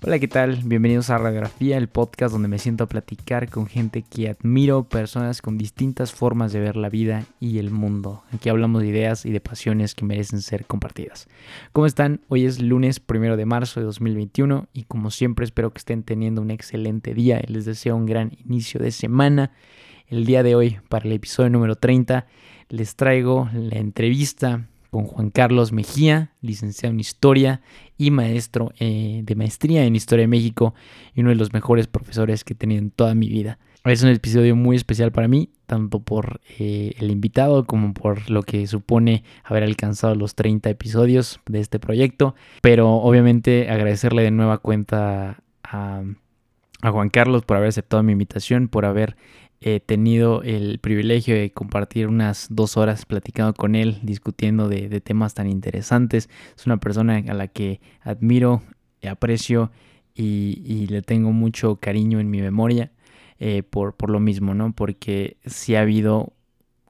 Hola, ¿qué tal? Bienvenidos a Radiografía, el podcast donde me siento a platicar con gente que admiro, personas con distintas formas de ver la vida y el mundo. Aquí hablamos de ideas y de pasiones que merecen ser compartidas. ¿Cómo están? Hoy es lunes primero de marzo de 2021 y como siempre espero que estén teniendo un excelente día les deseo un gran inicio de semana. El día de hoy, para el episodio número 30, les traigo la entrevista con Juan Carlos Mejía, licenciado en Historia y maestro eh, de maestría en Historia de México y uno de los mejores profesores que he tenido en toda mi vida. Es un episodio muy especial para mí, tanto por eh, el invitado como por lo que supone haber alcanzado los 30 episodios de este proyecto, pero obviamente agradecerle de nueva cuenta a, a Juan Carlos por haber aceptado mi invitación, por haber he tenido el privilegio de compartir unas dos horas platicando con él, discutiendo de, temas tan interesantes. Es una persona a la que admiro, aprecio y, le tengo mucho cariño en mi memoria eh, por, por, lo mismo, ¿no? Porque sí ha habido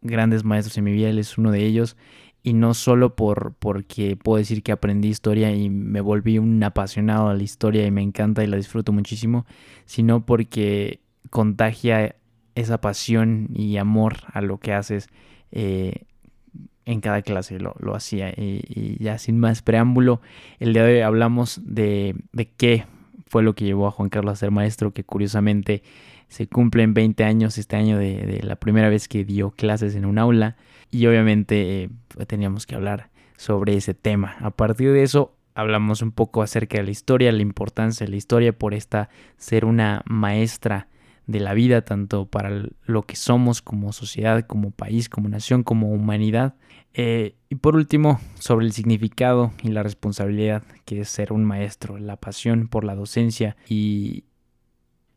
grandes maestros en mi vida, él es uno de ellos. Y no solo por, porque puedo decir que aprendí historia y me volví un apasionado a la historia y me encanta y la disfruto muchísimo, sino porque contagia esa pasión y amor a lo que haces eh, en cada clase lo, hacía. Y, ya sin más preámbulo, el día de hoy hablamos de, qué fue lo que llevó a Juan Carlos a ser maestro, que curiosamente se cumplen 20 años este año de, la primera vez que dio clases en un aula y obviamente eh, teníamos que hablar sobre ese tema. A partir de eso hablamos un poco acerca de la historia, la importancia de la historia por esta ser una maestra de la vida, tanto para lo que somos como sociedad, como país, como nación, como humanidad. Eh, y por último, sobre el significado y la responsabilidad que es ser un maestro, la pasión por la docencia y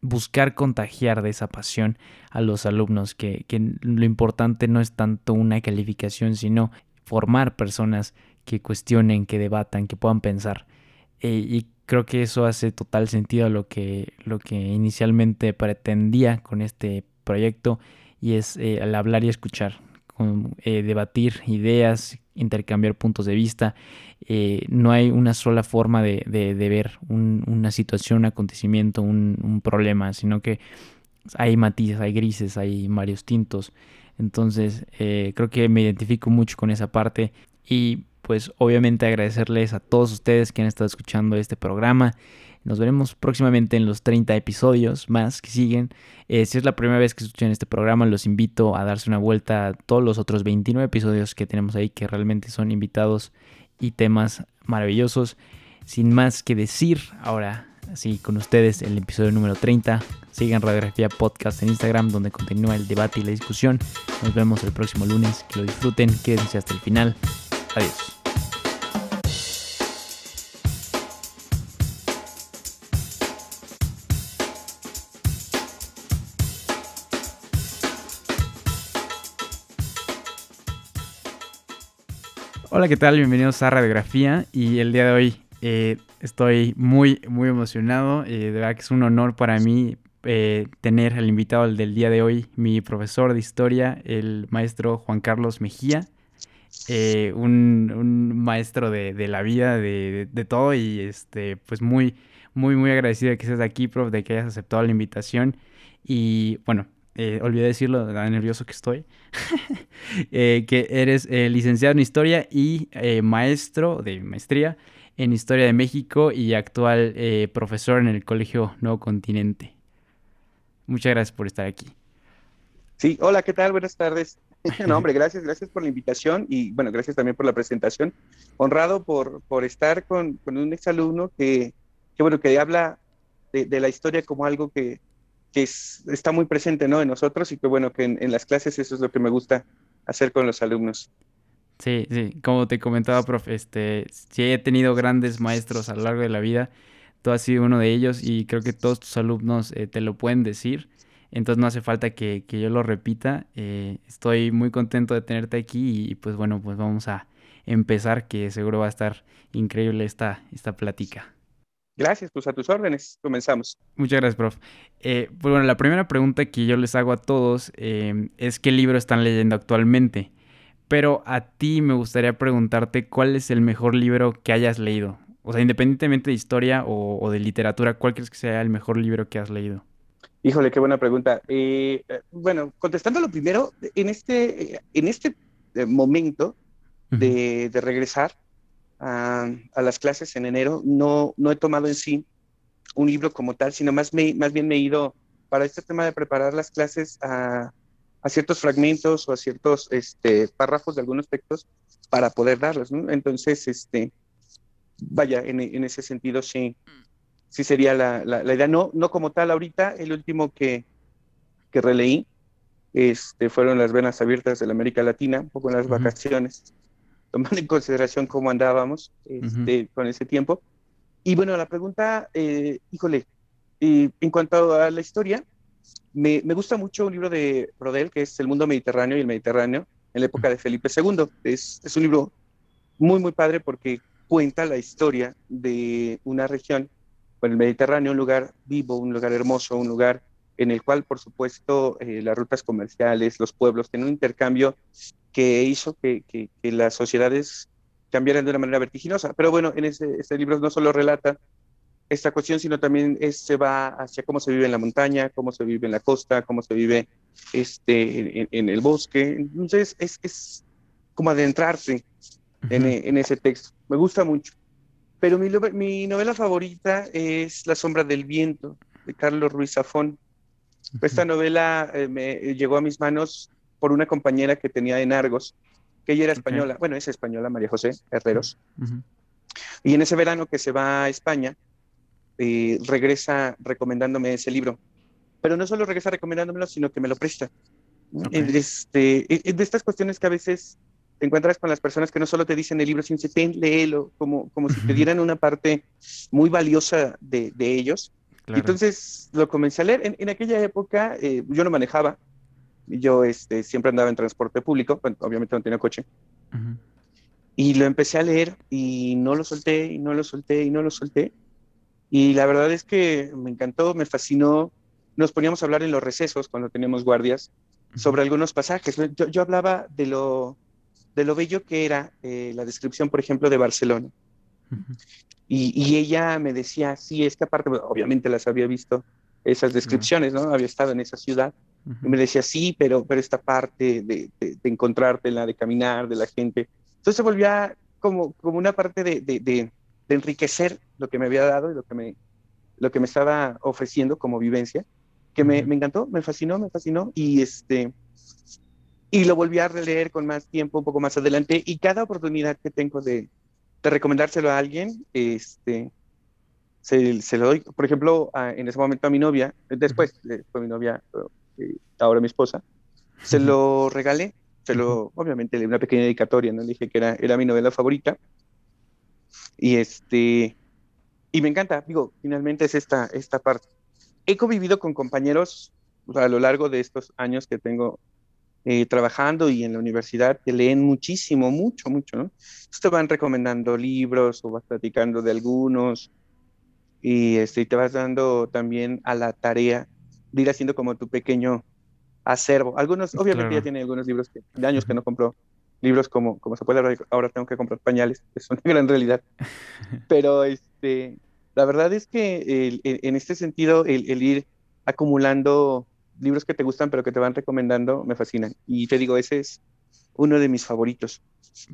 buscar contagiar de esa pasión a los alumnos, que, lo importante no es tanto una calificación, sino formar personas que cuestionen, que debatan, que puedan pensar. Eh, y creo que eso hace total sentido a lo que, lo que inicialmente pretendía con este proyecto y es el eh, al hablar y escuchar, eh, debatir ideas, intercambiar puntos de vista. Eh, no hay una sola forma de, ver una situación, un acontecimiento, un, un, problema, sino que hay matices, hay grises, hay varios tintos. Entonces, creo que me identifico mucho con esa parte y pues obviamente agradecerles a todos ustedes que han estado escuchando este programa. Nos veremos próximamente en los 30 episodios más que siguen. Eh, si es la primera vez que escuchan este programa, los invito a darse una vuelta a todos los otros 29 episodios que tenemos ahí, que realmente son invitados y temas maravillosos. Sin más que decir, ahora sí, con ustedes el episodio número 30. Sigan Radiografía Podcast en Instagram, donde continúa el debate y la discusión. Nos vemos el próximo lunes. Que lo disfruten, quédense hasta el final. Adiós. Hola, ¿qué tal? Bienvenidos a Radiografía y el día de hoy eh, estoy muy, muy emocionado. Eh, de verdad que es un honor para mí eh, tener al invitado del día de hoy, mi profesor de historia, el maestro Juan Carlos Mejía. Eh, un, maestro de, la vida, de, todo y este, pues muy, muy, muy agradecido de que estés aquí, prof, de que hayas aceptado la invitación y bueno, eh, olvidé decirlo, de tan nervioso que estoy, eh, que eres licenciado en Historia y maestro de maestría en Historia de México y actual profesor en el Colegio Nuevo Continente. Muchas gracias por estar aquí. Sí, hola, ¿qué tal? Buenas tardes. No, hombre, gracias, gracias por la invitación y bueno, gracias también por la presentación. Honrado por, por estar con, con un exalumno que, que, bueno, que habla de, la historia como algo que, que es, está muy presente, ¿no? En nosotros y que bueno, que en, las clases eso es lo que me gusta hacer con los alumnos. Sí, sí, como te comentaba, profe, este, sí he tenido grandes maestros a lo largo de la vida, tú has sido uno de ellos y creo que todos tus alumnos eh, te lo pueden decir entonces no hace falta que, yo lo repita. Eh, estoy muy contento de tenerte aquí y pues bueno, pues vamos a empezar, que seguro va a estar increíble esta, esta plática. Gracias, pues a tus órdenes. Comenzamos. Muchas gracias, prof. Eh, pues bueno, la primera pregunta que yo les hago a todos eh, es qué libro están leyendo actualmente. Pero a ti me gustaría preguntarte cuál es el mejor libro que hayas leído O sea, independientemente de historia o, de literatura, ¿cuál crees que sea el mejor libro que has leído? Híjole, qué buena pregunta. Eh, eh, bueno, contestando lo primero, en este, en este eh, momento de, regresar a, las clases en enero, no, no he tomado en sí un libro como tal, sino más, más bien me he ido para este tema de preparar las clases a, a ciertos fragmentos o a ciertos este, párrafos de algunos textos para poder darlos. ¿no? Entonces, este, vaya, en, en, ese sentido sí, sí sería la, la, idea. No, no como tal ahorita, el último que, que releí este, fueron las venas abiertas de la América Latina, un poco en las vacaciones, tomando en consideración cómo andábamos este, con ese tiempo. Y bueno, la pregunta, eh, híjole, eh, en cuanto a la historia, me, me, gusta mucho un libro de Brodel, que es El mundo mediterráneo y el Mediterráneo en la época de Felipe II. Es, es un libro muy, muy padre porque cuenta la historia de una región, bueno, el Mediterráneo, un lugar vivo, un lugar hermoso, un lugar en el cual, por supuesto, eh, las rutas comerciales, los pueblos, tienen un intercambio que hizo que, que, que, las sociedades cambiaran de una manera vertiginosa. Pero bueno, en ese, este libro no solo relata esta cuestión, sino también se va hacia cómo se vive en la montaña, cómo se vive en la costa, cómo se vive este, en, el bosque. Entonces, es, es como adentrarse en, en, ese texto. Me gusta mucho. Pero mi, mi, novela favorita es La sombra del viento, de Carlos Ruiz Zafón. Esta novela eh, me llegó a mis manos por una compañera que tenía en Argos, que ella era española, bueno, es española, María José Herreros. Y en ese verano que se va a España, eh, regresa recomendándome ese libro. Pero no solo regresa recomendándomelo, sino que me lo presta. Este, de estas cuestiones que a veces te encuentras con las personas que no solo te dicen el libro, sino que ten, léelo, como, como si te dieran una parte muy valiosa de, de ellos. Entonces lo comencé a leer. En, aquella época eh, yo no manejaba, yo este, siempre andaba en transporte público, obviamente no tenía coche. Y lo empecé a leer y no lo solté, y no lo solté, y no lo solté. Y la verdad es que me encantó, me fascinó. Nos poníamos a hablar en los recesos cuando teníamos guardias sobre algunos pasajes. Yo, hablaba de lo, de lo bello que era eh, la descripción, por ejemplo, de Barcelona. Y, ella me decía, sí, es que aparte, obviamente las había visto esas descripciones, ¿no? Había estado en esa ciudad. Y me decía, sí, pero, pero esta parte de, de, de encontrártela, de caminar, de la gente. Entonces se volvía como, como una parte de, de, enriquecer lo que me había dado y lo que me, lo que me estaba ofreciendo como vivencia, que me, me, encantó, me fascinó, me fascinó y este y lo volví a releer con más tiempo, un poco más adelante y cada oportunidad que tengo de, de recomendárselo a alguien, este, se, se, lo doy, por ejemplo, en ese momento a mi novia, después fue mi novia, eh, ahora mi esposa, se lo regalé, se lo, obviamente, le una pequeña dedicatoria, ¿no? Le dije que era, era mi novela favorita. Y este, y me encanta, digo, finalmente es esta, esta parte. He convivido con compañeros a lo largo de estos años que tengo eh, trabajando y en la universidad que leen muchísimo, mucho, mucho, ¿no? te van recomendando libros o vas platicando de algunos y, este, te vas dando también a la tarea de ir haciendo como tu pequeño acervo. Algunos, obviamente ya tienen algunos libros que, de años que no compró, libros como, como se puede ver, ahora tengo que comprar pañales, es una gran realidad. Pero este, la verdad es que en este sentido, el, ir acumulando libros que te gustan pero que te van recomendando me fascinan. Y te digo, ese es uno de mis favoritos.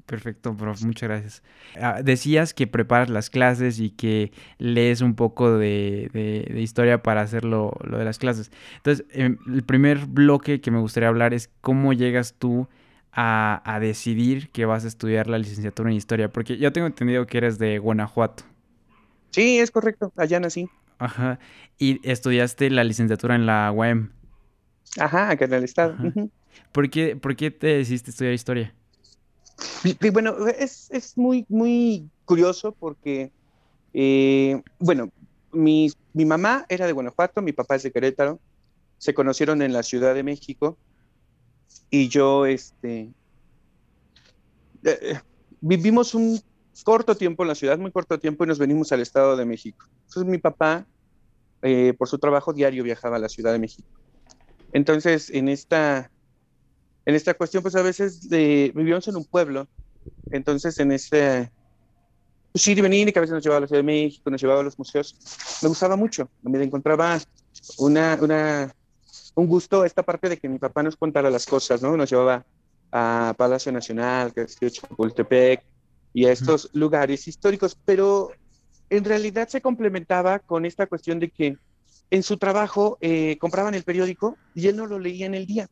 Perfecto, prof, muchas gracias. Ah, decías que preparas las clases y que lees un poco de, historia para hacer lo, de las clases. Entonces, em, el primer bloque que me gustaría hablar es cómo llegas tú a, decidir que vas a estudiar la licenciatura en historia, porque yo tengo entendido que eres de Guanajuato. Sí, es correcto, allá nací. Ajá, y estudiaste la licenciatura en la UAM. Ajá, acá en el estado. ¿Por, qué, ¿Por qué te decidiste estudiar historia? bueno, es, es, muy, muy curioso porque, eh, bueno, mi, mi mamá era de Guanajuato, mi papá es de Querétaro, se conocieron en la Ciudad de México y yo, este, eh, vivimos un corto tiempo en la ciudad, muy corto tiempo, y nos venimos al Estado de México. Entonces mi papá, eh, por su trabajo diario, viajaba a la Ciudad de México. Entonces, en esta, en esta cuestión, pues a veces de, vivíamos en un pueblo, entonces en ese, pues ir y venir, y que a veces nos llevaba a la Ciudad de México, nos llevaba a los museos. Me gustaba mucho, me encontraba una, una, un gusto esta parte de que mi papá nos contara las cosas, ¿no? Nos llevaba a Palacio Nacional, Castillo Chapultepec y a estos lugares históricos, pero en realidad se complementaba con esta cuestión de que en su trabajo eh, compraban el periódico y él no lo leía en el día.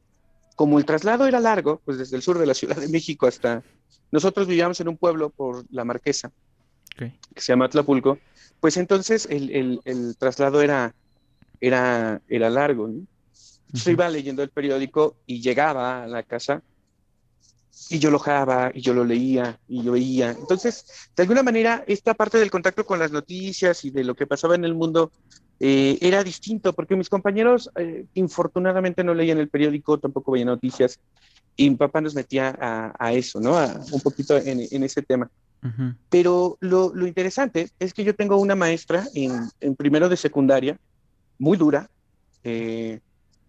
Como el traslado era largo, pues desde el sur de la Ciudad de México hasta... Nosotros vivíamos en un pueblo por la Marquesa, que se llama Tlapulco, pues entonces el, el, traslado era, era, era largo. ¿no? Yo iba leyendo el periódico y llegaba a la casa y yo lo jaba y yo lo leía y yo veía. Entonces, de alguna manera, esta parte del contacto con las noticias y de lo que pasaba en el mundo eh, era distinto, porque mis compañeros, eh, infortunadamente, no leían el periódico, tampoco veían noticias, y mi papá nos metía a, eso, ¿no? un poquito en, ese tema. Pero lo, lo, interesante es que yo tengo una maestra en, en primero de secundaria, muy dura, eh,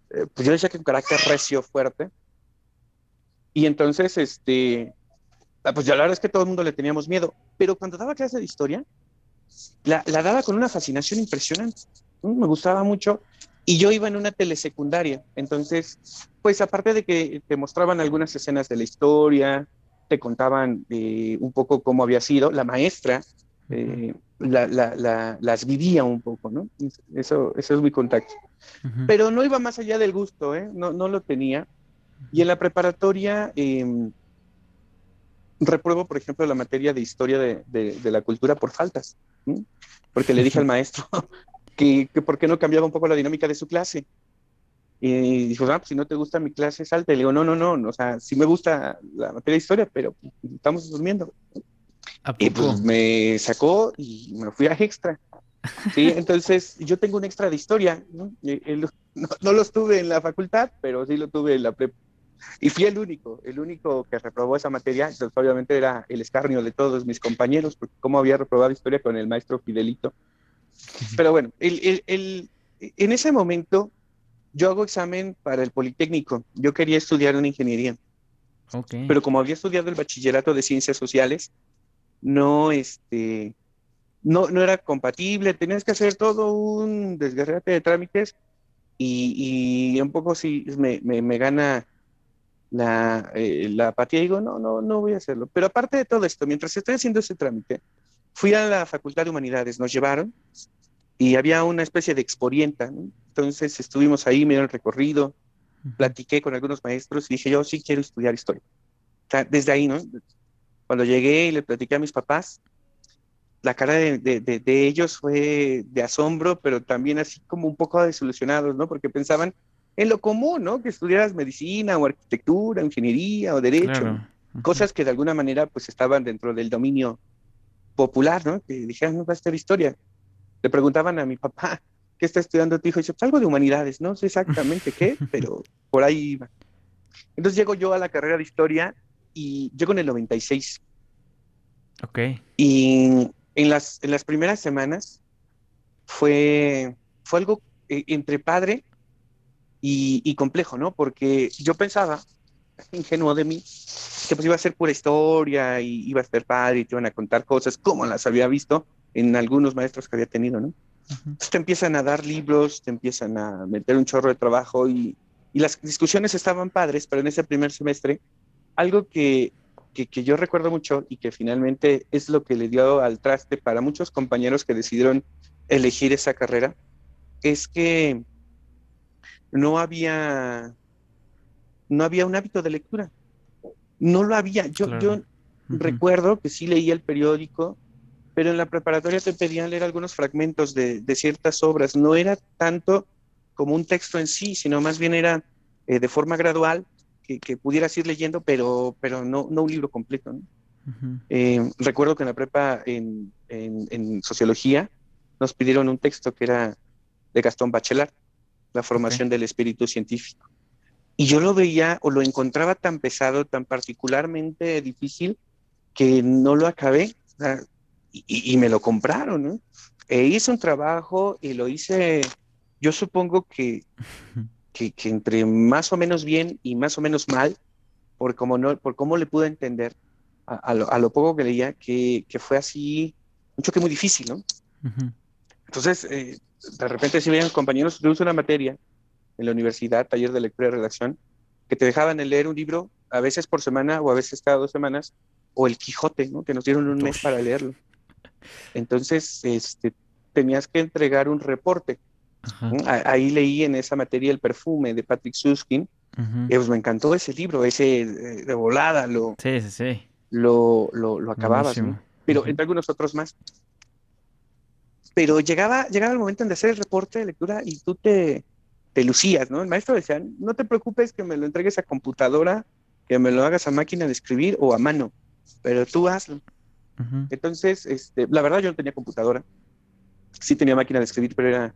pues yo decía que un carácter recio, fuerte, y entonces, este, ah, pues ya la verdad es que todo el mundo le teníamos miedo, pero cuando daba clase de historia, la, daba con una fascinación impresionante. Me gustaba mucho y yo iba en una telesecundaria. Entonces, pues aparte de que te mostraban algunas escenas de la historia, te contaban eh, un poco cómo había sido, la maestra eh, las vivía un poco, ¿no? Eso, eso es mi contacto. Pero no iba más allá del gusto, ¿eh? No, no lo tenía. Y en la preparatoria em, repruebo, por ejemplo, la materia de historia de, la cultura por faltas, porque le dije al maestro que, que, por qué no cambiaba un poco la dinámica de su clase. Y dijo, ah, pues si no te gusta mi clase, salte. Le digo, no, no, no, o sea, sí me gusta la materia de historia, pero estamos durmiendo. Y pues me sacó y me fui a extra. Sí, entonces yo tengo un extra de historia, ¿no? No, no, los tuve en la facultad, pero sí lo tuve en la prepa y fui el único, el único que reprobó esa materia. Entonces, obviamente era el escarnio de todos mis compañeros, porque cómo había reprobado historia con el maestro Fidelito. Pero bueno, el, el, en ese momento yo hago examen para el Politécnico. Yo quería estudiar una ingeniería. Okay. Pero como había estudiado el bachillerato de ciencias sociales, no, este, no, no era compatible. Tenías que hacer todo un desgarrate de trámites y, y un poco sí me, me, me gana la, eh, la apatía digo, no, no, no voy a hacerlo. Pero aparte de todo esto, mientras estoy haciendo ese trámite, fui a la Facultad de Humanidades, nos llevaron y había una especie de exporienta, entonces estuvimos ahí, me el recorrido, platiqué con algunos maestros y dije, yo sí quiero estudiar historia. desde ahí, ¿no? Cuando llegué y le platiqué a mis papás, la cara de, de, de, ellos fue de asombro, pero también así como un poco desilusionados, ¿no? Porque pensaban en lo común, ¿no? Que estudiaras medicina o arquitectura, ingeniería o derecho, cosas que de alguna manera pues estaban dentro del dominio popular, ¿no? Que dijeran, no va a estar historia. Le preguntaban a mi papá, ¿qué está estudiando tu hijo? Y dice, pues algo de humanidades, no sé exactamente qué, pero por ahí iba. Entonces llego yo a la carrera de historia y llego en el 96. Ok. Y en las, en las primeras semanas fue, fue algo eh, entre padre y, complejo, ¿no? Porque yo pensaba, ingenuo de mí, que pues iba a ser pura historia y iba a ser padre y te iban a contar cosas como las había visto en algunos maestros que había tenido, ¿no? Entonces te empiezan a dar libros, te empiezan a meter un chorro de trabajo y, y las discusiones estaban padres, pero en ese primer semestre, algo que, que, que, yo recuerdo mucho y que finalmente es lo que le dio al traste para muchos compañeros que decidieron elegir esa carrera, es que no había, no había un hábito de lectura. No lo había. Yo, yo recuerdo que sí leía el periódico, pero en la preparatoria te pedían leer algunos fragmentos de, ciertas obras. No era tanto como un texto en sí, sino más bien era eh, de forma gradual que, pudieras ir leyendo, pero, pero no, no un libro completo. Eh, recuerdo que en la prepa en, en, sociología nos pidieron un texto que era de Gastón Bachelard la formación del espíritu científico. Y yo lo veía o lo encontraba tan pesado, tan particularmente difícil, que no lo acabé y, me lo compraron, ¿no? E hice un trabajo y lo hice, yo supongo que, que, entre más o menos bien y más o menos mal, por cómo, no, por cómo le pude entender a, lo, poco que leía, que, que fue así un choque muy difícil, ¿no? Entonces, eh, de repente si veían compañeros de una materia en la universidad, taller de lectura y redacción, que te dejaban leer un libro a veces por semana o a veces cada dos semanas, o el Quijote, ¿no? Que nos dieron un mes para leerlo. Entonces, este, tenías que entregar un reporte. Ahí leí en esa materia El perfume de Patrick Suskin. y pues me encantó ese libro, ese eh, de volada, lo, sí, sí, sí. lo, lo, lo acababas, ¿no? Pero entre algunos otros más. Pero llegaba, llegaba el momento de hacer el reporte de lectura y tú te, te lucías, ¿no? El maestro decía, no te preocupes que me lo entregues a computadora, que me lo hagas a máquina de escribir o a mano, pero tú hazlo. Entonces, este, la verdad yo no tenía computadora, sí tenía máquina de escribir, pero era,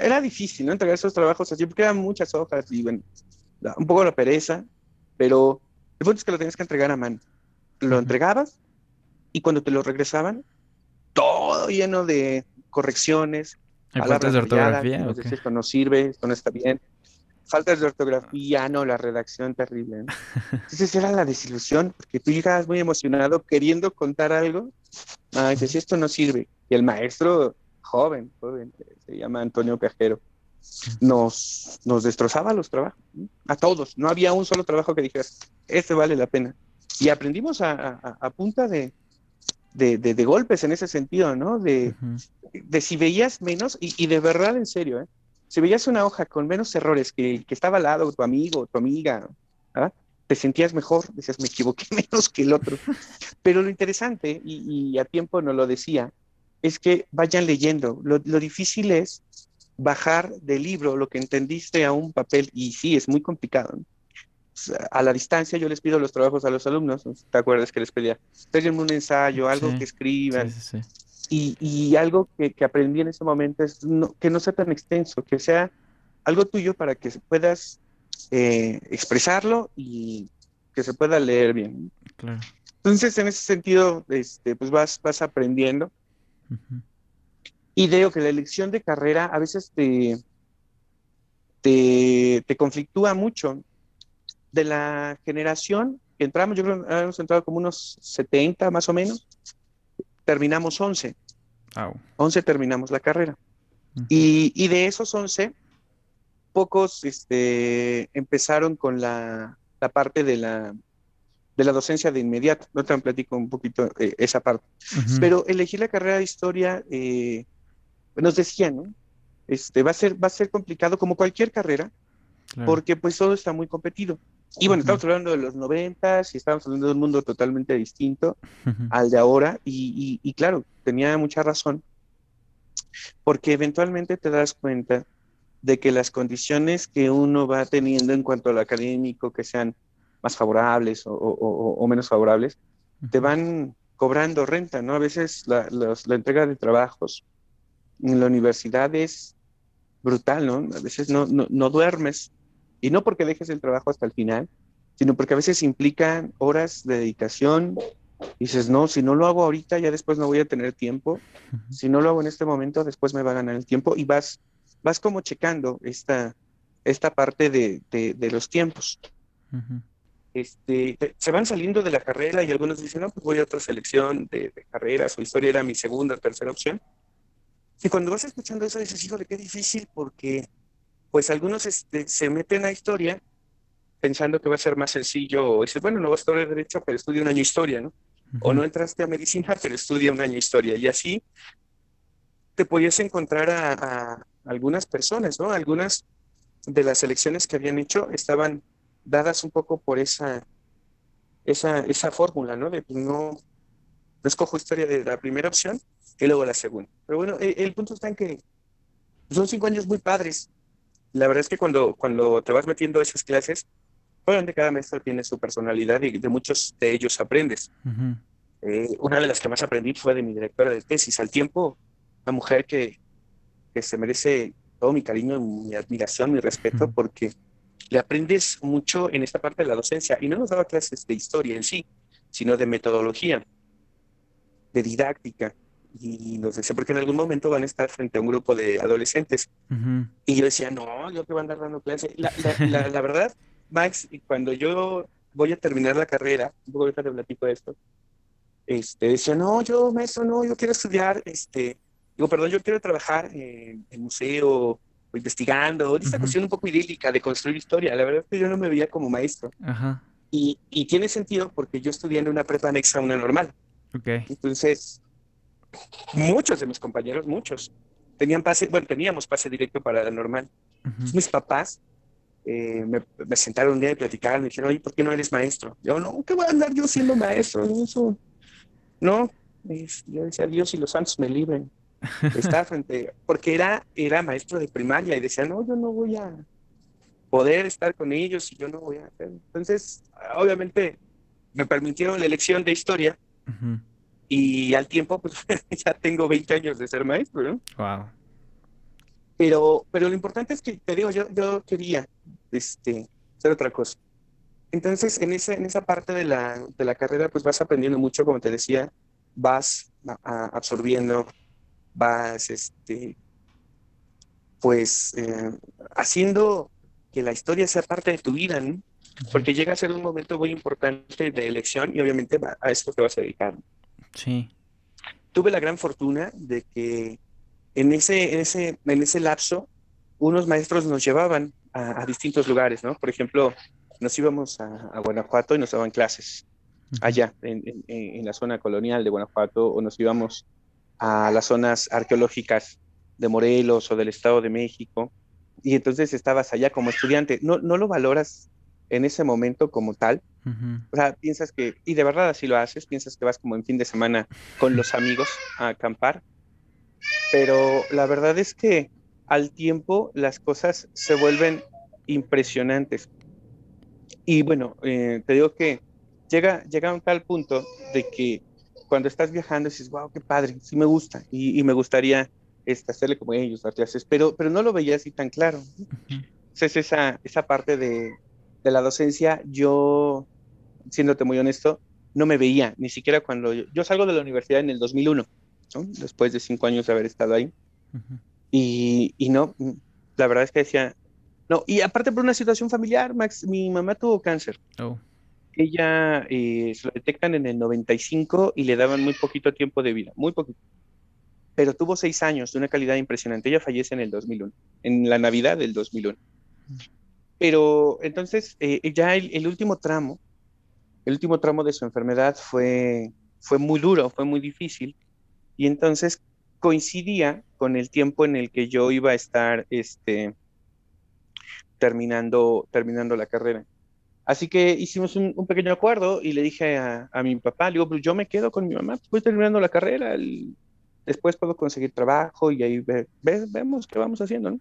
era difícil, ¿no? Entregar esos trabajos así, porque eran muchas hojas y bueno, un poco la pereza, pero el punto es que lo tenías que entregar a mano. Lo entregabas y cuando te lo regresaban, todo lleno de correcciones, faltas de ortografía? esto no sirve, esto no está bien. Faltas de ortografía, no, la redacción terrible. Entonces era la desilusión, porque tú llegabas muy emocionado queriendo contar algo. Ah, dices, esto no sirve. Y el maestro, joven, joven, se llama Antonio Pejero, nos, nos destrozaba los trabajos, a todos. No había un solo trabajo que dijera, este vale la pena. Y aprendimos a, a punta de, de, de, golpes en ese sentido, ¿no? De, de si veías menos, y, de verdad, en serio, ¿eh? si veías una hoja con menos errores que, que estaba al lado, tu amigo, tu amiga, ¿ah? te sentías mejor, decías, me equivoqué menos que el otro. Pero lo interesante, y, a tiempo no lo decía, es que vayan leyendo. Lo, lo difícil es bajar del libro lo que entendiste a un papel, y sí, es muy complicado. ¿no? A la distancia yo les pido los trabajos a los alumnos, ¿te acuerdas que les pedía? Péguenme un ensayo, algo que escriban. y, y, algo que, que, aprendí en ese momento es que no sea tan extenso, que sea algo tuyo para que puedas eh, expresarlo y que se pueda leer bien. Entonces, en ese sentido, este, pues vas, vas aprendiendo. Y veo que la elección de carrera a veces te, te, te conflictúa mucho de la generación que entramos, yo creo que hemos entrado como unos 70 más o menos, terminamos 11. 11 terminamos la carrera. y, y, de esos 11, pocos este, empezaron con la, la parte de la, de la docencia de inmediato. No te platico un poquito eh, esa parte. Pero elegir la carrera de historia, eh, nos decían, ¿no? Este, va, a ser, va a ser complicado como cualquier carrera, porque pues todo está muy competido. Y bueno, estamos hablando de los noventas y estamos hablando de un mundo totalmente distinto al de ahora. Y, y, claro, tenía mucha razón, porque eventualmente te das cuenta de que las condiciones que uno va teniendo en cuanto al académico, que sean más favorables o, o, menos favorables, te van cobrando renta, ¿no? A veces la, la entrega de trabajos en la universidad es brutal, ¿no? A veces no, no, no duermes y no porque dejes el trabajo hasta el final, sino porque a veces implican horas de dedicación. dices, no, si no lo hago ahorita, ya después no voy a tener tiempo. Si no lo hago en este momento, después me va a ganar el tiempo. Y vas, vas como checando esta, esta parte de, de, los tiempos. este, se van saliendo de la carrera y algunos dicen, no, pues voy a otra selección de, de carreras o historia era mi segunda tercera opción. Y cuando vas escuchando eso dices, híjole, qué difícil porque pues algunos este, se meten a historia pensando que va a ser más sencillo, o dices, bueno, no vas a estudiar derecho, pero estudia un año historia, ¿no? O no entraste a medicina, pero estudia un año historia. Y así te podías encontrar a, algunas personas, ¿no? Algunas de las elecciones que habían hecho estaban dadas un poco por esa, esa, esa fórmula, ¿no? De no, no escojo historia de la primera opción y luego la segunda. Pero bueno, el, el punto está en que son cinco años muy padres la verdad es que cuando, cuando te vas metiendo a esas clases, obviamente cada maestro tiene su personalidad y de muchos de ellos aprendes. Eh, una de las que más aprendí fue de mi directora de tesis. Al tiempo, una mujer que, que se merece todo mi cariño, mi admiración, mi respeto, porque le aprendes mucho en esta parte de la docencia. Y no nos daba clases de historia en sí, sino de metodología, de didáctica y nos decía, porque en algún momento van a estar frente a un grupo de adolescentes. Y yo decía, no, yo que van a andar dando clase. La, la, la, verdad, Max, cuando yo voy a terminar la carrera, un poco ahorita te platico esto, este, decía, no, yo, maestro, no, yo quiero estudiar, este, digo, perdón, yo quiero trabajar en, el museo, o investigando, esta cuestión un poco idílica de construir historia. La verdad es que yo no me veía como maestro. Ajá. Y, y, tiene sentido porque yo estudié en una prepa anexa a una normal. Okay. Entonces, muchos de mis compañeros, muchos, tenían pase, bueno, teníamos pase directo para la normal. Mis papás eh, me, sentaron un día y platicaron, me dijeron, oye, ¿por qué no eres maestro? Yo, no, ¿qué voy a andar yo siendo maestro? Eso, no, yo decía, Dios y los santos me libren. Estaba frente, porque era, era maestro de primaria y decía, no, yo no voy a poder estar con ellos y yo no voy a hacer. Entonces, obviamente, me permitieron la elección de historia y al tiempo, pues ya tengo 20 años de ser maestro, ¿no? Wow. Pero, pero lo importante es que, te digo, yo, yo quería este, hacer otra cosa. Entonces, en, ese, en esa parte de la, de la carrera, pues vas aprendiendo mucho, como te decía, vas absorbiendo, vas, este, pues, eh, haciendo que la historia sea parte de tu vida, ¿no? Porque llega a ser un momento muy importante de elección y obviamente a esto te vas a dedicar. Sí. Tuve la gran fortuna de que en ese, en ese, en ese lapso, unos maestros nos llevaban a, distintos lugares, ¿no? Por ejemplo, nos íbamos a, Guanajuato y nos daban clases allá, en, en, la zona colonial de Guanajuato, o nos íbamos a las zonas arqueológicas de Morelos o del Estado de México, y entonces estabas allá como estudiante. No, no lo valoras en ese momento como tal. O sea, piensas que, y de verdad así lo haces, piensas que vas como en fin de semana con los amigos a acampar, pero la verdad es que al tiempo las cosas se vuelven impresionantes. Y bueno, eh, te digo que llega, llega a un tal punto de que cuando estás viajando dices, wow, qué padre, sí me gusta y, me gustaría este, hacerle como ellos, pero, pero no lo veía así tan claro. Entonces esa, esa parte de, de la docencia, yo, siéndote muy honesto, no me veía, ni siquiera cuando yo, salgo de la universidad en el 2001, después de cinco años de haber estado ahí. y, y, no, la verdad es que decía, no, y aparte por una situación familiar, Max, mi mamá tuvo cáncer. Oh. Ella eh, se lo detectan en el 95 y le daban muy poquito tiempo de vida, muy poquito. Pero tuvo seis años de una calidad impresionante. Ella fallece en el 2001, en la Navidad del 2001. Pero entonces eh, ya el, último tramo, el último tramo de su enfermedad fue, fue muy duro, fue muy difícil. Y entonces coincidía con el tiempo en el que yo iba a estar este, terminando, terminando la carrera. Así que hicimos un, pequeño acuerdo y le dije a, mi papá, le digo, pues yo me quedo con mi mamá, voy terminando la carrera, después puedo conseguir trabajo y ahí vemos qué vamos haciendo, ¿no?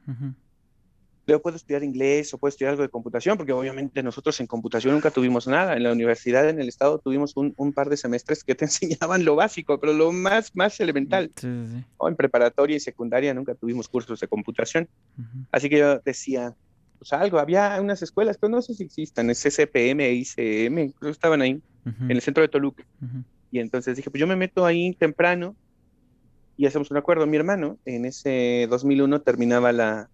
Yo puedo estudiar inglés o puedo estudiar algo de computación, porque obviamente nosotros en computación nunca tuvimos nada. En la universidad, en el estado, tuvimos un, par de semestres que te enseñaban lo básico, pero lo más, más elemental. O en preparatoria y secundaria nunca tuvimos cursos de computación. Así que yo decía, pues algo, había unas escuelas, pero no sé si existan, es SPM, ICM, estaban ahí, en el centro de Toluca. Y entonces dije, pues yo me meto ahí temprano y hacemos un acuerdo. Mi hermano en ese 2001 terminaba la,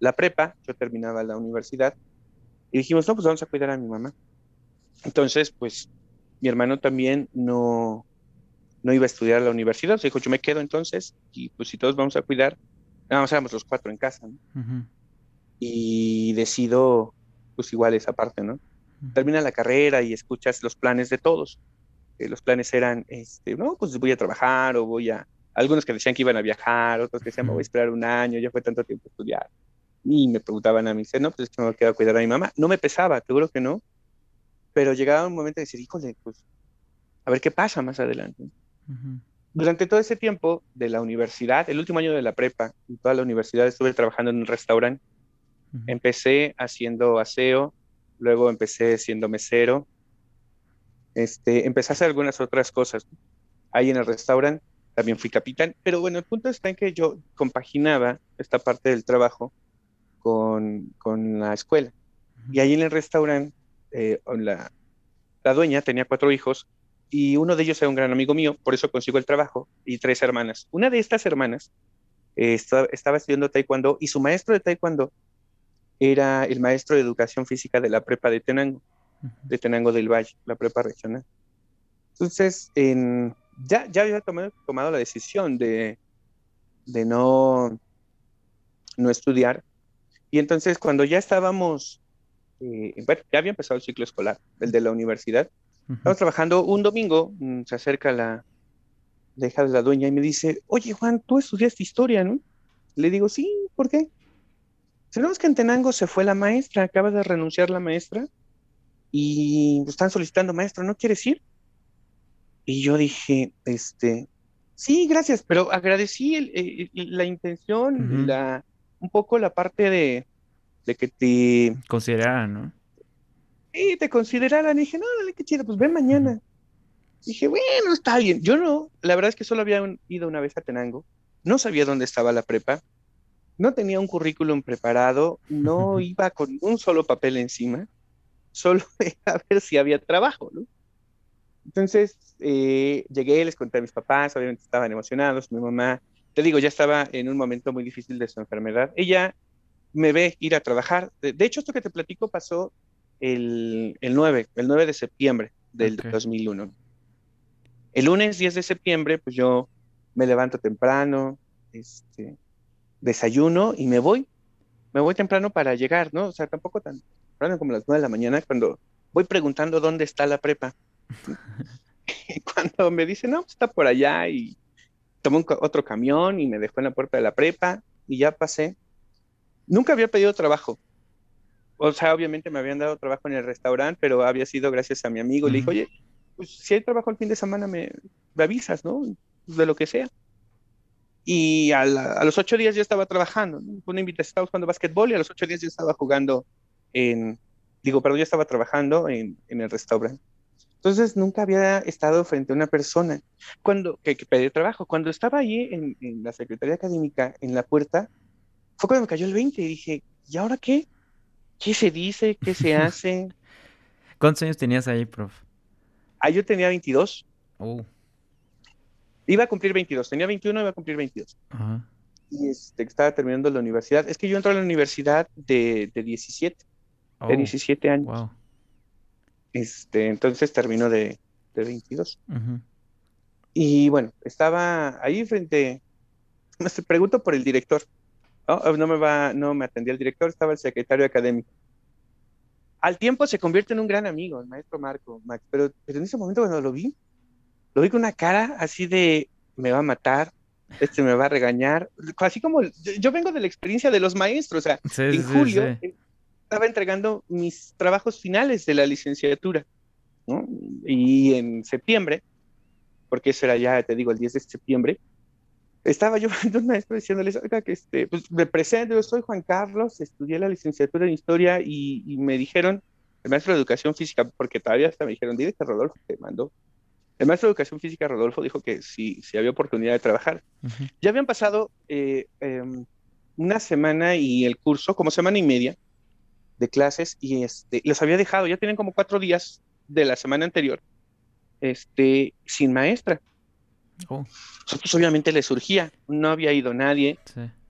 la prepa, yo terminaba la universidad y dijimos, no, pues vamos a cuidar a mi mamá. Entonces, pues mi hermano también no, no iba a estudiar a la universidad, se dijo, yo me quedo entonces y pues si todos vamos a cuidar, vamos, éramos los cuatro en casa. Y decido, pues igual esa parte, ¿no? Termina la carrera y escuchas los planes de todos. Eh, los planes eran, este, no, pues voy a trabajar o voy a, algunos que decían que iban a viajar, otros que decían, me voy a esperar un año, ya fue tanto tiempo estudiar y me preguntaban a mí, no, pues es que me quedo a cuidar a mi mamá. No me pesaba, seguro que no, pero llegaba un momento de decir, híjole, pues a ver qué pasa más adelante. Durante todo ese tiempo de la universidad, el último año de la prepa y toda la universidad estuve trabajando en un restaurante. Empecé haciendo aseo, luego empecé siendo mesero, este, empecé a hacer algunas otras cosas. Ahí en el restaurante también fui capitán, pero bueno, el punto está en que yo compaginaba esta parte del trabajo con, con la escuela. Y ahí en el restaurante, eh, la, la dueña tenía cuatro hijos y uno de ellos era un gran amigo mío, por eso consigo el trabajo, y tres hermanas. Una de estas hermanas eh, estaba estudiando taekwondo y su maestro de taekwondo era el maestro de educación física de la prepa de Tenango, de Tenango del Valle, la prepa regional. Entonces, en, ya, ya había tomado, tomado la decisión de, de no, no estudiar. Y entonces cuando ya estábamos, eh, bueno, ya había empezado el ciclo escolar, el de la universidad, estamos trabajando un domingo, mm, se acerca la, deja de la dueña y me dice, oye Juan, tú estudiaste historia, ¿no? Le digo, sí, ¿por qué? Sabemos que en Tenango se fue la maestra, acaba de renunciar la maestra y están solicitando maestro, ¿no quieres ir? Y yo dije, este, sí, gracias, pero agradecí eh, la intención, la, un poco la parte de, de que te... Consideraran, ¿no? Sí, te consideraran. Y dije, no, dale, qué chido, pues ven mañana. dije, bueno, está bien. Yo no, la verdad es que solo había ido una vez a Tenango, no sabía dónde estaba la prepa, no tenía un currículum preparado, no iba con un solo papel encima, solo a ver si había trabajo, ¿no? Entonces eh, llegué, les conté a mis papás, obviamente estaban emocionados, mi mamá, te digo, ya estaba en un momento muy difícil de su enfermedad. Ella me ve ir a trabajar. De, hecho, esto que te platico pasó el, el 9, el 9 de septiembre del 2001. El lunes 10 de septiembre, pues yo me levanto temprano, este, desayuno y me voy. Me voy temprano para llegar, ¿no? O sea, tampoco tan temprano como las 9 de la mañana, cuando voy preguntando dónde está la prepa. cuando me dice, no, pues, está por allá y tomó otro camión y me dejó en la puerta de la prepa y ya pasé. Nunca había pedido trabajo. O sea, obviamente me habían dado trabajo en el restaurante, pero había sido gracias a mi amigo. Le dijo, oye, pues si hay trabajo el fin de semana, me, avisas, ¿no? De lo que sea. Y a, los ocho días ya estaba trabajando. ¿no? Una invitación, estaba jugando básquetbol y a los ocho días ya estaba jugando en, digo, perdón, ya estaba trabajando en, en el restaurante. Entonces nunca había estado frente a una persona cuando, que, que pedía trabajo. Cuando estaba allí en, en, la Secretaría Académica, en la puerta, fue cuando me cayó el 20 y dije, ¿y ahora qué? ¿Qué se dice? ¿Qué se hace? ¿Cuántos años tenías ahí, prof? Ah, yo tenía 22. Iba a cumplir 22. Tenía 21, iba a cumplir 22. Y este, estaba terminando la universidad. Es que yo entré a la universidad de, de 17. De 17 años. Wow. Este, entonces terminó de, de 22. Y bueno, estaba ahí frente, me pregunto por el director. Oh, no, me va, no me atendía el director, estaba el secretario académico. Al tiempo se convierte en un gran amigo, el maestro Marco, Max, pero, pero en ese momento cuando lo vi, lo vi con una cara así de me va a matar, este me va a regañar, así como yo, vengo de la experiencia de los maestros, o sea, en julio, estaba entregando mis trabajos finales de la licenciatura, ¿no? Y en septiembre, porque eso era ya, te digo, el 10 de septiembre, estaba yo viendo un maestro diciéndoles, oiga, que este, pues me presento, yo soy Juan Carlos, estudié la licenciatura en Historia y, me dijeron, el maestro de Educación Física, porque todavía hasta me dijeron, dile que Rodolfo te mandó. El maestro de Educación Física, Rodolfo, dijo que sí, sí había oportunidad de trabajar. Ya habían pasado eh, em, una semana y el curso, como semana y media, de clases y este, los había dejado, ya tienen como cuatro días de la semana anterior, este, sin maestra. Oh. Obviamente le surgía, no había ido nadie.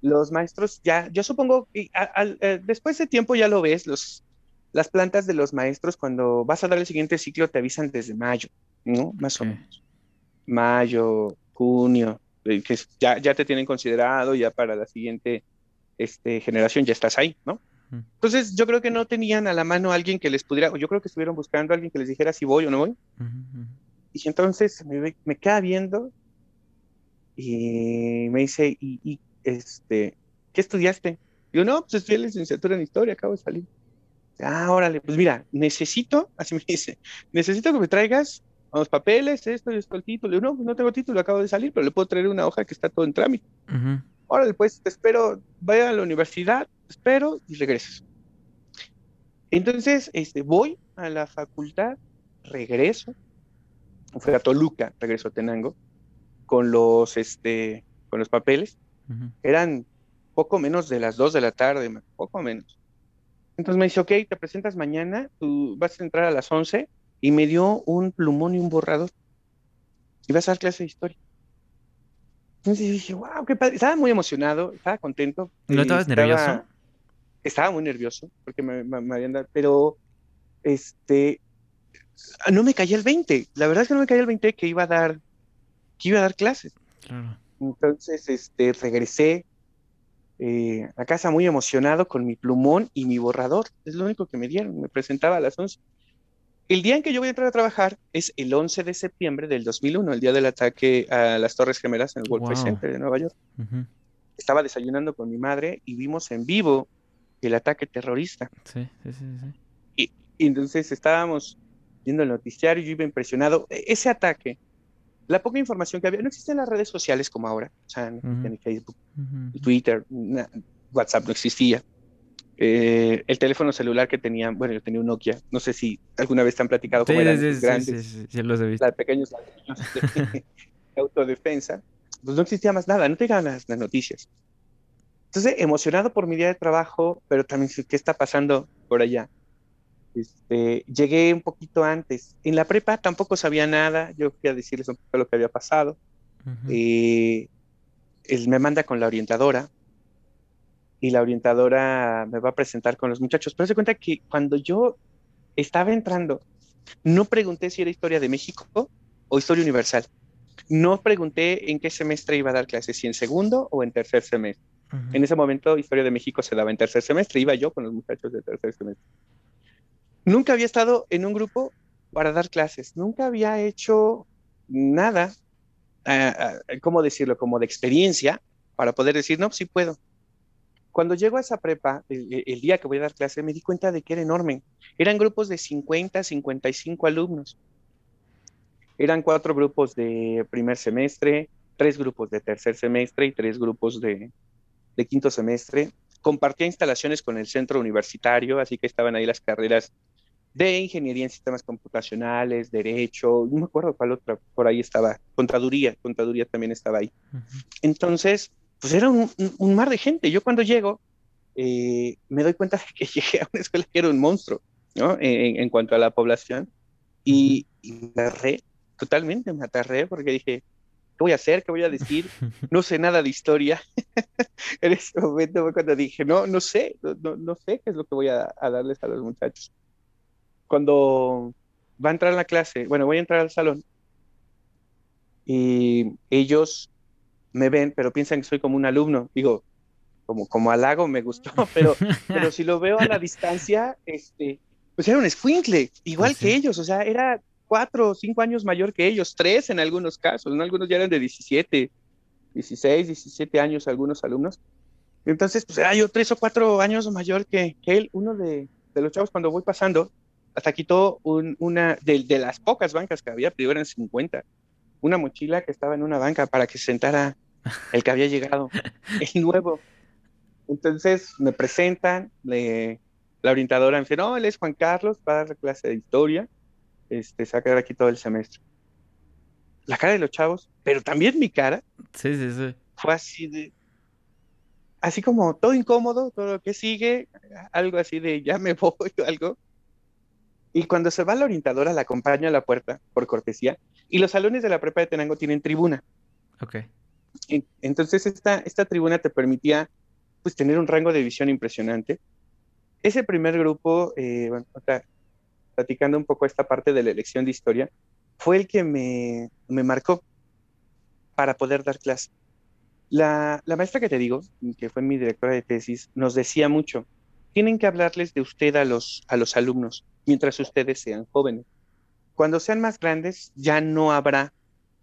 Los maestros ya, yo supongo que eh, después de tiempo ya lo ves, los, las plantas de los maestros cuando vas a dar el siguiente ciclo te avisan desde mayo, ¿no? Más o menos. Mayo, junio, eh, que ya, ya te tienen considerado, ya para la siguiente este, generación ya estás ahí, ¿no? Entonces, yo creo que no tenían a la mano a alguien que les pudiera, yo creo que estuvieron buscando a alguien que les dijera si voy o no voy. Y entonces me, me, queda viendo y me dice, ¿y, este, qué estudiaste? Yo, no, pues estudié licenciatura en historia, acabo de salir. Ah, órale, pues mira, necesito, así me dice, necesito que me traigas los papeles, esto y esto, el título. Yo, no, pues no tengo título, acabo de salir, pero le puedo traer una hoja que está todo en trámite. Órale, pues te espero, vaya a la universidad, espero y regresas. Entonces, este, voy a la facultad, regreso, fui a Toluca, regreso a Tenango, con los, este, con los papeles. Eran poco menos de las 2 de la tarde, poco menos. Entonces me dice, ok, te presentas mañana, tú vas a entrar a las 11 y me dio un plumón y un borrador. Y vas a dar clase de historia. Entonces dije, wow, qué padre. Estaba muy emocionado, estaba contento. ¿No estabas nervioso? Estaba muy nervioso porque me, habían dado, pero este, no me caía el 20. La verdad es que no me caía el 20 que iba a dar, que iba a dar clases. Entonces, este, regresé eh, a casa muy emocionado con mi plumón y mi borrador. Es lo único que me dieron. Me presentaba a las 11. El día en que yo voy a entrar a trabajar es el 11 de septiembre del 2001, el día del ataque a las Torres Gemelas en el World Trade Center de Nueva York. Estaba desayunando con mi madre y vimos en vivo el ataque terrorista. Sí, sí, sí. Y, y entonces estábamos viendo el noticiario, yo iba impresionado. E, ese ataque la poca información que había, no existen las redes sociales como ahora, o sea, ni Facebook, Twitter, WhatsApp no existía. Eh, el teléfono celular que tenía, bueno, yo tenía un Nokia, no sé si alguna vez te han platicado cómo eran sí, grandes, sí, sí, los he visto. pequeños de, autodefensa, pues no existía más nada, no te llegaban las, las noticias. Entonces, emocionado por mi día de trabajo, pero también qué está pasando por allá. Este, llegué un poquito antes. En la prepa tampoco sabía nada. Yo quería decirles un poco lo que había pasado. Eh, él me manda con la orientadora y la orientadora me va a presentar con los muchachos. Pero se cuenta que cuando yo estaba entrando, no pregunté si era historia de México o historia universal. No pregunté en qué semestre iba a dar clases, si en segundo o en tercer semestre. En ese momento, historia de México se daba en tercer semestre. Iba yo con los muchachos de tercer semestre. Nunca había estado en un grupo para dar clases, nunca había hecho nada, uh, ¿cómo decirlo? Como de experiencia para poder decir, no, sí puedo. Cuando llego a esa prepa, el, día que voy a dar clase, me di cuenta de que era enorme. Eran grupos de 50, 55 alumnos. Eran cuatro grupos de primer semestre, tres grupos de tercer semestre y tres grupos de, de quinto semestre. Compartía instalaciones con el centro universitario, así que estaban ahí las carreras de ingeniería en sistemas computacionales, derecho, no me acuerdo cuál otra, por ahí estaba, contaduría, contaduría también estaba ahí. Entonces, pues era un, mar de gente. Yo cuando llego, eh, me doy cuenta de que llegué a una escuela que era un monstruo, ¿no? En, cuanto a la población. Y, me aterré, totalmente me aterré porque dije, ¿qué voy a hacer? ¿Qué voy a decir? No sé nada de historia. en ese momento fue cuando dije, no, no sé, no, no sé qué es lo que voy a darles a los muchachos cuando va a entrar a la clase, bueno, voy a entrar al salón y ellos me ven, pero piensan que soy como un alumno. Digo, como, como halago me gustó, pero, pero si lo veo a la distancia, este, pues era un escuincle, igual que ellos, o sea, era cuatro o cinco años mayor que ellos, tres en algunos casos, ¿no? Algunos ya eran de 17, 16, 17 años algunos alumnos. Entonces, pues era yo tres o cuatro años mayor que, que él, uno de, de los chavos cuando voy pasando, hasta quitó una de, las pocas bancas que había, primero eran 50, una mochila que estaba en una banca para que se sentara el que había llegado, el nuevo. Entonces me presentan, la orientadora me dice, no, él es Juan Carlos, va a dar clase de historia, este, se va a quedar aquí todo el semestre. La cara de los chavos, pero también mi cara, sí, sí, sí. fue así de, así como todo incómodo, todo lo que sigue, algo así de ya me voy o algo. Y cuando se va la orientadora, la acompaña a la puerta, por cortesía, y los salones de la prepa de Tenango tienen tribuna. Ok. Entonces, esta, esta tribuna te permitía pues, tener un rango de visión impresionante. Ese primer grupo, eh, bueno, platicando un poco esta parte de la elección de historia, fue el que me, me marcó para poder dar clase. La, la, maestra que te digo, que fue mi directora de tesis, nos decía mucho, tienen que hablarles de usted a los, a los alumnos mientras ustedes sean jóvenes. Cuando sean más grandes, ya no habrá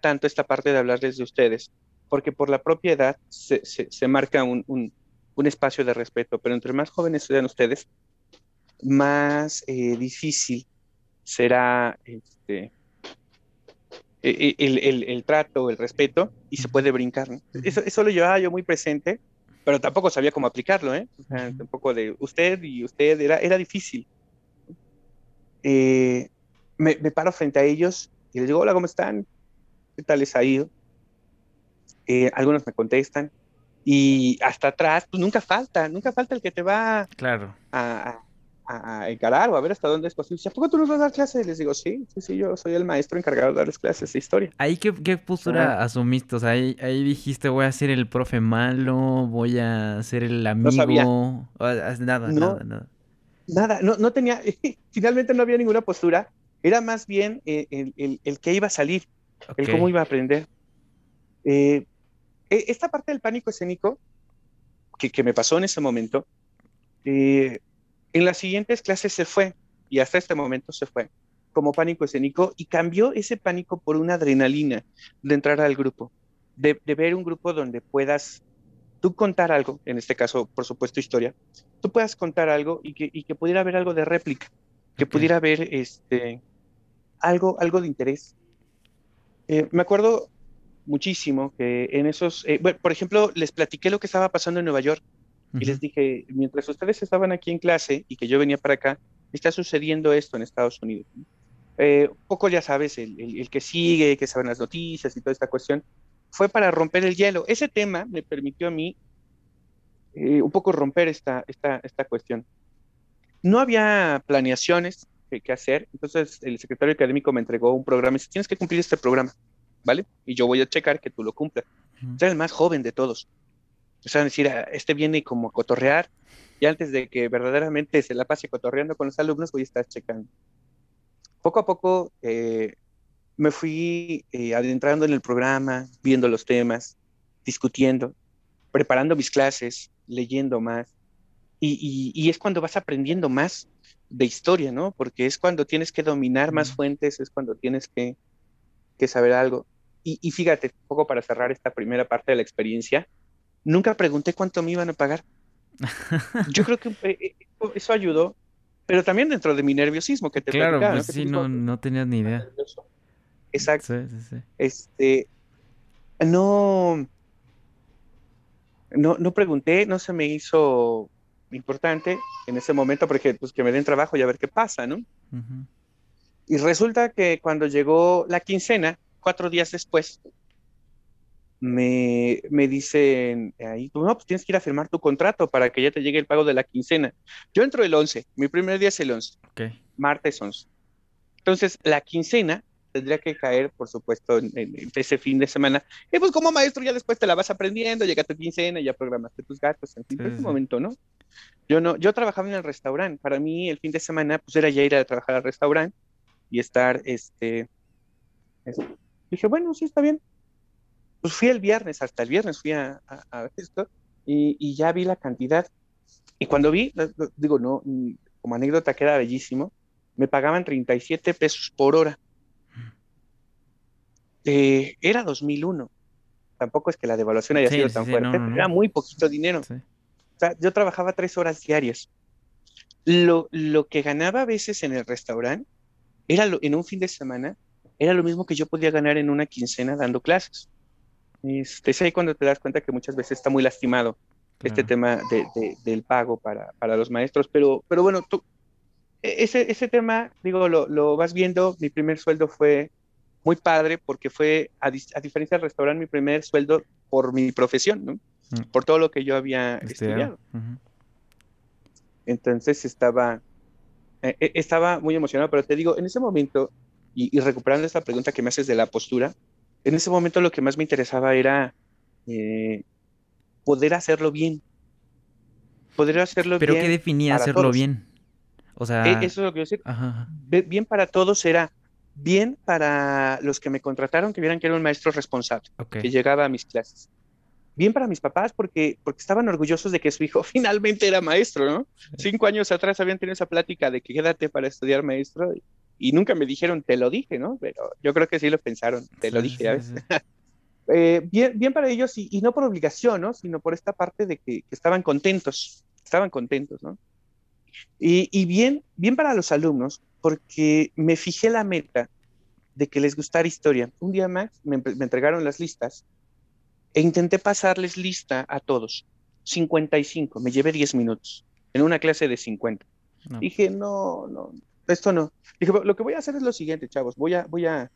tanto esta parte de hablarles de ustedes, porque por la propia edad se, se, marca un, un, un, espacio de respeto, pero entre más jóvenes sean ustedes, más eh, difícil será este, e, e, el, el, el, trato, el respeto, y se puede brincar. Eso, eso lo llevaba yo muy presente, pero tampoco sabía cómo aplicarlo, ¿eh? tampoco de usted y usted, era, era difícil. Eh, me, paro frente a ellos y les digo, hola, ¿cómo están? ¿Qué tal les ha ido? Eh, algunos me contestan y hasta atrás, pues nunca falta, nunca falta el que te va claro. a, a, encarar o a ver hasta dónde es posible. ¿A poco tú nos vas a dar clases? Les digo, sí, sí, sí, yo soy el maestro encargado de darles clases de historia. ¿Ahí qué, qué postura asumiste? O sea, ahí, ahí, dijiste, voy a ser el profe malo, voy a ser el amigo. No sabía. Nada, nada, nada nada, no, no tenía, finalmente no había ninguna postura. era más bien eh, el, el, que iba a salir, el cómo iba a aprender. Eh, e, esta parte del pánico escénico que, que, me pasó en ese momento, eh, en las siguientes clases se fue, y hasta este momento se fue, como pánico escénico, y cambió ese pánico por una adrenalina de entrar al grupo, de, de ver un grupo donde puedas tú contar algo, en este caso, por supuesto, historia, tú puedas contar algo y que, y que pudiera haber algo de réplica, que pudiera haber este, algo, algo de interés. Eh, me acuerdo muchísimo que en esos, eh, bueno, por ejemplo, les platiqué lo que estaba pasando en Nueva York y les dije, mientras ustedes estaban aquí en clase y que yo venía para acá, está sucediendo esto en Estados Unidos. Eh, poco ya sabes, el, el, que sigue, que saben las noticias y toda esta cuestión, fue para romper el hielo. Ese tema me permitió a mí eh, un poco romper esta, esta, esta cuestión. No había planeaciones que, hacer, entonces el secretario académico me entregó un programa y dice, tienes que cumplir este programa, ¿vale? Y yo voy a checar que tú lo cumplas. Era el más joven de todos. O sea, decir, ah, este viene como a cotorrear y antes de que verdaderamente se la pase cotorreando con los alumnos, voy a estar checando. Poco a poco eh, me fui eh, adentrando en el programa, viendo los temas, discutiendo, preparando mis clases, leyendo más. Y, es cuando vas aprendiendo más de historia, ¿no? Porque es cuando tienes que dominar más fuentes, es cuando tienes que, saber algo. Y, y, fíjate, un poco para cerrar esta primera parte de la experiencia, nunca pregunté cuánto me iban a pagar. Yo creo que eh, eh, eso ayudó, pero también dentro de mi nerviosismo que te Claro, pues sí, no, no tenías ni idea. Exacto. Este, no, no, no pregunté, no se me hizo importante en ese momento porque pues que me den trabajo y a ver qué pasa, ¿no? Y resulta que cuando llegó la quincena, cuatro días después, me, me dicen ahí, no, pues tienes que ir a firmar tu contrato para que ya te llegue el pago de la quincena. Yo entro el 11, mi primer día es el 11, martes 11. Entonces, la quincena tendría que caer, por supuesto, en, ese fin de semana. Y pues como maestro ya después te la vas aprendiendo, llega tu quincena, ya programaste tus gastos, en fin, ese momento, ¿no? Yo no, yo trabajaba en el restaurante. Para mí el fin de semana pues era ya ir a trabajar al restaurante y estar, este, dije, bueno, sí, está bien. Pues fui el viernes, hasta el viernes fui a, a, esto y, y, ya vi la cantidad. Y cuando vi, digo, no, como anécdota queda bellísimo, me pagaban 37 pesos por hora. Eh, era 2001. Tampoco es que la devaluación haya sido tan fuerte, era muy poquito dinero. O sea, yo trabajaba tres horas diarias. Lo, lo que ganaba a veces en el restaurante, era lo, en un fin de semana, era lo mismo que yo podía ganar en una quincena dando clases. Este, es ahí cuando te das cuenta que muchas veces está muy lastimado este tema de, del pago para, para, los maestros, pero, pero bueno, tú, e, ese, ese tema, digo, lo, lo vas viendo, mi primer sueldo fue muy padre porque fue, a, diferencia del restaurante, mi primer sueldo por mi profesión, ¿no? Mm. Por todo lo que yo había estudiado. Entonces estaba, eh, estaba muy emocionado, pero te digo, en ese momento, y, recuperando esta pregunta que me haces de la postura, en ese momento lo que más me interesaba era eh, poder hacerlo bien. Poder hacerlo bien. ¿Pero qué definía hacerlo bien? O sea, eso es lo que yo decía. Bien para todos era bien para los que me contrataron, que vieran que era un maestro responsable, que llegaba a mis clases. Bien para mis papás, porque, porque estaban orgullosos de que su hijo finalmente era maestro, ¿no? Cinco años atrás habían tenido esa plática de que quédate para estudiar maestro y, nunca me dijeron, te lo dije, ¿no? Pero yo creo que sí lo pensaron, te lo dije, ¿sabes? eh, bien, bien para ellos y, no por obligación, ¿no? Sino por esta parte de que, estaban contentos, estaban contentos, ¿no? Y, y, bien, bien para los alumnos, porque me fijé la meta de que les gustara historia. Un día más me, entregaron las listas e intenté pasarles lista a todos. 55, me llevé 10 minutos en una clase de 50. Dije, no, no, esto no. Dije, lo que voy a hacer es lo siguiente, chavos, voy a, voy a,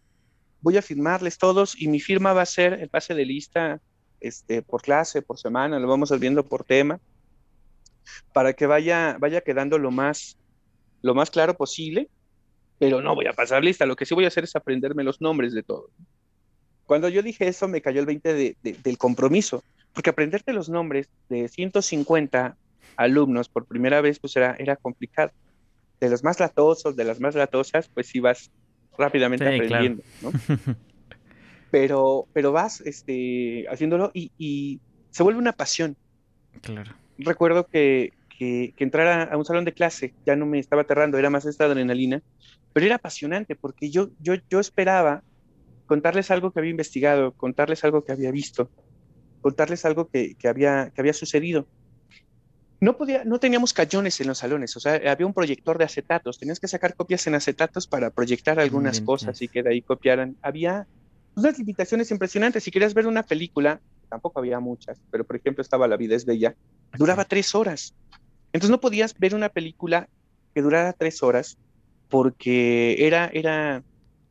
voy a firmarles todos y mi firma va a ser el pase de lista este, por clase, por semana, lo vamos viendo por tema, para que vaya, vaya quedando lo más, lo más claro posible pero no voy a pasar lista, lo que sí voy a hacer es aprenderme los nombres de todos. Cuando yo dije eso, me cayó el 20 del compromiso, porque aprenderte los nombres de 150 alumnos por primera vez, pues era, era complicado. De los más latosos, de las más latosas, pues ibas, rápidamente aprendiendo, ¿no? pero, pero vas este, haciéndolo y, se vuelve una pasión. Claro. Recuerdo que, que, entrar a, un salón de clase ya no me estaba aterrando, era más esta adrenalina, pero era apasionante porque yo, yo, yo esperaba contarles algo que había investigado, contarles algo que había visto, contarles algo que, que había, que había sucedido no podía, no teníamos cañones en los salones, o sea, había un proyector de acetatos, tenías que sacar copias en acetatos para proyectar algunas cosas y que de ahí copiaran. Había unas limitaciones impresionantes. Si querías ver una película, tampoco había muchas, pero por ejemplo estaba La vida es bella, duraba tres horas. Entonces no podías ver una película que durara tres horas porque era, era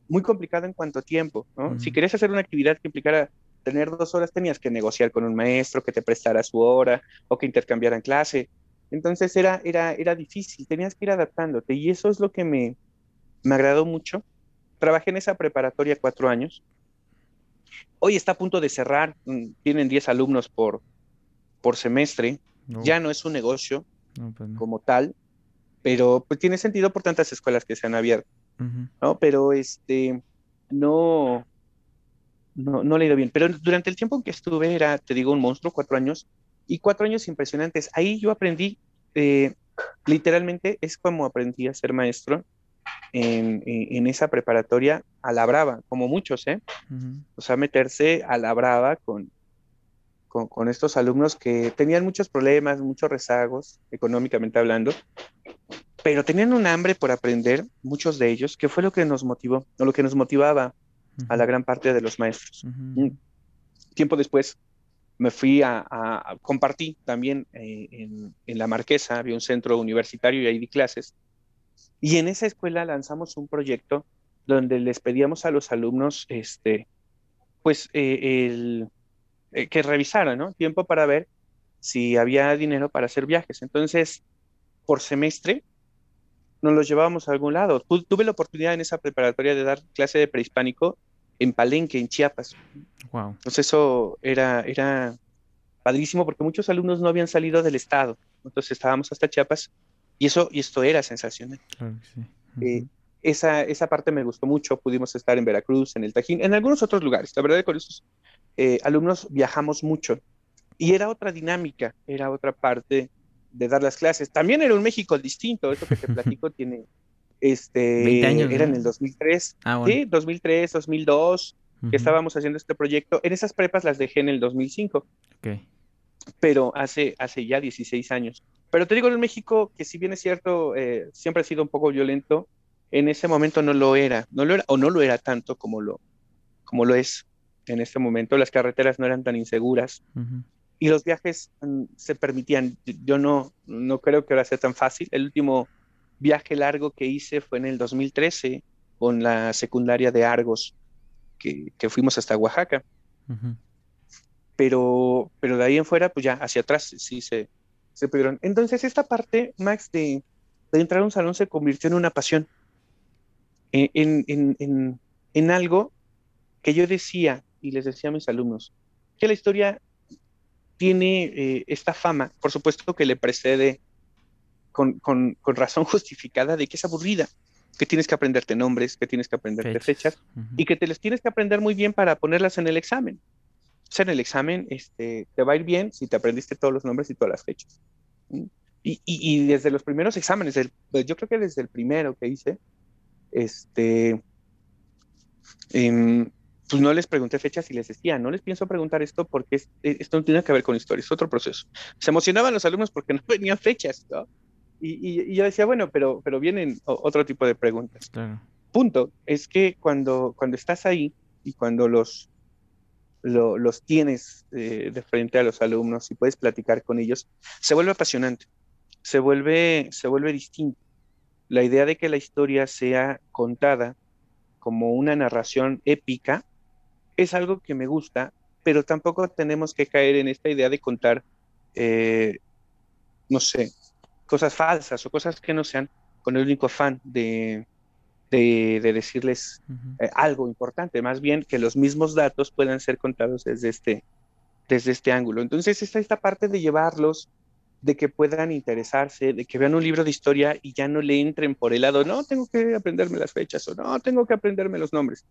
muy complicado en cuanto a tiempo, ¿no? Si querías hacer una actividad que implicara tener dos horas tenías que negociar con un maestro que te prestara su hora o que intercambiaran clase. Entonces era, era, era difícil, tenías que ir adaptándote y eso es lo que me, me agradó mucho. Trabajé en esa preparatoria cuatro años. Hoy está a punto de cerrar, mm, tienen 10 alumnos por, por semestre. Ya no es un negocio pues como tal, pero pues tiene sentido por tantas escuelas que se han abierto. ¿no? Pero este, no, no, no le he ido bien. Pero durante el tiempo en que estuve era, te digo, un monstruo, cuatro años, y cuatro años impresionantes. Ahí yo aprendí, eh, literalmente es como aprendí a ser maestro en, esa preparatoria a la brava, como muchos, ¿eh? O sea, meterse a la brava con, con, con, estos alumnos que tenían muchos problemas, muchos rezagos, económicamente hablando, pero tenían un hambre por aprender, muchos de ellos, que fue lo que nos motivó, o lo que nos motivaba a la gran parte de los maestros. Tiempo después me fui a, a, compartí también eh, en, La Marquesa, había un centro universitario y ahí di clases. Y en esa escuela lanzamos un proyecto donde les pedíamos a los alumnos, este, pues, eh, el, eh, que revisaran, ¿no? Tiempo para ver si había dinero para hacer viajes. Entonces, por semestre, nos los llevábamos a algún lado. Tuve la oportunidad en esa preparatoria de dar clase de prehispánico en Palenque, en Chiapas. Wow. Entonces eso era, era padrísimo porque muchos alumnos no habían salido del estado. Entonces estábamos hasta Chiapas y eso y esto era sensacional. Claro sí. Eh, esa, esa parte me gustó mucho. Pudimos estar en Veracruz, en el Tajín, en algunos otros lugares. La verdad, con esos eh, alumnos viajamos mucho. Y era otra dinámica, era otra parte de dar las clases. También era un México distinto. Esto que te platico tiene, este, era en el 2003, ah, sí, 2003, 2002, que estábamos haciendo este proyecto. En esas prepas las dejé en el 2005. Pero hace, hace ya 16 años. Pero te digo, en México, que si bien es cierto, eh, siempre ha sido un poco violento, en ese momento no lo era, no lo era, o no lo era tanto como lo, como lo es en este momento. Las carreteras no eran tan inseguras y los viajes mm, se permitían. Yo no, no creo que ahora sea tan fácil. El último viaje largo que hice fue en el 2013 con la secundaria de Argos, que, fuimos hasta Oaxaca. pero, pero de ahí en fuera, pues ya hacia atrás sí se, se pudieron. Entonces, esta parte, Max, de, entrar a un salón se convirtió en una pasión, en, en, en, algo que yo decía y les decía a mis alumnos, que la historia tiene eh, esta fama, por supuesto que le precede con, razón justificada de que es aburrida, que tienes que aprenderte nombres, que tienes que aprenderte fechas, y que te las tienes que aprender muy bien para ponerlas en el examen. O sea, en el examen este, te va a ir bien si te aprendiste todos los nombres y todas las fechas. Y, desde los primeros exámenes, pues, yo creo que desde el primero que hice, este, em, pues no les pregunté fechas y les decía, no les pienso preguntar esto porque esto no tiene que ver con historia, es otro proceso. Se emocionaban los alumnos porque no venían fechas, ¿no? Y, yo decía, bueno, pero, pero vienen otro tipo de preguntas. Punto. Es que cuando, cuando estás ahí y cuando los, los tienes eh, de frente a los alumnos y puedes platicar con ellos, se vuelve apasionante, se vuelve, se vuelve distinto. La idea de que la historia sea contada como una narración épica es algo que me gusta, pero tampoco tenemos que caer en esta idea de contar, eh, no sé, cosas falsas o cosas que no sean con el único afán de, de, decirles eh, algo importante, más bien que los mismos datos puedan ser contados desde este, desde este ángulo. Entonces está esta parte de llevarlos de que puedan interesarse, de que vean un libro de historia y ya no le entren por el lado, no, tengo que aprenderme las fechas o no, tengo que aprenderme los nombres.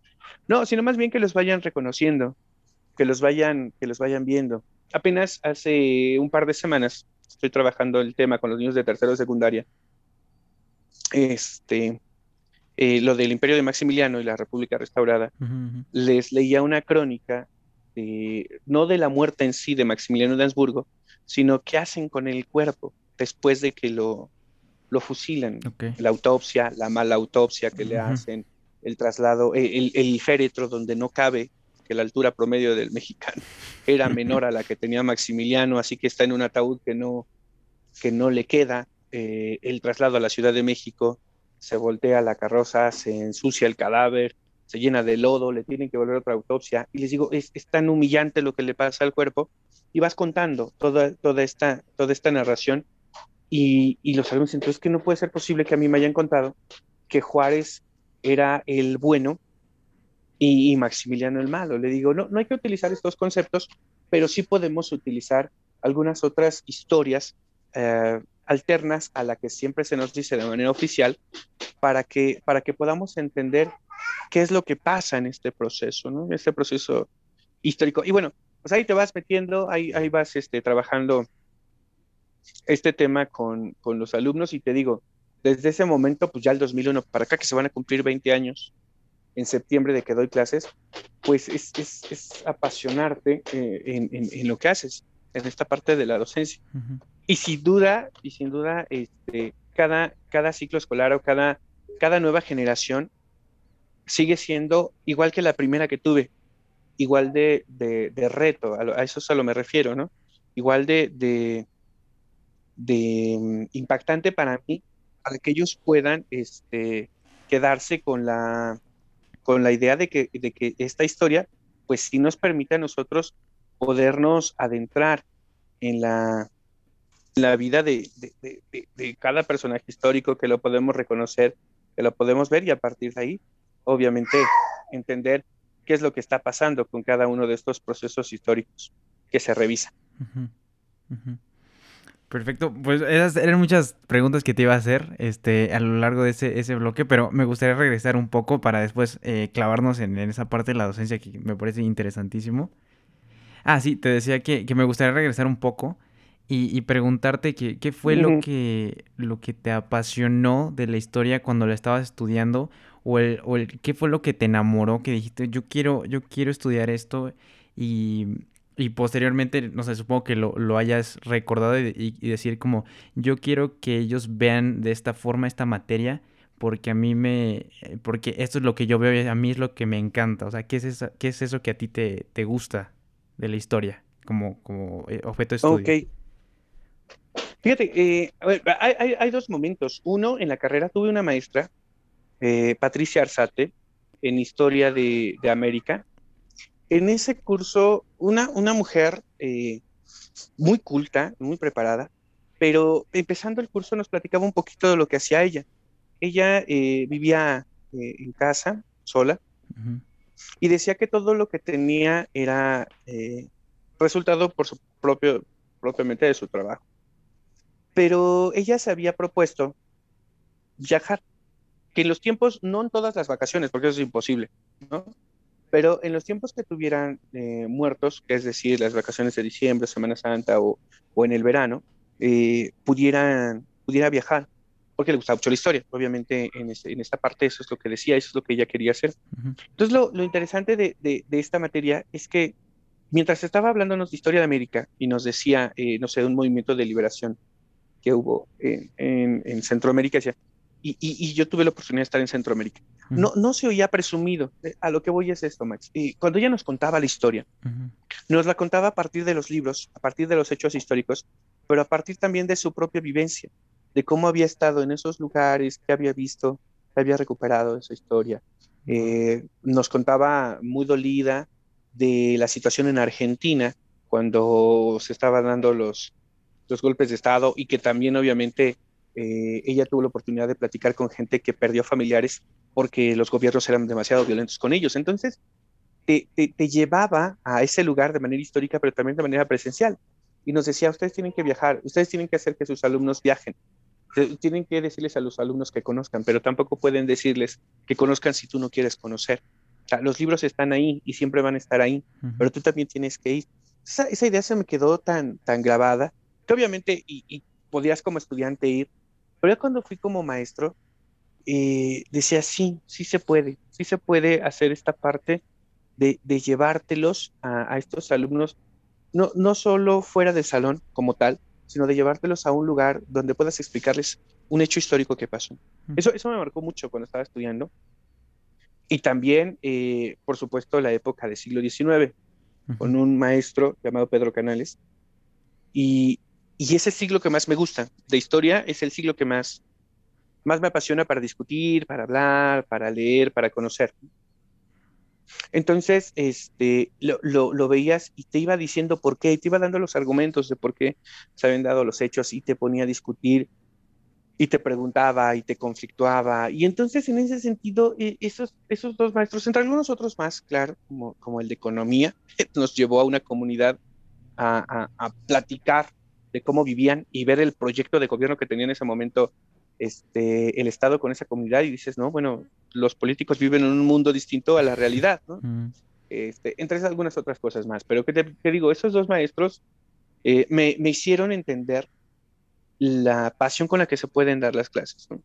No, sino más bien que los vayan reconociendo, que los vayan, que los vayan viendo. Apenas hace un par de semanas estoy trabajando el tema con los niños de tercero de secundaria. Este, eh, lo del Imperio de Maximiliano y la República Restaurada. Les leía una crónica, no de la muerte en sí de Maximiliano de Habsburgo, sino qué hacen con el cuerpo después de que lo, lo fusilan. La autopsia, la mala autopsia que le hacen, el traslado, el, el, féretro donde no cabe, que la altura promedio del mexicano era menor a la que tenía Maximiliano, así que está en un ataúd que no, que no le queda. Eh, el traslado a la Ciudad de México, se voltea la carroza, se ensucia el cadáver, se llena de lodo, le tienen que volver otra autopsia. Y les digo, es, es tan humillante lo que le pasa al cuerpo y vas contando toda, toda, esta, toda esta narración y, y los alumnos entonces que no puede ser posible que a mí me hayan contado que Juárez era el bueno y, Maximiliano el malo. Le digo, no, no hay que utilizar estos conceptos, pero sí podemos utilizar algunas otras historias eh, alternas a la que siempre se nos dice de manera oficial para que, para que podamos entender qué es lo que pasa en este proceso, ¿no? Este proceso histórico. Y bueno, pues ahí te vas metiendo, ahí, ahí vas este, trabajando este tema con, con, los alumnos y te digo, desde ese momento, pues ya el 2001 para acá, que se van a cumplir 20 años en septiembre de que doy clases, pues es, es, es apasionarte eh, en, en, lo que haces, en esta parte de la docencia. Y sin duda, y sin duda, este, cada, cada ciclo escolar o cada, cada nueva generación sigue siendo igual que la primera que tuve igual de, de, reto, a, eso solo me refiero, ¿no? Igual de, de, de, mm, impactante para mí, para que ellos puedan este, quedarse con la, con la idea de que, de que esta historia, pues sí nos permite a nosotros podernos adentrar en la, la vida de, de, de, cada personaje histórico, que lo podemos reconocer, que lo podemos ver y a partir de ahí, obviamente, entender qué es lo que está pasando con cada uno de estos procesos históricos que se revisan. Perfecto, pues esas eran muchas preguntas que te iba a hacer este, a lo largo de ese, ese bloque, pero me gustaría regresar un poco para después eh, clavarnos en, esa parte de la docencia que me parece interesantísimo. Ah, sí, te decía que, me gustaría regresar un poco y, preguntarte qué fue lo, que, lo que te apasionó de la historia cuando la estabas estudiando o el, o el qué fue lo que te enamoró, que dijiste, yo quiero, yo quiero estudiar esto y, y posteriormente, no sé, supongo que lo, lo hayas recordado y, decir como, yo quiero que ellos vean de esta forma esta materia porque a mí me, porque esto es lo que yo veo y a mí es lo que me encanta, o sea, ¿qué es eso, qué es eso que a ti te, te gusta de la historia como, como eh, objeto de estudio? Ok. Fíjate, eh, a ver, hay, hay, hay dos momentos. Uno, en la carrera tuve una maestra eh, Patricia Arzate en Historia de, América. En ese curso, una, una mujer eh, muy culta, muy preparada, pero empezando el curso nos platicaba un poquito de lo que hacía ella. Ella eh, vivía en casa, sola, y decía que todo lo que tenía era resultado por su propio, propiamente de su trabajo. Pero ella se había propuesto viajar que en los tiempos, no en todas las vacaciones, porque eso es imposible, ¿no? Pero en los tiempos que tuvieran eh, muertos, es decir, las vacaciones de diciembre, Semana Santa o, o en el verano, eh, pudieran, pudiera viajar, porque le gustaba mucho la historia. Obviamente, en, en, esta parte, eso es lo que decía, eso es lo que ella quería hacer. Entonces, lo, lo interesante de, de, de, esta materia es que mientras estaba hablándonos de historia de América y nos decía, eh, no sé, de un movimiento de liberación que hubo en, en, en Centroamérica, decía, y, yo tuve la oportunidad de estar en Centroamérica. No, no se oía presumido. Eh, a lo que voy es esto, Max. Y cuando ella nos contaba la historia, nos la contaba a partir de los libros, a partir de los hechos históricos, pero a partir también de su propia vivencia, de cómo había estado en esos lugares, qué había visto, qué había recuperado de esa historia. Eh, nos contaba muy dolida de la situación en Argentina cuando se estaban dando los, los golpes de Estado y que también obviamente eh, ella tuvo la oportunidad de platicar con gente que perdió familiares porque los gobiernos eran demasiado violentos con ellos. Entonces, te, llevaba a ese lugar de manera histórica, pero también de manera presencial. y nos decía, ustedes tienen que viajar, ustedes tienen que hacer que sus alumnos viajen, tienen que decirles a los alumnos que conozcan, pero tampoco pueden decirles que conozcan si tú no quieres conocer. O sea, los libros están ahí y siempre van a estar ahí, pero tú también tienes que ir. Esa, esa, idea se me quedó tan, tan grabada, que obviamente, y, y podías como estudiante ir, pero ya cuando fui como maestro, eh, decía, sí, sí se puede, sí se puede hacer esta parte de, de llevártelos a, a, estos alumnos, no, no solo fuera del salón como tal, sino de llevártelos a un lugar donde puedas explicarles un hecho histórico que pasó. Eso, eso me marcó mucho cuando estaba estudiando. Y también, eh, por supuesto, la época del siglo XIX, con un maestro llamado Pedro Canales. Y, y ese siglo que más me gusta de historia es el siglo que más, más me apasiona para discutir, para hablar, para leer, para conocer. Entonces, este, lo, lo, veías y te iba diciendo por qué, y te iba dando los argumentos de por qué se habían dado los hechos y te ponía a discutir y te preguntaba y te conflictuaba. Y entonces, en ese sentido, esos, esos dos maestros, entre algunos otros más, claro, como, el de economía, nos llevó a una comunidad a, a platicar de cómo vivían y ver el proyecto de gobierno que tenía en ese momento este, el Estado con esa comunidad y dices, no, bueno, los políticos viven en un mundo distinto a la realidad, ¿no? Mm. Este, entre algunas otras cosas más. Pero que te, te digo, esos dos maestros eh, me, me, hicieron entender la pasión con la que se pueden dar las clases. No,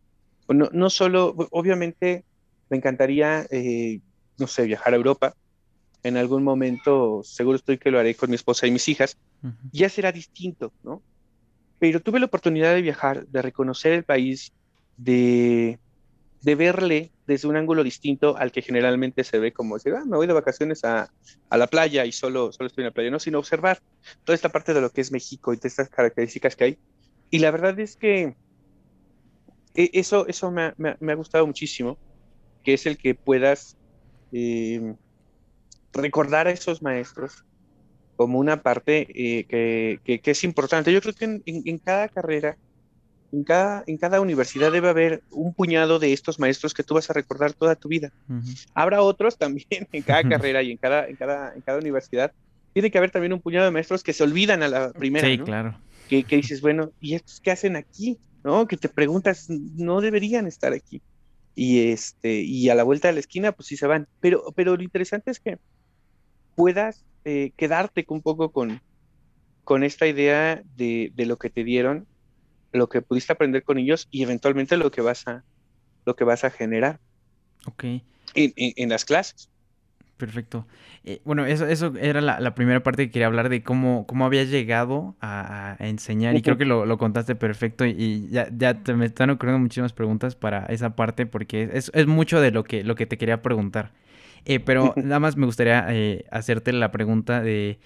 no, no solo, obviamente, me encantaría, eh, no sé, viajar a Europa. En algún momento, seguro estoy que lo haré con mi esposa y mis hijas. Uh -huh. Ya será distinto, ¿no? Pero tuve la oportunidad de viajar, de reconocer el país, de, de, verle desde un ángulo distinto al que generalmente se ve como decir, ah, me voy de vacaciones a, a, la playa y solo, solo estoy en la playa, no, sino observar toda esta parte de lo que es México y de estas características que hay. Y la verdad es que e, eso, eso me, me, me ha gustado muchísimo, que es el que puedas eh, recordar a esos maestros, como una parte eh, que, que, que, es importante. Yo creo que en, en, en, cada carrera, en cada, en cada universidad debe haber un puñado de estos maestros que tú vas a recordar toda tu vida. Uh -huh. Habrá otros también en cada carrera y en cada, en, cada, en cada universidad. Tiene que haber también un puñado de maestros que se olvidan a la primera. Sí, ¿no? claro. Que, que, dices, bueno, ¿y estos qué hacen aquí? ¿No? Que te preguntas, no deberían estar aquí. Y, este, y a la vuelta de la esquina, pues sí se van. Pero, pero lo interesante es que puedas eh, quedarte un poco con, con esta idea de, de, lo que te dieron, lo que pudiste aprender con ellos y eventualmente lo que vas a, lo que vas a generar. Ok. En, en, en las clases. Perfecto. Eh, bueno, eso, eso era la, la, primera parte que quería hablar de cómo, cómo había llegado a, a enseñar uh -huh. y creo que lo, lo, contaste perfecto y ya, ya te me están ocurriendo muchísimas preguntas para esa parte porque es, es mucho de lo que, lo que te quería preguntar. Eh, pero nada más me gustaría eh, hacerte la pregunta de,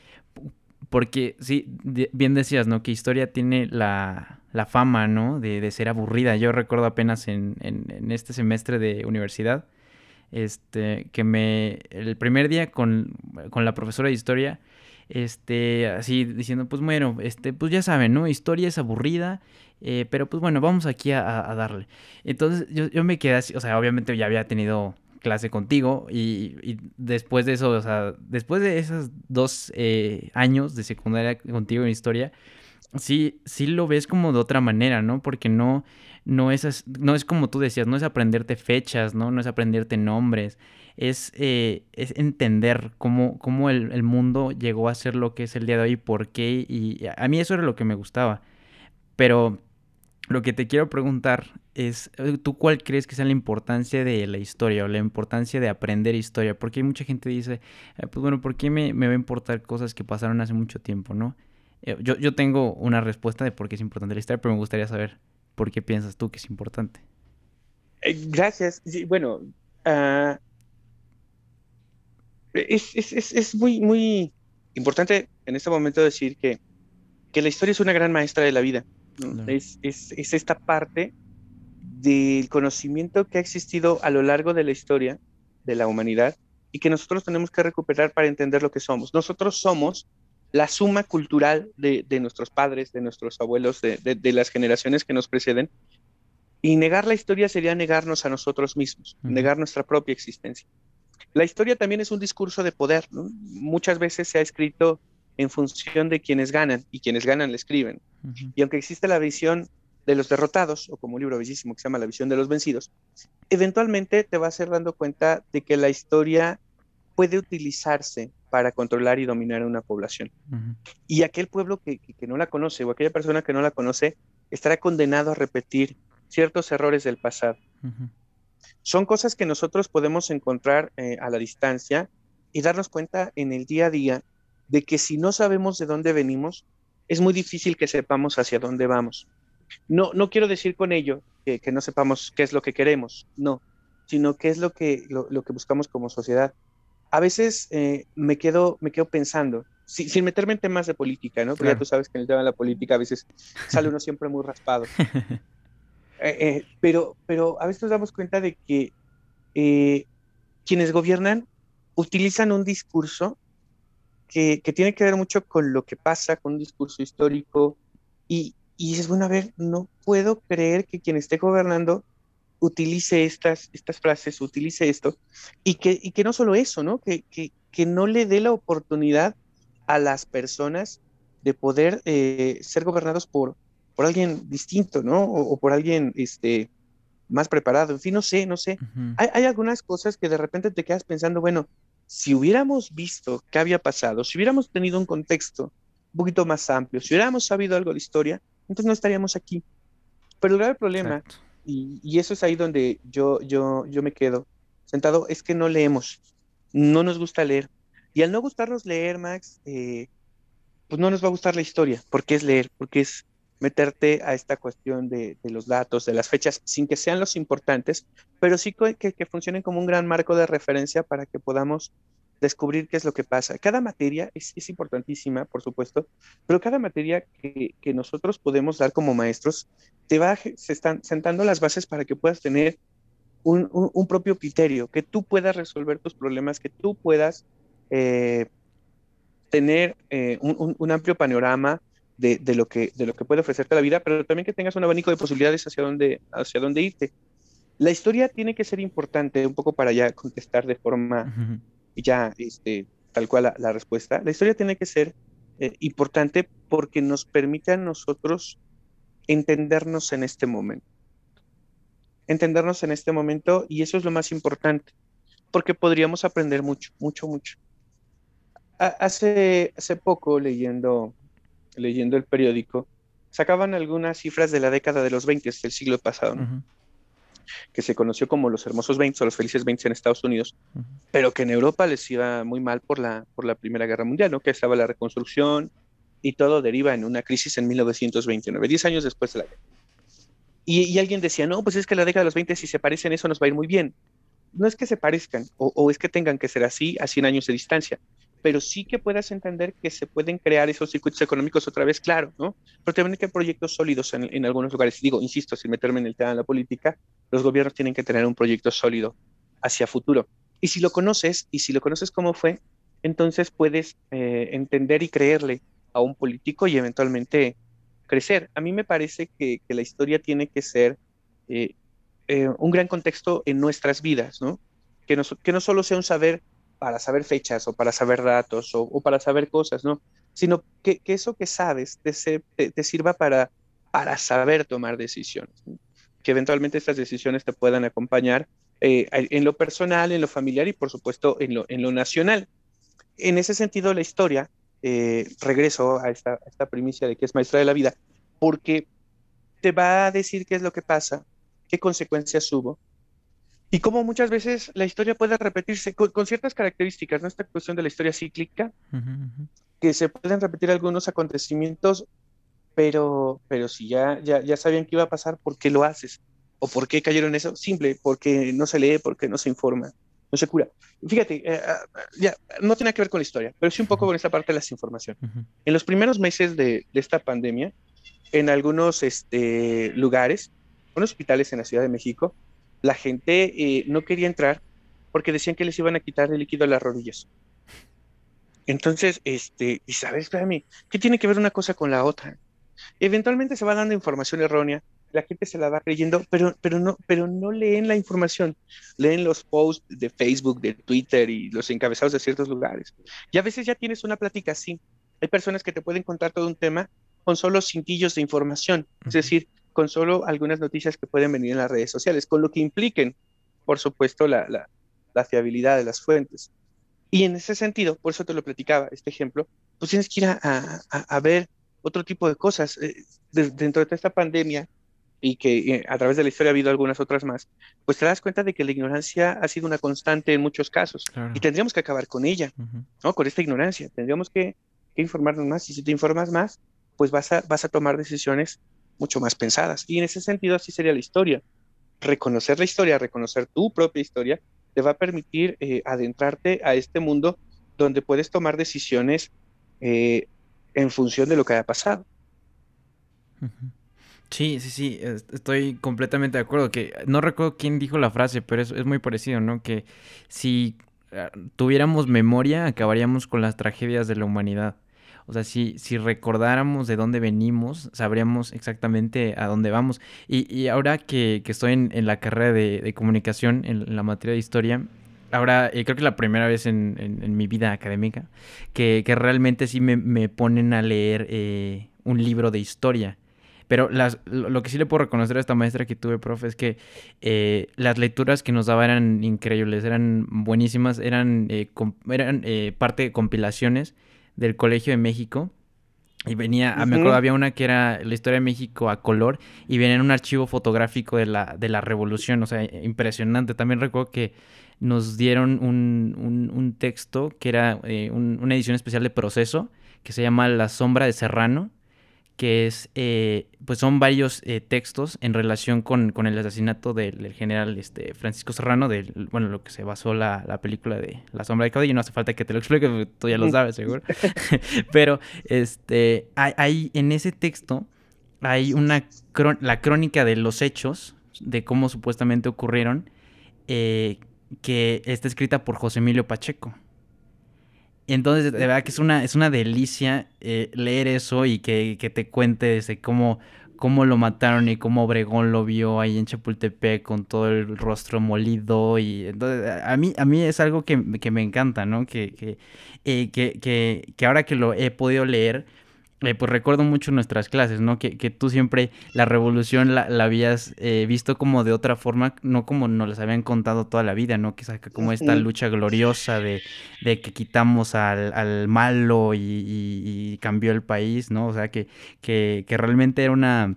porque sí, de, bien decías, ¿no? Que historia tiene la, la fama, ¿no? De, de, ser aburrida. Yo recuerdo apenas en, en, en, este semestre de universidad, este, que me, el primer día con, con la profesora de historia, este, así diciendo, pues bueno, este, pues ya saben, ¿no? Historia es aburrida, eh, pero pues bueno, vamos aquí a, a darle. Entonces yo, yo, me quedé así, o sea, obviamente ya había tenido clase contigo y, después de eso, o sea, después de esos dos eh, años de secundaria contigo en historia, sí, sí lo ves como de otra manera, ¿no? Porque no, no es, no es como tú decías, no es aprenderte fechas, ¿no? No es aprenderte nombres, es, eh, es entender cómo, cómo el, el, mundo llegó a ser lo que es el día de hoy, por qué, y a mí eso era lo que me gustaba. Pero lo que te quiero preguntar es, eh, ¿tú cuál crees que sea la importancia de la historia o la importancia de aprender historia? Porque hay mucha gente que dice, eh, pues bueno, ¿por qué me, me, va a importar cosas que pasaron hace mucho tiempo, no? Eh, yo, yo tengo una respuesta de por qué es importante la historia, pero me gustaría saber por qué piensas tú que es importante. gracias. Bueno, uh, es, es, es, muy, muy importante en este momento decir que, que la historia es una gran maestra de la vida. ¿No? Es, es, es, esta parte del conocimiento que ha existido a lo largo de la historia de la humanidad y que nosotros tenemos que recuperar para entender lo que somos. Nosotros somos la suma cultural de, de nuestros padres, de nuestros abuelos, de, de, de, las generaciones que nos preceden. Y negar la historia sería negarnos a nosotros mismos, negar nuestra propia existencia. La historia también es un discurso de poder. ¿no? Muchas veces se ha escrito en función de quienes ganan y quienes ganan le escriben. Y aunque existe la visión de los derrotados, o como un libro bellísimo que se llama La visión de los vencidos, eventualmente te vas a ir dando cuenta de que la historia puede utilizarse para controlar y dominar a una población. Y aquel pueblo que, no la conoce o aquella persona que no la conoce estará condenado a repetir ciertos errores del pasado. Son cosas que nosotros podemos encontrar eh, a la distancia y darnos cuenta en el día a día de que si no sabemos de dónde venimos, es muy difícil que sepamos hacia dónde vamos. No, no quiero decir con ello que, no sepamos qué es lo que queremos, no, sino qué es lo que, lo, que buscamos como sociedad. A veces eh, me, quedo, me quedo pensando, sin, meterme en temas de política, ¿no? Porque ya tú sabes que en el tema de la política a veces sale uno siempre muy raspado. Eh, eh, pero, pero a veces nos damos cuenta de que quienes gobiernan utilizan un discurso que, tiene que ver mucho con lo que pasa, con un discurso histórico, y, y dices, bueno, a ver, no puedo creer que quien esté gobernando utilice estas, estas frases, utilice esto, y que, y que no solo eso, ¿no? Que, que, que no le dé la oportunidad a las personas de poder eh, ser gobernados por, por alguien distinto, ¿no? O, por alguien este, más preparado. En fin, no sé, no sé. hay, hay, algunas cosas que de repente te quedas pensando, bueno, si hubiéramos visto qué había pasado, si hubiéramos tenido un contexto un poquito más amplio, si hubiéramos sabido algo de historia, entonces no estaríamos aquí. Pero el grave problema, y, eso es ahí donde yo, yo, yo me quedo sentado, es que no leemos, no nos gusta leer. Y al no gustarnos leer, Max, eh, pues no nos va a gustar la historia, porque es leer, porque es meterte a esta cuestión de, los datos, de las fechas, sin que sean los importantes, pero sí que, que, funcionen como un gran marco de referencia para que podamos descubrir qué es lo que pasa. Cada materia es, importantísima, por supuesto, pero cada materia que, nosotros podemos dar como maestros te va se están sentando las bases para que puedas tener un, propio criterio, que tú puedas resolver tus problemas, que tú puedas eh, tener eh, un, amplio panorama de, lo que, de lo que puede ofrecerte la vida, pero también que tengas un abanico de posibilidades hacia dónde, hacia dónde irte. La historia tiene que ser importante, un poco para ya contestar de forma ya este, tal cual la, respuesta. La historia tiene que ser eh, importante porque nos permite a nosotros entendernos en este momento. Entendernos en este momento y eso es lo más importante, porque podríamos aprender mucho, mucho, mucho. hace, hace poco, leyendo, leyendo el periódico, sacaban algunas cifras de la década de los 20 del siglo pasado. ¿no? que se conoció como los hermosos 20 o los felices 20 en Estados Unidos, pero que en Europa les iba muy mal por la, por la Primera Guerra Mundial, ¿no? que estaba la reconstrucción y todo deriva en una crisis en 1929, 10 años después de la guerra. Y, alguien decía, no, pues es que la década de los 20 si se parecen eso nos va a ir muy bien. No es que se parezcan o, o es que tengan que ser así a 100 años de distancia, pero sí que puedas entender que se pueden crear esos circuitos económicos otra vez, claro, ¿no? Pero también que proyectos sólidos en, algunos lugares. Digo, insisto, sin meterme en el tema de la política, los gobiernos tienen que tener un proyecto sólido hacia futuro. Y si lo conoces, y si lo conoces cómo fue, entonces puedes eh, entender y creerle a un político y eventualmente crecer. A mí me parece que, la historia tiene que ser eh, eh, un gran contexto en nuestras vidas, ¿no? Que no, que no solo sea un saber para saber fechas o para saber datos o, para saber cosas, ¿no? Sino que, eso que sabes te, te, sirva para, para saber tomar decisiones. Que eventualmente estas decisiones te puedan acompañar eh, en lo personal, en lo familiar y por supuesto en lo, en lo nacional. En ese sentido, la historia, eh, regreso a esta, a esta primicia de que es maestra de la vida, porque te va a decir qué es lo que pasa, qué consecuencias hubo, y como muchas veces la historia puede repetirse con, ciertas características, ¿no? Esta cuestión de la historia cíclica, que se pueden repetir algunos acontecimientos, pero, pero si ya, ya, ya sabían que iba a pasar, ¿por qué lo haces? ¿O por qué cayeron en eso? Simple, porque no se lee, porque no se informa, no se cura. Fíjate, eh, ah, ya, no tiene que ver con la historia, pero sí un poco con esta parte de las información. En los primeros meses de, de esta pandemia, en algunos este, lugares, en hospitales en la Ciudad de México, la gente eh, no quería entrar porque decían que les iban a quitar el líquido a las rodillas. Entonces, este, y sabes, espérame, ¿qué tiene que ver una cosa con la otra? Eventualmente se va dando información errónea, la gente se la va creyendo, pero, pero, no, pero no leen la información, leen los posts de Facebook, de Twitter y los encabezados de ciertos lugares. Y a veces ya tienes una plática así, hay personas que te pueden contar todo un tema con solo cintillos de información, es decir, con solo algunas noticias que pueden venir en las redes sociales, con lo que impliquen, por supuesto, la, la, fiabilidad de las fuentes. Y en ese sentido, por eso te lo platicaba, este ejemplo, pues tienes que ir a, a, ver otro tipo de cosas. Eh, dentro de esta pandemia, y que eh, a través de la historia ha habido algunas otras más, pues te das cuenta de que la ignorancia ha sido una constante en muchos casos y tendríamos que acabar con ella, ¿no? Con esta ignorancia. Tendríamos que, informarnos más y si te informas más, pues vas a, vas a tomar decisiones mucho más pensadas. Y en ese sentido así sería la historia. Reconocer la historia, reconocer tu propia historia, te va a permitir eh, adentrarte a este mundo donde puedes tomar decisiones eh, en función de lo que haya pasado. Sí, sí, sí, estoy completamente de acuerdo. Que no recuerdo quién dijo la frase, pero es, es muy parecido, ¿no? Que si ah, tuviéramos memoria, acabaríamos con las tragedias de la humanidad. O sea, si, si recordáramos de dónde venimos, sabríamos exactamente a dónde vamos. Y, y ahora que, que estoy en, en, la carrera de, de comunicación, en, la materia de historia, ahora eh, creo que es la primera vez en, en mi vida académica que, que, realmente sí me, me ponen a leer eh, un libro de historia. Pero las, lo que sí le puedo reconocer a esta maestra que tuve, profe, es que eh, las lecturas que nos daba eran increíbles, eran buenísimas, eran, eran parte de compilaciones del Colegio de México. Y venía, me acuerdo, había una que era la historia de México a color y venía en un archivo fotográfico de la, de la revolución, o sea, impresionante. También recuerdo que nos dieron un, un, un texto que era una edición especial de proceso que se llama La sombra de Serrano que es, eh, pues son varios eh, textos en relación con, con el asesinato del, general este, Francisco Serrano, de, bueno, lo que se basó la, la película de La sombra de caudillo, no hace falta que te lo explique, porque tú ya lo sabes, seguro. Pero, este, hay, en ese texto, hay una, la crónica de los hechos, de cómo supuestamente ocurrieron, eh, que está escrita por José Emilio Pacheco. Entonces, de verdad que es una, es una delicia eh, leer eso y que, te cuente desde cómo, cómo lo mataron y cómo Obregón lo vio ahí en Chapultepec con todo el rostro molido. Y entonces, a mí, a mí es algo que, me encanta, ¿no? Que, que, eh, que, que, que ahora que lo he podido leer, eh, pues recuerdo mucho nuestras clases, ¿no? Que, que tú siempre la revolución la, la habías eh, visto como de otra forma, no como nos las habían contado toda la vida, ¿no? Que saca como esta lucha gloriosa de, de que quitamos al, al malo y, y, cambió el país, ¿no? O sea, que, que, que realmente era una...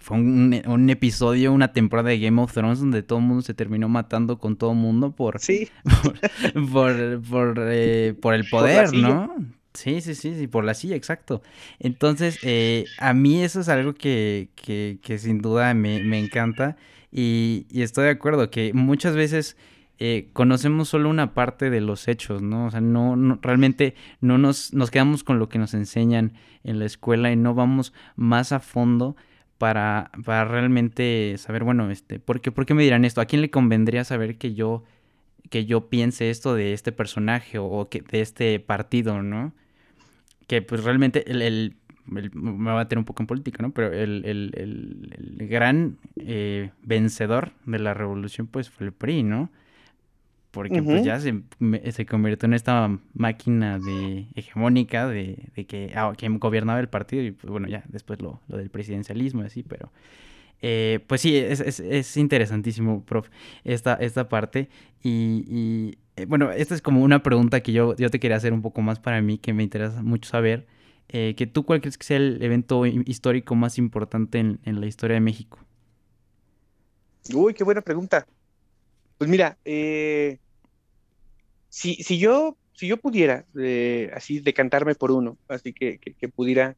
Fue un, un, episodio, una temporada de Game of Thrones donde todo el mundo se terminó matando con todo el mundo por, sí. por, por, por, eh, por el poder, ¿no? Sí, sí, sí, sí, por la silla, exacto. Entonces, eh, a mí eso es algo que, que, que sin duda me, me encanta y, y, estoy de acuerdo que muchas veces eh, conocemos solo una parte de los hechos, ¿no? O sea, no, no, realmente no nos, nos quedamos con lo que nos enseñan en la escuela y no vamos más a fondo para, para realmente saber, bueno, este, ¿por qué, ¿por qué me dirán esto? ¿A quién le convendría saber que yo que yo piense esto de este personaje o, que de este partido, ¿no? Que pues realmente el, me va a tener un poco en política, ¿no? Pero el, el gran eh, vencedor de la revolución pues fue el PRI, ¿no? Porque pues ya se, se, convirtió en esta máquina de hegemónica de, de que, ah, que gobernaba el partido y pues bueno, ya después lo, lo del presidencialismo y así, pero eh, pues sí, es, es, es, interesantísimo, prof, esta, esta parte. Y, eh, bueno, esta es como una pregunta que yo, yo te quería hacer un poco más para mí, que me interesa mucho saber. Eh, que tú, ¿cuál crees que sea el evento histórico más importante en, en, la historia de México? Uy, qué buena pregunta. Pues mira, si, si, yo, si yo pudiera así decantarme por uno, así que, que pudiera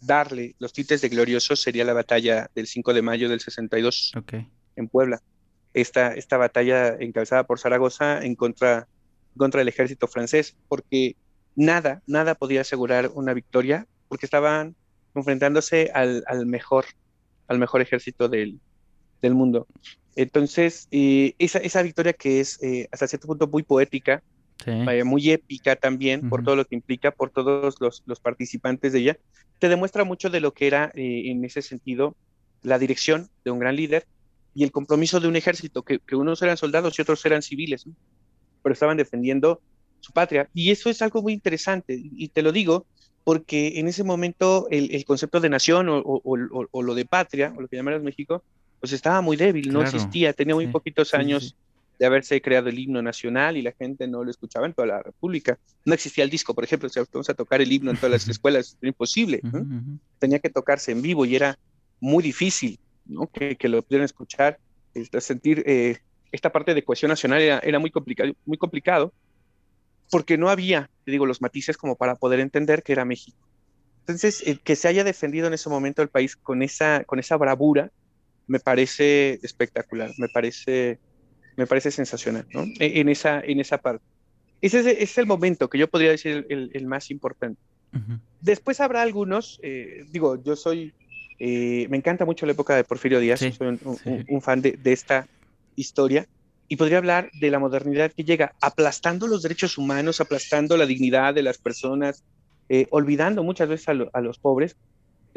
darle los títulos de glorioso sería la batalla del 5 de mayo del 62 en Puebla. Esta, esta batalla encabezada por Zaragoza en contra, contra del ejército francés, porque nada, nada podía asegurar una victoria, porque estaban enfrentándose al, al mejor, al mejor ejército del, del mundo. Entonces, eh, esa, esa victoria que es eh, hasta cierto punto muy poética, muy épica también por todo lo que implica, por todos los, los, participantes de ella, te demuestra mucho de lo que era eh, en ese sentido la dirección de un gran líder y el compromiso de un ejército, que, que unos eran soldados y otros eran civiles, pero estaban defendiendo su patria. Y eso es algo muy interesante, y te lo digo porque en ese momento el, concepto de nación o, lo de patria, o lo que llamamos México, pues estaba muy débil, no existía, tenía muy poquitos años de haberse creado el himno nacional y la gente no lo escuchaba en toda la República. No existía el disco, por ejemplo, si vamos a tocar el himno en todas las escuelas, era imposible. Tenía que tocarse en vivo y era muy difícil ¿no? que, lo pudieran escuchar, este, sentir eh, esta parte de cohesión nacional era, muy, complicado, muy complicado porque no había, te digo, los matices como para poder entender que era México. Entonces, que se haya defendido en ese momento el país con esa, con esa bravura, me parece espectacular, me parece me parece sensacional, ¿no? E, en esa, en esa parte. Ese es, el momento que yo podría decir el, más importante. Después habrá algunos, eh, digo, yo soy, eh, me encanta mucho la época de Porfirio Díaz, soy un, fan de, esta historia, y podría hablar de la modernidad que llega aplastando los derechos humanos, aplastando la dignidad de las personas, eh, olvidando muchas veces a, los pobres,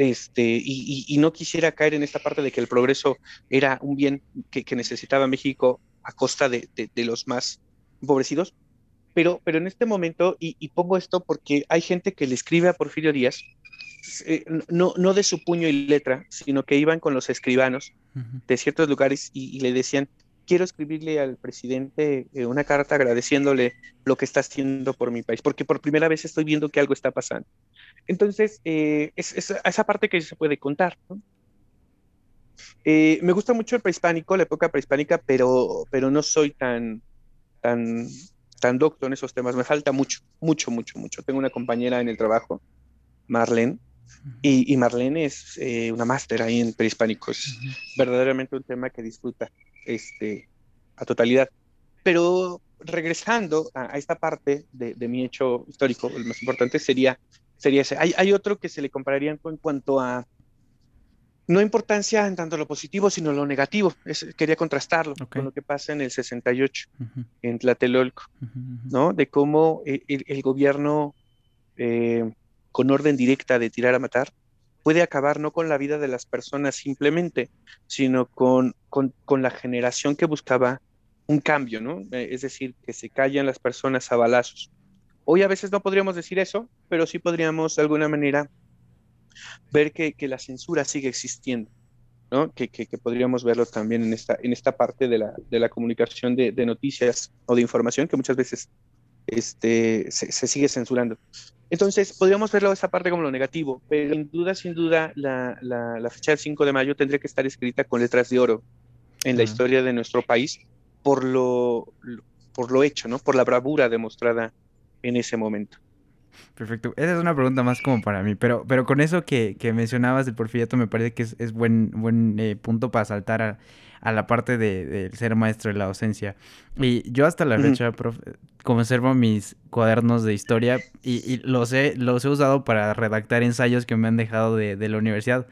este, y, no quisiera caer en esta parte de que el progreso era un bien que, que necesitaba México a costa de, los más empobrecidos. Pero, pero en este momento, y, pongo esto porque hay gente que le escribe a Porfirio Díaz, eh, no, no de su puño y letra, sino que iban con los escribanos de ciertos lugares y, le decían, quiero escribirle al presidente eh, una carta agradeciéndole lo que está haciendo por mi país, porque por primera vez estoy viendo que algo está pasando. Entonces, eh, es, esa parte que se puede contar. ¿no? Eh, me gusta mucho el prehispánico, la época prehispánica, pero, pero no soy tan, tan, tan docto en esos temas. Me falta mucho, mucho, mucho, mucho. Tengo una compañera en el trabajo, Marlene, y, Marlene es eh, una máster ahí en prehispánico. Es verdaderamente un tema que disfruta este, a totalidad. Pero regresando a, esta parte de, mi hecho histórico, el más importante sería, sería ese. Hay, hay otro que se le compararía en cuanto a no importancia en tanto lo positivo, sino lo negativo. quería contrastarlo con lo que pasa en el 68, en Tlatelolco, ¿no? De cómo eh, el, gobierno, eh, con orden directa de tirar a matar, puede acabar no con la vida de las personas simplemente, sino con, con, con la generación que buscaba un cambio, ¿no? Eh, es decir, que se callan las personas a balazos. Hoy a veces no podríamos decir eso, pero sí podríamos de alguna manera ver que, la censura sigue existiendo, ¿no? Que, podríamos verlo también en esta, en esta parte de la, comunicación de, noticias o de información que muchas veces este, se, sigue censurando. Entonces, podríamos verlo esa parte como lo negativo, pero sin duda, sin duda, la, fecha del 5 de mayo tendría que estar escrita con letras de oro en la historia de nuestro país por lo, por lo hecho, ¿no? Por la bravura demostrada en ese momento. Perfecto. Esa es una pregunta más como para mí, pero, pero con eso que, mencionabas del porfiriato me parece que es, buen, buen eh, punto para saltar a, la parte de, ser maestro de la docencia. Y yo hasta la fecha, conservo mis cuadernos de historia y, los, he, los he usado para redactar ensayos que me han dejado de, la universidad.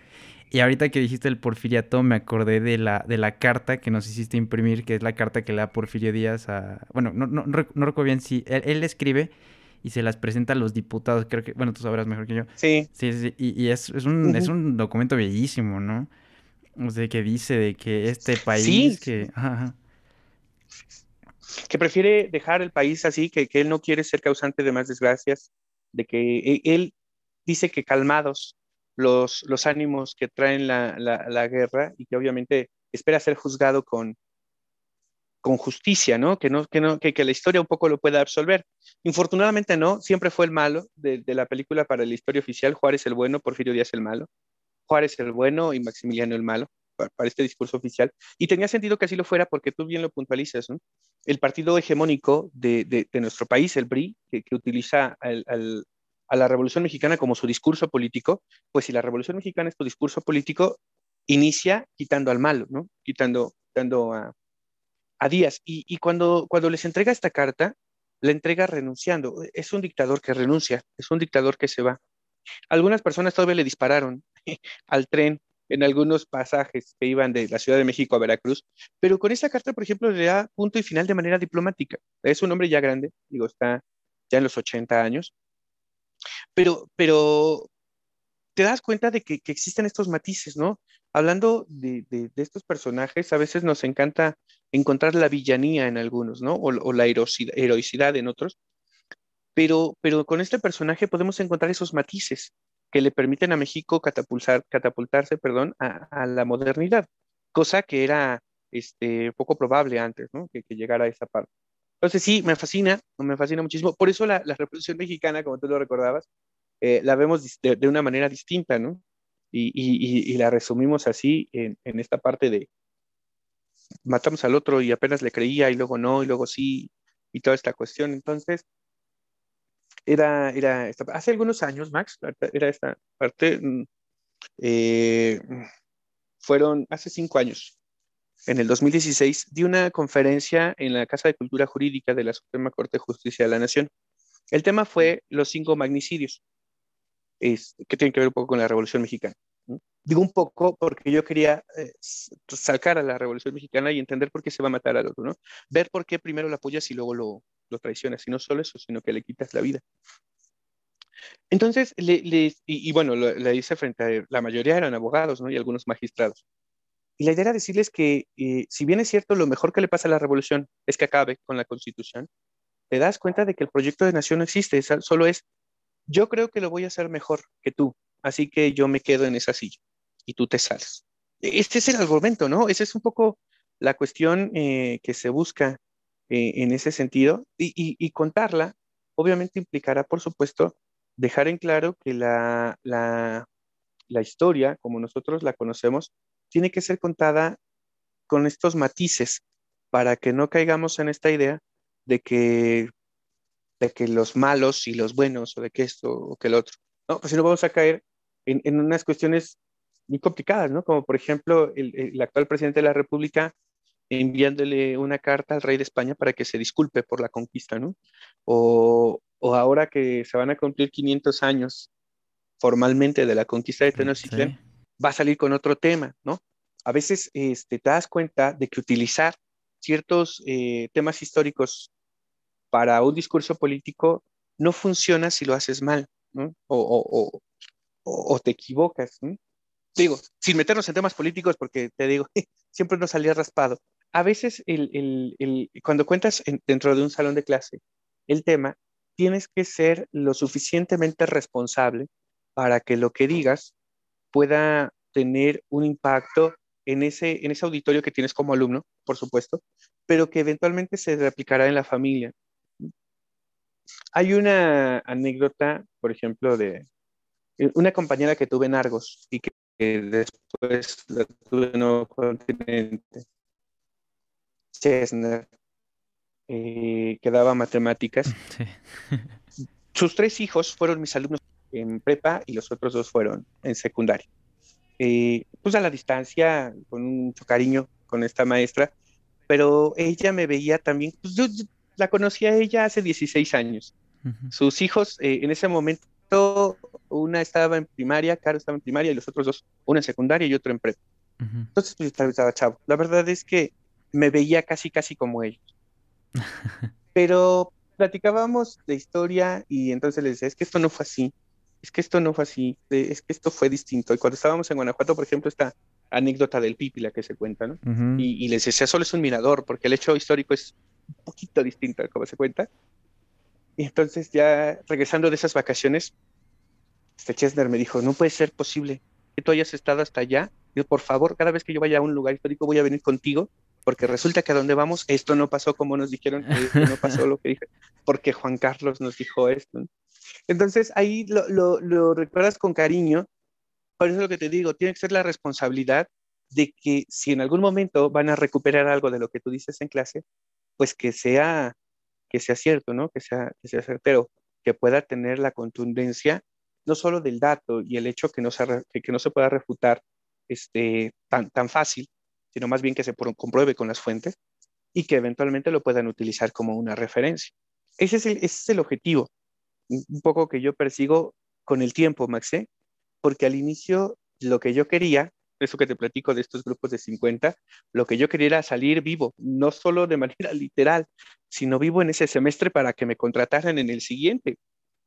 Y ahorita que dijiste el porfiriato, me acordé de la, de la carta que nos hiciste imprimir, que es la carta que le da Porfirio Díaz a... Bueno, no, no, no recuerdo bien si él, él escribe y se las presenta a los diputados. Creo que, bueno, tú sabrás mejor que yo. Sí. Sí, sí, y, y es, es, un, es un documento bellísimo, ¿no? O sea, que dice de que este país que... Que prefiere dejar el país así, que, que él no quiere ser causante de más desgracias, de que e, él dice que calmados los, ánimos que traen la, guerra y que obviamente espera ser juzgado con, con justicia, ¿no? Que, no, que, no que, la historia un poco lo pueda absolver. Infortunadamente no, siempre fue el malo de, la película para la historia oficial, Juárez el bueno, Porfirio Díaz el malo, Juárez el bueno y Maximiliano el malo, para, este discurso oficial. Y tenía sentido que así lo fuera porque tú bien lo puntualizas, ¿no? El partido hegemónico de, nuestro país, el BRI, que, utiliza a la Revolución Mexicana como su discurso político, pues si la Revolución Mexicana es tu discurso político, inicia quitando al malo, ¿no? Quitando, quitando a a Díaz. Y, cuando, cuando les entrega esta carta, la entrega renunciando. Es un dictador que renuncia, es un dictador que se va. Algunas personas todavía le dispararon al tren en algunos pasajes que iban de la Ciudad de México a Veracruz, pero con esa carta, por ejemplo, le da punto y final de manera diplomática. Es un hombre ya grande, digo, está ya en los 80 años, pero, pero te das cuenta de que, existen estos matices, ¿no? Hablando de, de, estos personajes, a veces nos encanta encontrar la villanía en algunos, ¿no? O, la heroicidad, en otros. pero, pero con este personaje podemos encontrar esos matices que le permiten a México catapultar, catapultarse perdón, a, la modernidad, cosa que era este, poco probable antes, ¿no? que, llegara a esa parte. Entonces sí, me fascina, me fascina muchísimo. Por eso la, la Revolución Mexicana, como tú lo recordabas, eh, la vemos de, una manera distinta, ¿no? Y, y, la resumimos así en, en, esta parte de matamos al otro y apenas le creía y luego no y luego sí y toda esta cuestión. Entonces, era, era hace algunos años, Max, era esta parte, mm, eh, fueron hace cinco años, en el 2016, di una conferencia en la Casa de Cultura Jurídica de la Suprema Corte de Justicia de la Nación. El tema fue los cinco magnicidios, que tienen que ver un poco con la Revolución Mexicana. Digo un poco porque yo quería eh, sacar a la Revolución Mexicana y entender por qué se va a matar al otro, ¿no? Ver por qué primero la apoyas y luego lo, lo traicionas, y no solo eso, sino que le quitas la vida. Entonces, le, y, bueno, le dice frente a la mayoría eran abogados, ¿no? Y algunos magistrados. Y la idea era decirles que, eh, si bien es cierto, lo mejor que le pasa a la revolución es que acabe con la constitución, te das cuenta de que el proyecto de nación no existe, solo es, yo creo que lo voy a hacer mejor que tú, así que yo me quedo en esa silla y tú te sales. Este es el argumento, ¿no? Esa es un poco la cuestión eh, que se busca eh, en ese sentido y, contarla, obviamente implicará, por supuesto, dejar en claro que la, la, historia, como nosotros la conocemos, tiene que ser contada con estos matices para que no caigamos en esta idea de que, de que los malos y los buenos, o de que esto o que el otro, ¿no? Pues si no vamos a caer en, en unas cuestiones muy complicadas, ¿no? Como por ejemplo el, el, actual presidente de la República enviándole una carta al rey de España para que se disculpe por la conquista, ¿no? O, ahora que se van a cumplir 500 años formalmente de la conquista de Tenochtitlan, va a salir con otro tema, ¿no? A veces este, te das cuenta de que utilizar ciertos eh, temas históricos para un discurso político no funciona si lo haces mal, ¿no? O, te equivocas, ¿no? Digo, sin meternos en temas políticos, porque te digo, siempre nos salía raspado a veces cuando cuentas dentro de un salón de clase el tema, tienes que ser lo suficientemente responsable para que lo que digas pueda tener un impacto en ese, en ese auditorio que tienes como alumno, por supuesto, pero que eventualmente se replicará en la familia. Hay una anécdota, por ejemplo, de una compañera que tuve en Argos y que después la tuve en Nuevo Continente Chesner, eh, que daba matemáticas. Sus tres hijos fueron mis alumnos en prepa y los otros dos fueron en secundaria. Eh, pues a la distancia, con mucho cariño con esta maestra, pero ella me veía también, pues yo, la conocía ella hace 16 años. Sus hijos eh, en ese momento, una estaba en primaria, Caro estaba en primaria y los otros dos, una en secundaria y otro en prepa. Entonces, pues estaba chavo. La verdad es que me veía casi, casi como ellos. Pero platicábamos de historia y entonces les decía, es que esto no fue así, es que esto no fue así, es que esto fue distinto. Y cuando estábamos en Guanajuato, por ejemplo, esta anécdota del Pipi, la que se cuenta, ¿no? y, les decía, solo es un mirador, porque el hecho histórico es un poquito distinto a cómo se cuenta. Y entonces ya regresando de esas vacaciones, este Chesner me dijo, no puede ser posible que tú hayas estado hasta allá. Yo, por favor, cada vez que yo vaya a un lugar histórico voy a venir contigo porque resulta que a donde vamos, esto no pasó como nos dijeron, esto no pasó lo que dije, porque Juan Carlos nos dijo esto. Entonces ahí lo, lo, recuerdas con cariño, por eso es lo que te digo, tiene que ser la responsabilidad de que si en algún momento van a recuperar algo de lo que tú dices en clase, pues que sea, que sea cierto, ¿no? Que sea, que sea certero, que pueda tener la contundencia no solo del dato y el hecho que no se, que, no se pueda refutar este, tan, tan fácil, sino más bien que se compruebe con las fuentes y que eventualmente lo puedan utilizar como una referencia. Ese es el, ese es el objetivo, un poco que yo persigo con el tiempo, Maxé, porque al inicio lo que yo quería, eso que te platico de estos grupos de 50, lo que yo quería era salir vivo, no solo de manera literal, sino vivo en ese semestre para que me contrataran en el siguiente,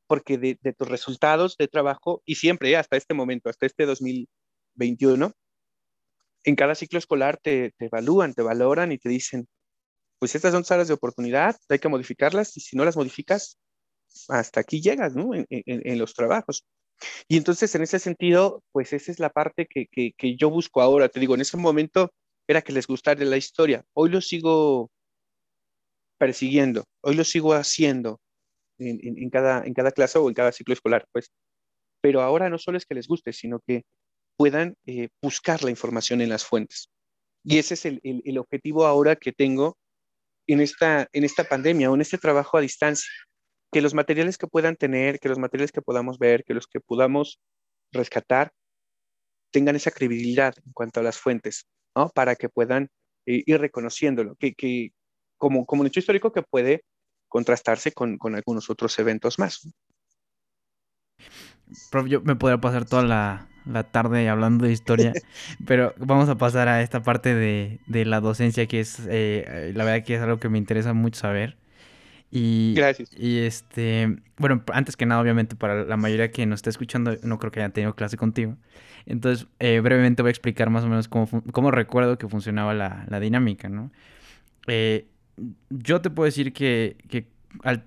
porque de, tus resultados de trabajo, y siempre, hasta este momento, hasta este 2021, en cada ciclo escolar te, evalúan, te valoran y te dicen, pues estas son áreas de oportunidad, hay que modificarlas y si no las modificas, hasta aquí llegas, ¿no? En, los trabajos. Y entonces, en ese sentido, pues esa es la parte que, que, yo busco ahora. Te digo, en ese momento era que les gustara la historia. Hoy lo sigo persiguiendo, hoy lo sigo haciendo en, cada, en cada clase o en cada ciclo escolar, pues. Pero ahora no solo es que les guste, sino que puedan eh, buscar la información en las fuentes. Y ese es el, el, objetivo ahora que tengo en esta, en esta pandemia o en este trabajo a distancia. Que los materiales que puedan tener, que los materiales que podamos ver, que los que podamos rescatar, tengan esa credibilidad en cuanto a las fuentes, ¿no? Para que puedan eh, ir reconociéndolo, que, que como, como un hecho histórico que puede contrastarse con, con algunos otros eventos más. Prof, yo me podría pasar toda la, la tarde hablando de historia, pero vamos a pasar a esta parte de, de la docencia que es, eh, la verdad que es algo que me interesa mucho saber. Y, Gracias. Y este, bueno, antes que nada, obviamente, para la mayoría que nos está escuchando, no creo que hayan tenido clase contigo. Entonces, eh, brevemente voy a explicar más o menos cómo, cómo recuerdo que funcionaba la, la dinámica, ¿no? Eh, yo te puedo decir que, que al,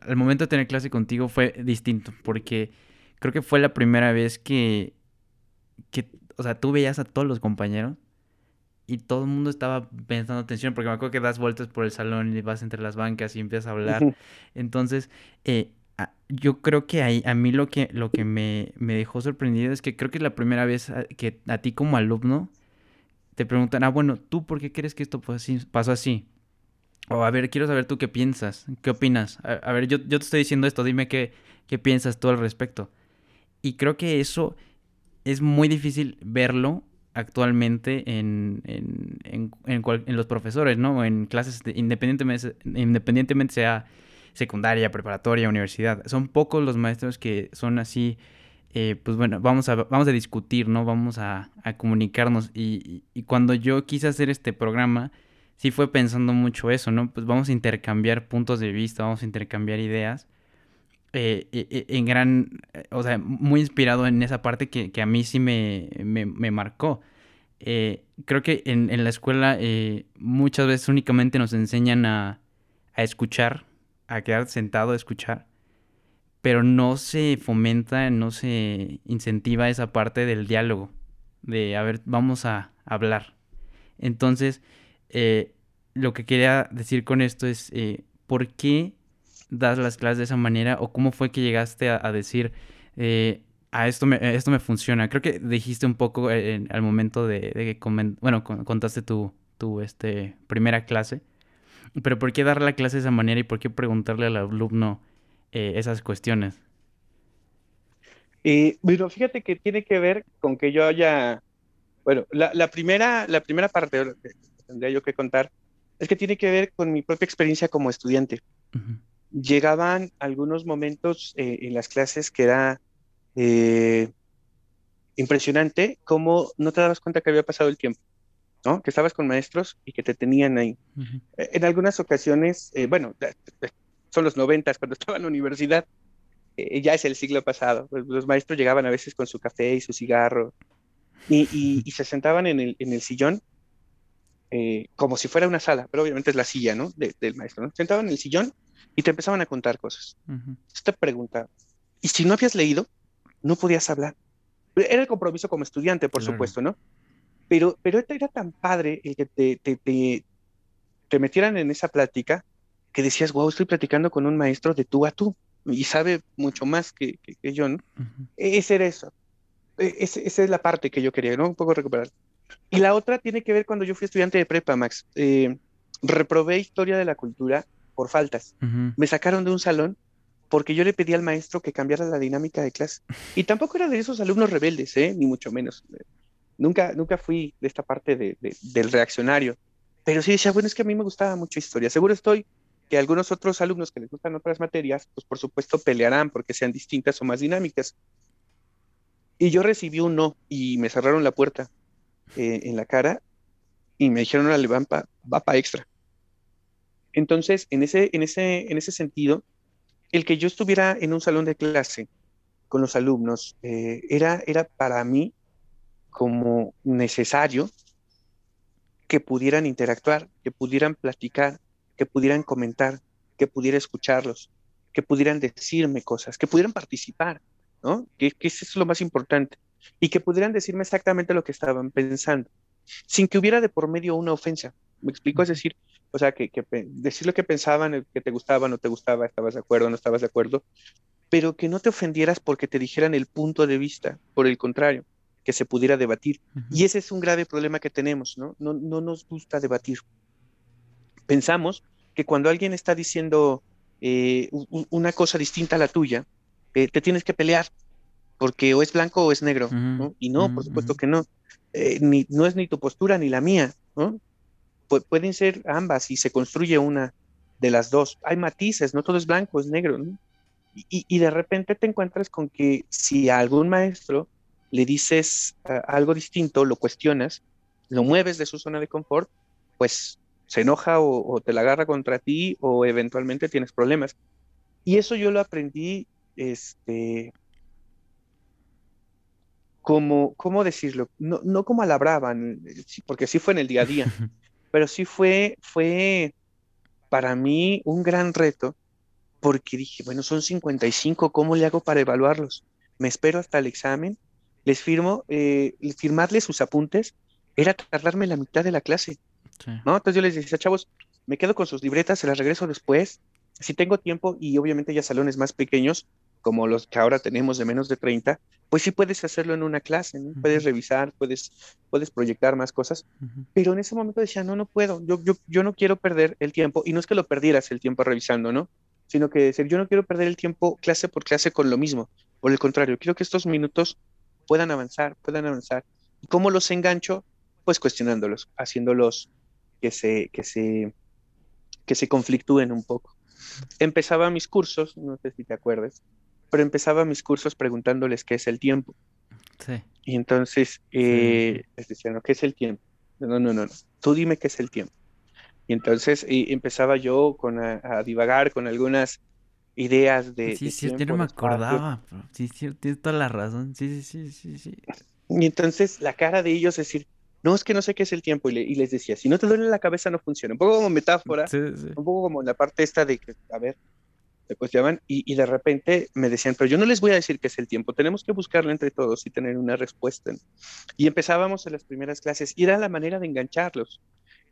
al momento de tener clase contigo fue distinto, porque creo que fue la primera vez que, que, o sea, tú veías a todos los compañeros y todo el mundo estaba pensando atención, porque me acuerdo que das vueltas por el salón y vas entre las bancas y empiezas a hablar. Entonces, eh, yo creo que ahí, a mí lo que, lo que me, me, dejó sorprendido es que creo que es la primera vez que a ti como alumno te preguntan, ah, bueno, ¿tú por qué crees que esto pasó así? O a ver, quiero saber tú qué piensas, qué opinas. A, ver, yo, yo, te estoy diciendo esto, dime qué, qué piensas tú al respecto. Y creo que eso es muy difícil verlo actualmente en, en, en, en, los profesores, ¿no? En clases, independientemente, independientemente sea secundaria, preparatoria, universidad. Son pocos los maestros que son así, eh, pues bueno, vamos a, vamos a discutir, ¿no? Vamos a, a comunicarnos. Y, y, cuando yo quise hacer este programa, sí fue pensando mucho eso, ¿no? Pues vamos a intercambiar puntos de vista, vamos a intercambiar ideas. Eh, e, e, en gran, eh, o sea, muy inspirado en esa parte que, a mí sí me, me, marcó. Eh, creo que en, en la escuela muchas veces únicamente nos enseñan a, a, escuchar, a quedar sentado a escuchar, pero no se fomenta, no se incentiva esa parte del diálogo, de, a ver, vamos a hablar. Entonces, lo que quería decir con esto es, ¿por qué das las clases de esa manera o cómo fue que llegaste a, decir, eh, a esto me, esto me funciona? Creo que dijiste un poco eh, al momento de, que bueno, contaste tu, tu este, primera clase, pero ¿por qué dar la clase de esa manera y por qué preguntarle al alumno eh, esas cuestiones? bueno, fíjate que tiene que ver con que yo haya, bueno, la, primera, la primera parte que tendría yo que contar es que tiene que ver con mi propia experiencia como estudiante llegaban algunos momentos eh, en las clases que era eh, impresionante cómo no te dabas cuenta que había pasado el tiempo, ¿no? Que estabas con maestros y que te tenían ahí. Eh, en algunas ocasiones, bueno, son los noventas cuando estaba en la universidad, ya es el siglo pasado. Pues, los maestros llegaban a veces con su café y su cigarro y, se sentaban en el, en el sillón como si fuera una sala, pero obviamente es la silla, ¿no? del maestro, ¿no? Sentaban en el sillón y te empezaban a contar cosas. Esta pregunta, y si no habías leído, no podías hablar. Era el compromiso como estudiante, por supuesto, ¿no? Pero, pero era tan padre el que te, te, te, metieran en esa plática que decías, wow, estoy platicando con un maestro de tú a tú y sabe mucho más que, que, yo, ¿no? Ese era eso. E, esa es la parte que yo quería, ¿no? Un poco recuperar. Y la otra tiene que ver cuando yo fui estudiante de prepa, Max. Eh, reprobé historia de la cultura por faltas. Me sacaron de un salón porque yo le pedí al maestro que cambiara la dinámica de clase. Y tampoco era de esos alumnos rebeldes, ¿eh? ni mucho menos. Nunca, nunca fui de esta parte de, del reaccionario. Pero sí decía, bueno, es que a mí me gustaba mucho historia. Seguro estoy que algunos otros alumnos que les gustan otras materias, pues por supuesto pelearán porque sean distintas o más dinámicas. Y yo recibí un no y me cerraron la puerta eh, en la cara y me dijeron, órale, va para extra. Entonces, en ese, en ese, en ese sentido, el que yo estuviera en un salón de clase con los alumnos eh, era, era para mí como necesario que pudieran interactuar, que pudieran platicar, que pudieran comentar, que pudiera escucharlos, que pudieran decirme cosas, que pudieran participar, ¿no? Que, que eso es lo más importante. Y que pudieran decirme exactamente lo que estaban pensando, sin que hubiera de por medio una ofensa. ¿Me explico? Es decir, o sea, que, que decir lo que pensaban, que te gustaba, no te gustaba, estabas de acuerdo, no estabas de acuerdo, pero que no te ofendieras porque te dijeran el punto de vista, por el contrario, que se pudiera debatir. Y ese es un grave problema que tenemos, ¿no? ¿no? No nos gusta debatir. Pensamos que cuando alguien está diciendo eh, una cosa distinta a la tuya, eh, te tienes que pelear, porque o es blanco o es negro, ¿no? Y no, por supuesto que no. Eh, ni, no es ni tu postura ni la mía, ¿no? Pueden ser ambas y se construye una de las dos. Hay matices, no todo es blanco, es negro. Y, de repente te encuentras con que si a algún maestro le dices uh, algo distinto, lo cuestionas, lo mueves de su zona de confort, pues se enoja o, te la agarra contra ti o eventualmente tienes problemas. Y eso yo lo aprendí, este, como, ¿cómo decirlo? No, no como a la brava, porque sí fue en el día a día, pero sí fue, fue para mí un gran reto, porque dije, bueno, son 55, ¿cómo le hago para evaluarlos? Me espero hasta el examen, les firmo, eh, firmarles sus apuntes, era tardarme la mitad de la clase, sí. ¿no? Entonces yo les decía, chavos, me quedo con sus libretas, se las regreso después, si tengo tiempo y obviamente ya salones más pequeños, como los que ahora tenemos de menos de 30, pues sí puedes hacerlo en una clase, ¿no? puedes revisar, puedes, puedes proyectar más cosas, uh -huh. pero en ese momento decía, no, no puedo, yo, yo, yo no quiero perder el tiempo, y no es que lo perdieras el tiempo revisando, ¿no? Sino que decir, yo no quiero perder el tiempo clase por clase con lo mismo, por el contrario, quiero que estos minutos puedan avanzar, puedan avanzar. ¿Y cómo los engancho? Pues cuestionándolos, haciéndolos que se, que se, que se conflictúen un poco. Empezaba mis cursos, no sé si te acuerdas, pero empezaba mis cursos preguntándoles qué es el tiempo. Sí. Y entonces eh, sí. les decía, no, ¿qué es el tiempo? No, no, no, no, tú dime qué es el tiempo. Y entonces y empezaba yo con a, a, divagar con algunas ideas de... Sí, sí, yo no me acordaba. Pero sí, sí, tienes toda la razón. Sí, sí, sí, sí, sí. Y entonces la cara de ellos es decir, no, es que no sé qué es el tiempo. Y, le, y, les decía, si no te duele la cabeza no funciona. Un poco como metáfora, sí, sí. un poco como la parte esta de que, a ver, pues llaman y, y, de repente me decían, pero yo no les voy a decir qué es el tiempo, tenemos que buscarlo entre todos y tener una respuesta. Y empezábamos en las primeras clases y era la manera de engancharlos,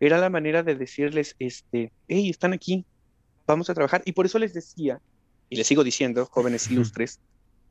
era la manera de decirles, este, hey, están aquí, vamos a trabajar. Y por eso les decía, y les sigo diciendo, jóvenes ilustres,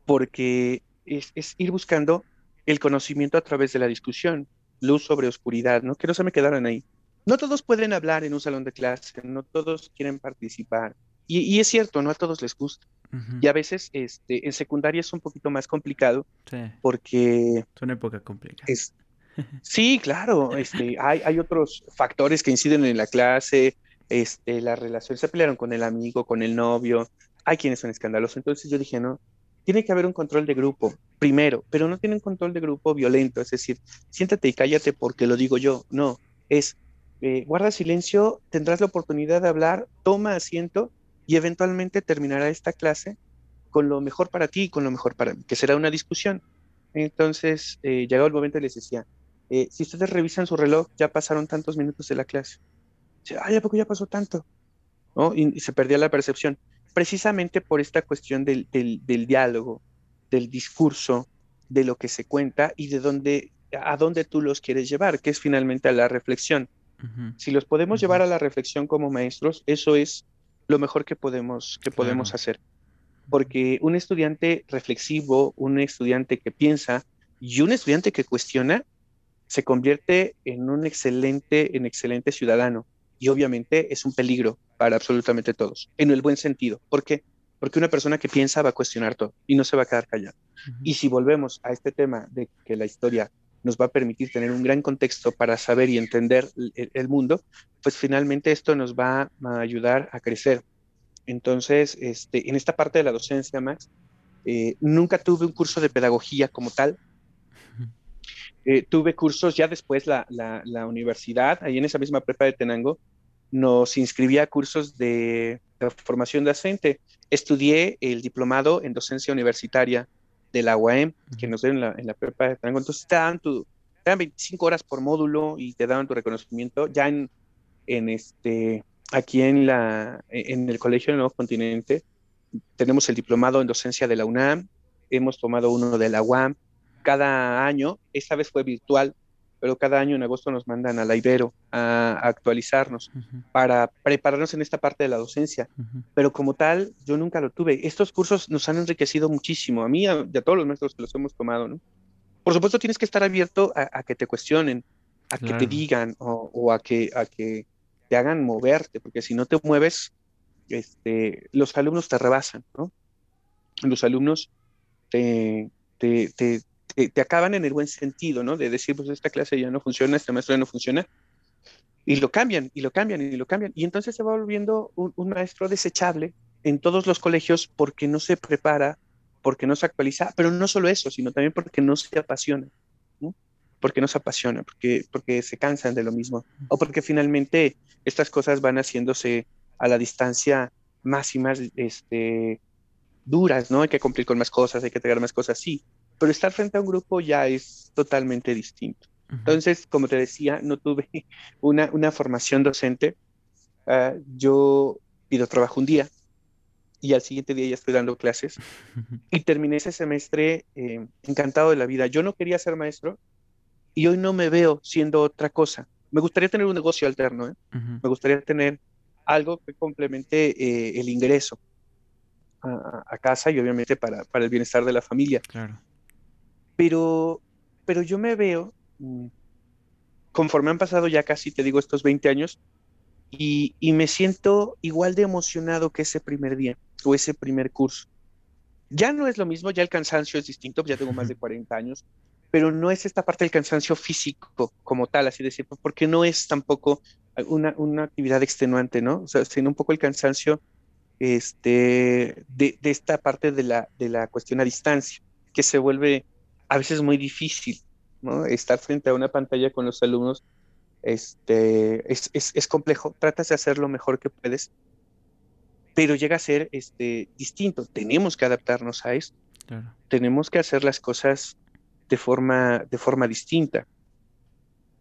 porque es, es ir buscando el conocimiento a través de la discusión, luz sobre oscuridad, ¿no? Que no se me quedaran ahí. No todos pueden hablar en un salón de clase, no todos quieren participar, y, y, es cierto, no a todos les gusta. Uh -huh. Y a veces este, en secundaria es un poquito más complicado sí. porque... Es una época complicada. Es, sí, claro, este, hay, hay otros factores que inciden en la clase, este, la relación, se pelearon con el amigo, con el novio, hay quienes son escandalosos. Entonces yo dije, no, tiene que haber un control de grupo, primero, pero no tiene un control de grupo violento, es decir, siéntate y cállate porque lo digo yo, no, es... Eh, guarda silencio, tendrás la oportunidad de hablar, toma asiento y eventualmente terminará esta clase con lo mejor para ti y con lo mejor para mí, que será una discusión. Entonces, eh, llegó el momento y les decía, eh, si ustedes revisan su reloj, ya pasaron tantos minutos de la clase. Ay, ¿a poco ya pasó tanto? ¿No? Y, y, se perdía la percepción. Precisamente por esta cuestión del, del, del, diálogo, del discurso, de lo que se cuenta y de dónde, a dónde tú los quieres llevar, que es finalmente a la reflexión. Uh -huh. Si los podemos uh -huh. llevar a la reflexión como maestros, eso es lo mejor que podemos, que podemos hacer. Porque un estudiante reflexivo, un estudiante que piensa y un estudiante que cuestiona se convierte en un excelente, en excelente ciudadano. Y obviamente es un peligro para absolutamente todos, en el buen sentido. ¿Por qué? Porque una persona que piensa va a cuestionar todo y no se va a quedar callado. Uh -huh. Y si volvemos a este tema de que la historia nos va a permitir tener un gran contexto para saber y entender el, el mundo, pues finalmente esto nos va a ayudar a crecer. Entonces, este, en esta parte de la docencia, Max, eh, nunca tuve un curso de pedagogía como tal. Eh, tuve cursos ya después la, la, la, universidad, ahí en esa misma prepa de Tenango, nos inscribía a cursos de, de formación docente. Estudié el diplomado en docencia universitaria de la UAM, que nos dieron en la, en la prepa de Tenango. Entonces te daban, tu, te daban 25 horas por módulo y te daban tu reconocimiento ya en, en este, aquí en, la, en el Colegio del Nuevo Continente. tenemos el diplomado en docencia de la UNAM, hemos tomado uno de la UAM. Cada año, esta vez fue virtual, pero cada año en agosto nos mandan a la Ibero a, actualizarnos para prepararnos en esta parte de la docencia. Pero como tal, yo nunca lo tuve. Estos cursos nos han enriquecido muchísimo, a mí y a, todos los maestros que los hemos tomado. ¿no? Por supuesto, tienes que estar abierto a, que te cuestionen, a que te digan o, a, que, a que te hagan moverte, porque si no te mueves, este, los alumnos te rebasan, ¿no? Los alumnos te, te, te, te, acaban en el buen sentido, ¿no? De decir, pues esta clase ya no funciona, este maestro ya no funciona, y lo cambian, y lo cambian, y lo cambian. Y entonces se va volviendo un, maestro desechable en todos los colegios porque no se prepara, porque no se actualiza, pero no solo eso, sino también porque no se apasiona, ¿no? Porque no se apasiona, porque, porque se cansan de lo mismo, o porque finalmente estas cosas van haciéndose a la distancia más y más este, duras, ¿no? Hay que cumplir con más cosas, hay que entregar más cosas, sí, pero estar frente a un grupo ya es totalmente distinto. Entonces, como te decía, no tuve una, una formación docente. Ah, yo pido trabajo un día y al siguiente día ya estoy dando clases y terminé ese semestre eh, encantado de la vida. Yo no quería ser maestro y hoy no me veo siendo otra cosa. Me gustaría tener un negocio alterno, ¿eh? me gustaría tener algo que complemente eh, el ingreso a, a, casa y obviamente para, para el bienestar de la familia. Claro. Pero, pero yo me veo, mm, conforme han pasado ya casi, te digo, estos 20 años, y, me siento igual de emocionado que ese primer día o ese primer curso. Ya no es lo mismo, ya el cansancio es distinto, ya tengo más de 40 años, pero no es esta parte del cansancio físico como tal, así decir, porque no es tampoco una, una actividad extenuante, ¿no? O sea, sino un poco el cansancio este, de, de, esta parte de la, de la cuestión a distancia, que se vuelve a veces es muy difícil, ¿no? Estar frente a una pantalla con los alumnos este, es, es, es, complejo, tratas de hacer lo mejor que puedes, pero llega a ser este, distinto. Tenemos que adaptarnos a esto. Tenemos que hacer las cosas de forma, de forma distinta.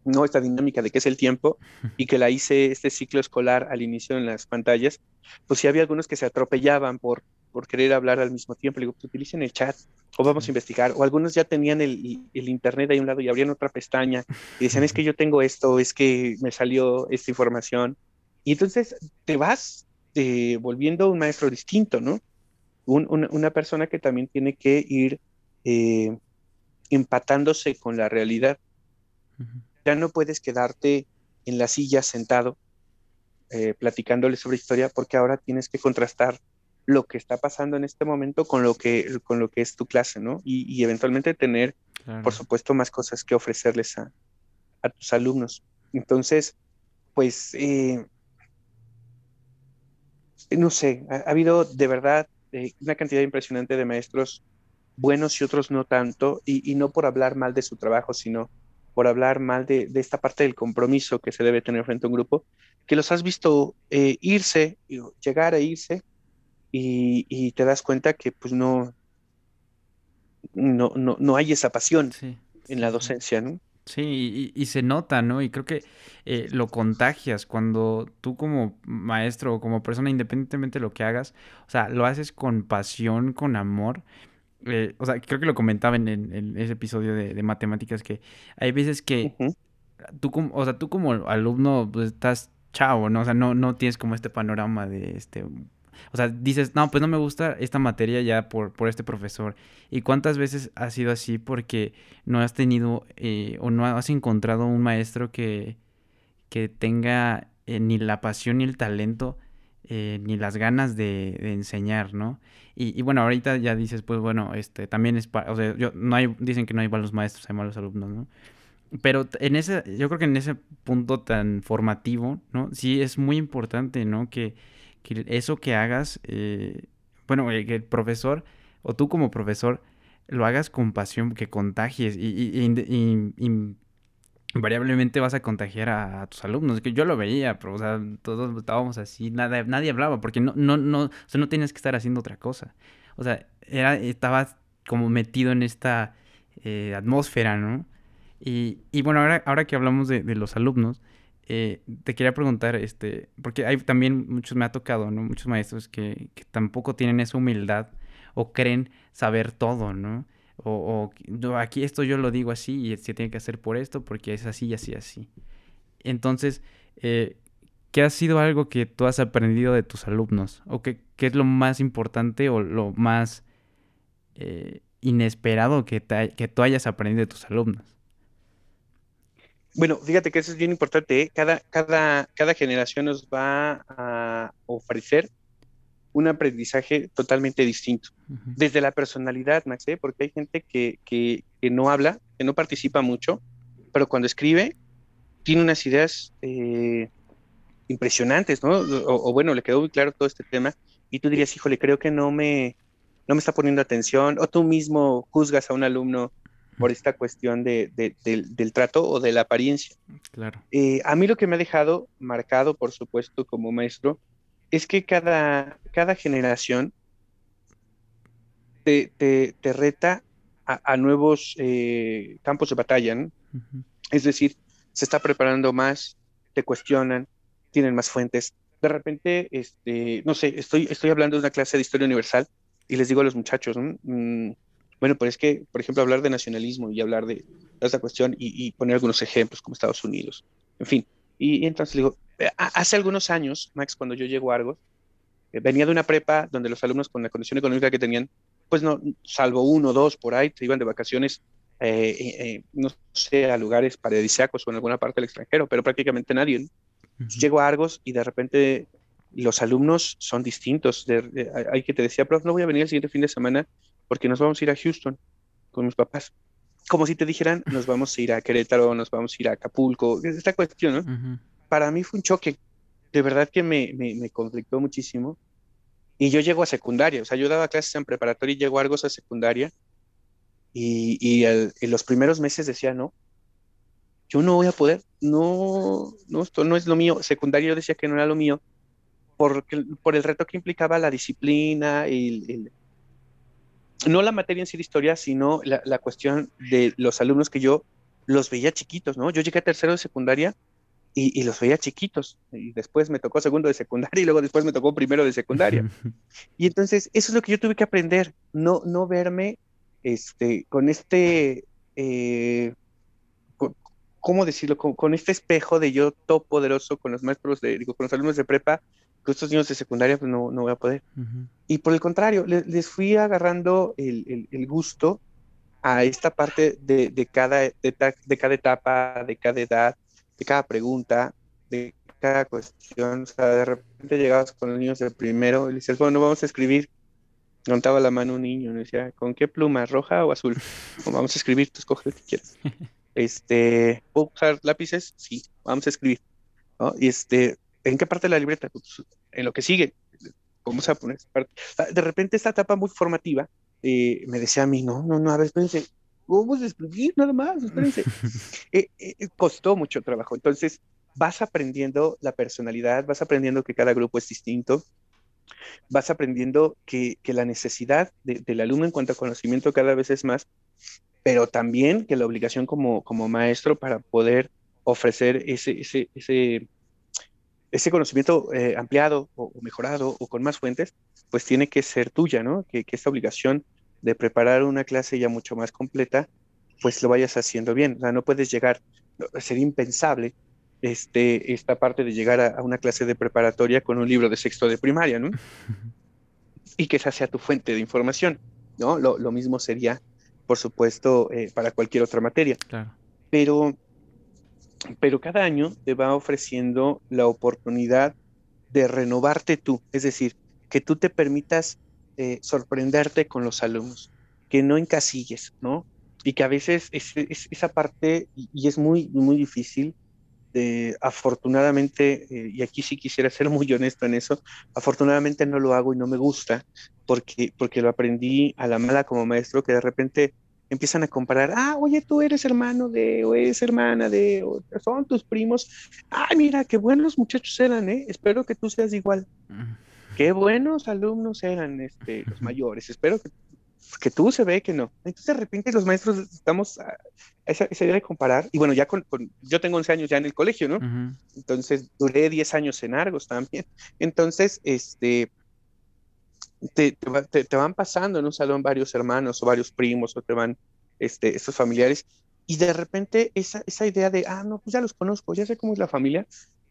No esta dinámica de qué es el tiempo y que la hice este ciclo escolar al inicio en las pantallas, pues sí había algunos que se atropellaban por, por querer hablar al mismo tiempo. Le digo, pues utilicen el chat o vamos a investigar. O algunos ya tenían el, el, internet ahí a un lado y abrían otra pestaña y decían, es que yo tengo esto, es que me salió esta información. Y entonces te vas eh, volviendo un maestro distinto, ¿no? una, persona que también tiene que ir eh, empatándose con la realidad. Ya no puedes quedarte en la silla sentado eh, platicándole sobre historia porque ahora tienes que contrastar lo que está pasando en este momento con lo que, con lo que es tu clase, ¿no? Y, eventualmente tener, por supuesto, más cosas que ofrecerles a, tus alumnos. Entonces, pues, eh, no sé, ha, habido de verdad eh, una cantidad impresionante de maestros buenos y otros no tanto, y, no por hablar mal de su trabajo, sino por hablar mal de, esta parte del compromiso que se debe tener frente a un grupo, que los has visto eh, irse, llegar a irse, y, te das cuenta que pues no, no, no, no hay esa pasión en la docencia, ¿no? Sí, y, se nota, ¿no? Y creo que eh, lo contagias cuando tú como maestro o como persona, independientemente de lo que hagas, o sea, lo haces con pasión, con amor. Eh, o sea, creo que lo comentaba en, ese episodio de, matemáticas que hay veces que tú, como, o sea, tú como alumno pues, estás chavo, ¿no? O sea, no, no tienes como este panorama de este o sea, dices, no, pues no me gusta esta materia ya por, por este profesor. ¿Y cuántas veces ha sido así porque no has tenido eh, o no has encontrado un maestro que, que tenga eh, ni la pasión ni el talento eh, ni las ganas de, enseñar, ¿no? Y, bueno, ahorita ya dices, pues bueno, este también es, o sea, yo, no hay, dicen que no hay malos maestros, hay malos alumnos, ¿no? Pero en ese, yo creo que en ese punto tan formativo, ¿no? Sí es muy importante, ¿no? Que, que eso que hagas, eh, bueno, eh, que el profesor o tú como profesor lo hagas con pasión, que contagies y, invariablemente vas a contagiar a, tus alumnos. Que yo lo veía, pero o sea, todos estábamos así, nada, nadie hablaba porque no, no, no, o sea, no tienes que estar haciendo otra cosa. O sea, era, estabas como metido en esta eh, atmósfera, ¿no? Y, y, bueno, ahora, ahora que hablamos de, de los alumnos, eh, te quería preguntar, este, porque hay también muchos, me ha tocado, ¿no? Muchos maestros que, tampoco tienen esa humildad o creen saber todo, ¿no? O, aquí esto yo lo digo así y se tiene que hacer por esto porque es así y así así. Entonces, eh, ¿qué ha sido algo que tú has aprendido de tus alumnos? ¿O qué, qué es lo más importante o lo más eh, inesperado que, que tú hayas aprendido de tus alumnos? Bueno, fíjate que eso es bien importante. ¿eh? Cada, cada, cada generación nos va a ofrecer un aprendizaje totalmente distinto. Desde la personalidad, Max, ¿eh? porque hay gente que, que, no habla, que no participa mucho, pero cuando escribe tiene unas ideas eh, impresionantes, ¿no? O, bueno, le quedó muy claro todo este tema y tú dirías, híjole, creo que no me, no me está poniendo atención, o tú mismo juzgas a un alumno por esta cuestión de, del, trato o de la apariencia. Claro. Eh, a mí lo que me ha dejado marcado, por supuesto, como maestro, es que cada, cada generación te, reta a, nuevos eh, campos de batalla. Es decir, se está preparando más, te cuestionan, tienen más fuentes. De repente, este, no sé, estoy, estoy hablando de una clase de historia universal y les digo a los muchachos, mm, bueno, pues es que, por ejemplo, hablar de nacionalismo y hablar de, esta cuestión y, poner algunos ejemplos como Estados Unidos, en fin. Y, entonces digo, eh, hace algunos años, Max, cuando yo llego a Argos, eh, venía de una prepa donde los alumnos con la condición económica que tenían, pues no, salvo uno o dos por ahí, se iban de vacaciones, eh, no sé, a lugares paradisíacos o en alguna parte del extranjero, pero prácticamente nadie. Llego a Argos y de repente los alumnos son distintos. hay que te decía, prof, no voy a venir el siguiente fin de semana porque nos vamos a ir a Houston con mis papás. Como si te dijeran, nos vamos a ir a Querétaro, nos vamos a ir a Acapulco, esta cuestión, ¿no? Para mí fue un choque, de verdad que me, me, conflictó muchísimo. Y yo llego a secundaria, o sea, yo daba clases en preparatoria y llego a Argos a secundaria. Y, y en los primeros meses decía, no, yo no voy a poder, no, no, esto no es lo mío. Secundaria yo decía que no era lo mío, porque, por el reto que implicaba la disciplina, y el, no la materia en sí de historia, sino la, cuestión de los alumnos que yo los veía chiquitos, ¿no? Yo llegué a tercero de secundaria y, los veía chiquitos. Y después me tocó segundo de secundaria y luego después me tocó primero de secundaria. y entonces eso es lo que yo tuve que aprender, no, no verme este, con este, eh, ¿cómo decirlo? Con, este espejo de yo todo poderoso con los maestros, de, digo, con los alumnos de prepa que estos niños de secundaria pues no, no voy a poder. Y por el contrario, les, fui agarrando el, el, gusto a esta parte de, de, cada, de, cada etapa, de cada edad, de cada pregunta, de cada cuestión. O sea, de repente llegabas con los niños de primero y le dices, bueno, vamos a escribir. Levantaba la mano un niño y decía, ¿con qué pluma? ¿Roja o azul? vamos a escribir, tú escoge lo que quieras. Este, ¿puedo usar lápices? Sí, vamos a escribir. ¿no? Y este, ¿En qué parte de la libreta? Pues, en lo que sigue. ¿Cómo se va a poner esa parte? Ah, de repente esta etapa muy formativa eh, me decía a mí, no, no, no, a ver, espérense, vamos a escribir nada más, espérense. Eh, eh, costó mucho trabajo. Entonces, vas aprendiendo la personalidad, vas aprendiendo que cada grupo es distinto, vas aprendiendo que, que la necesidad del alumno en cuanto a conocimiento cada vez es más, pero también que la obligación como, como maestro para poder ofrecer ese, ese, ese ese conocimiento eh, ampliado o, mejorado o con más fuentes, pues tiene que ser tuya, ¿no? Que, que, esta obligación de preparar una clase ya mucho más completa, pues lo vayas haciendo bien. O sea, no puedes llegar, sería impensable este, esta parte de llegar a, una clase de preparatoria con un libro de sexto de primaria, ¿no? Y que esa sea tu fuente de información, ¿no? Lo, lo mismo sería, por supuesto, eh, para cualquier otra materia. Claro. Pero pero cada año te va ofreciendo la oportunidad de renovarte tú, es decir, que tú te permitas eh, sorprenderte con los alumnos, que no encasilles, ¿no? Y que a veces es, esa parte, y, es muy, muy difícil, afortunadamente, eh, y aquí sí quisiera ser muy honesto en eso, afortunadamente no lo hago y no me gusta, porque, porque lo aprendí a la mala como maestro, que de repente empiezan a comparar, ah, oye, tú eres hermano de, o eres hermana de, o son tus primos, ah, mira, qué buenos muchachos eran, ¿eh? Espero que tú seas igual. Qué buenos alumnos eran este, los mayores, espero que... que tú se ve que no. Entonces de repente los maestros estamos a esa, idea de comparar, y bueno, ya con, yo tengo 11 años ya en el colegio, ¿no? Entonces duré 10 años en Argos también. Entonces, este, te, te, van pasando en un salón varios hermanos o varios primos o te van este, estos familiares y de repente esa, esa idea de, ah, no, pues ya los conozco, ya sé cómo es la familia,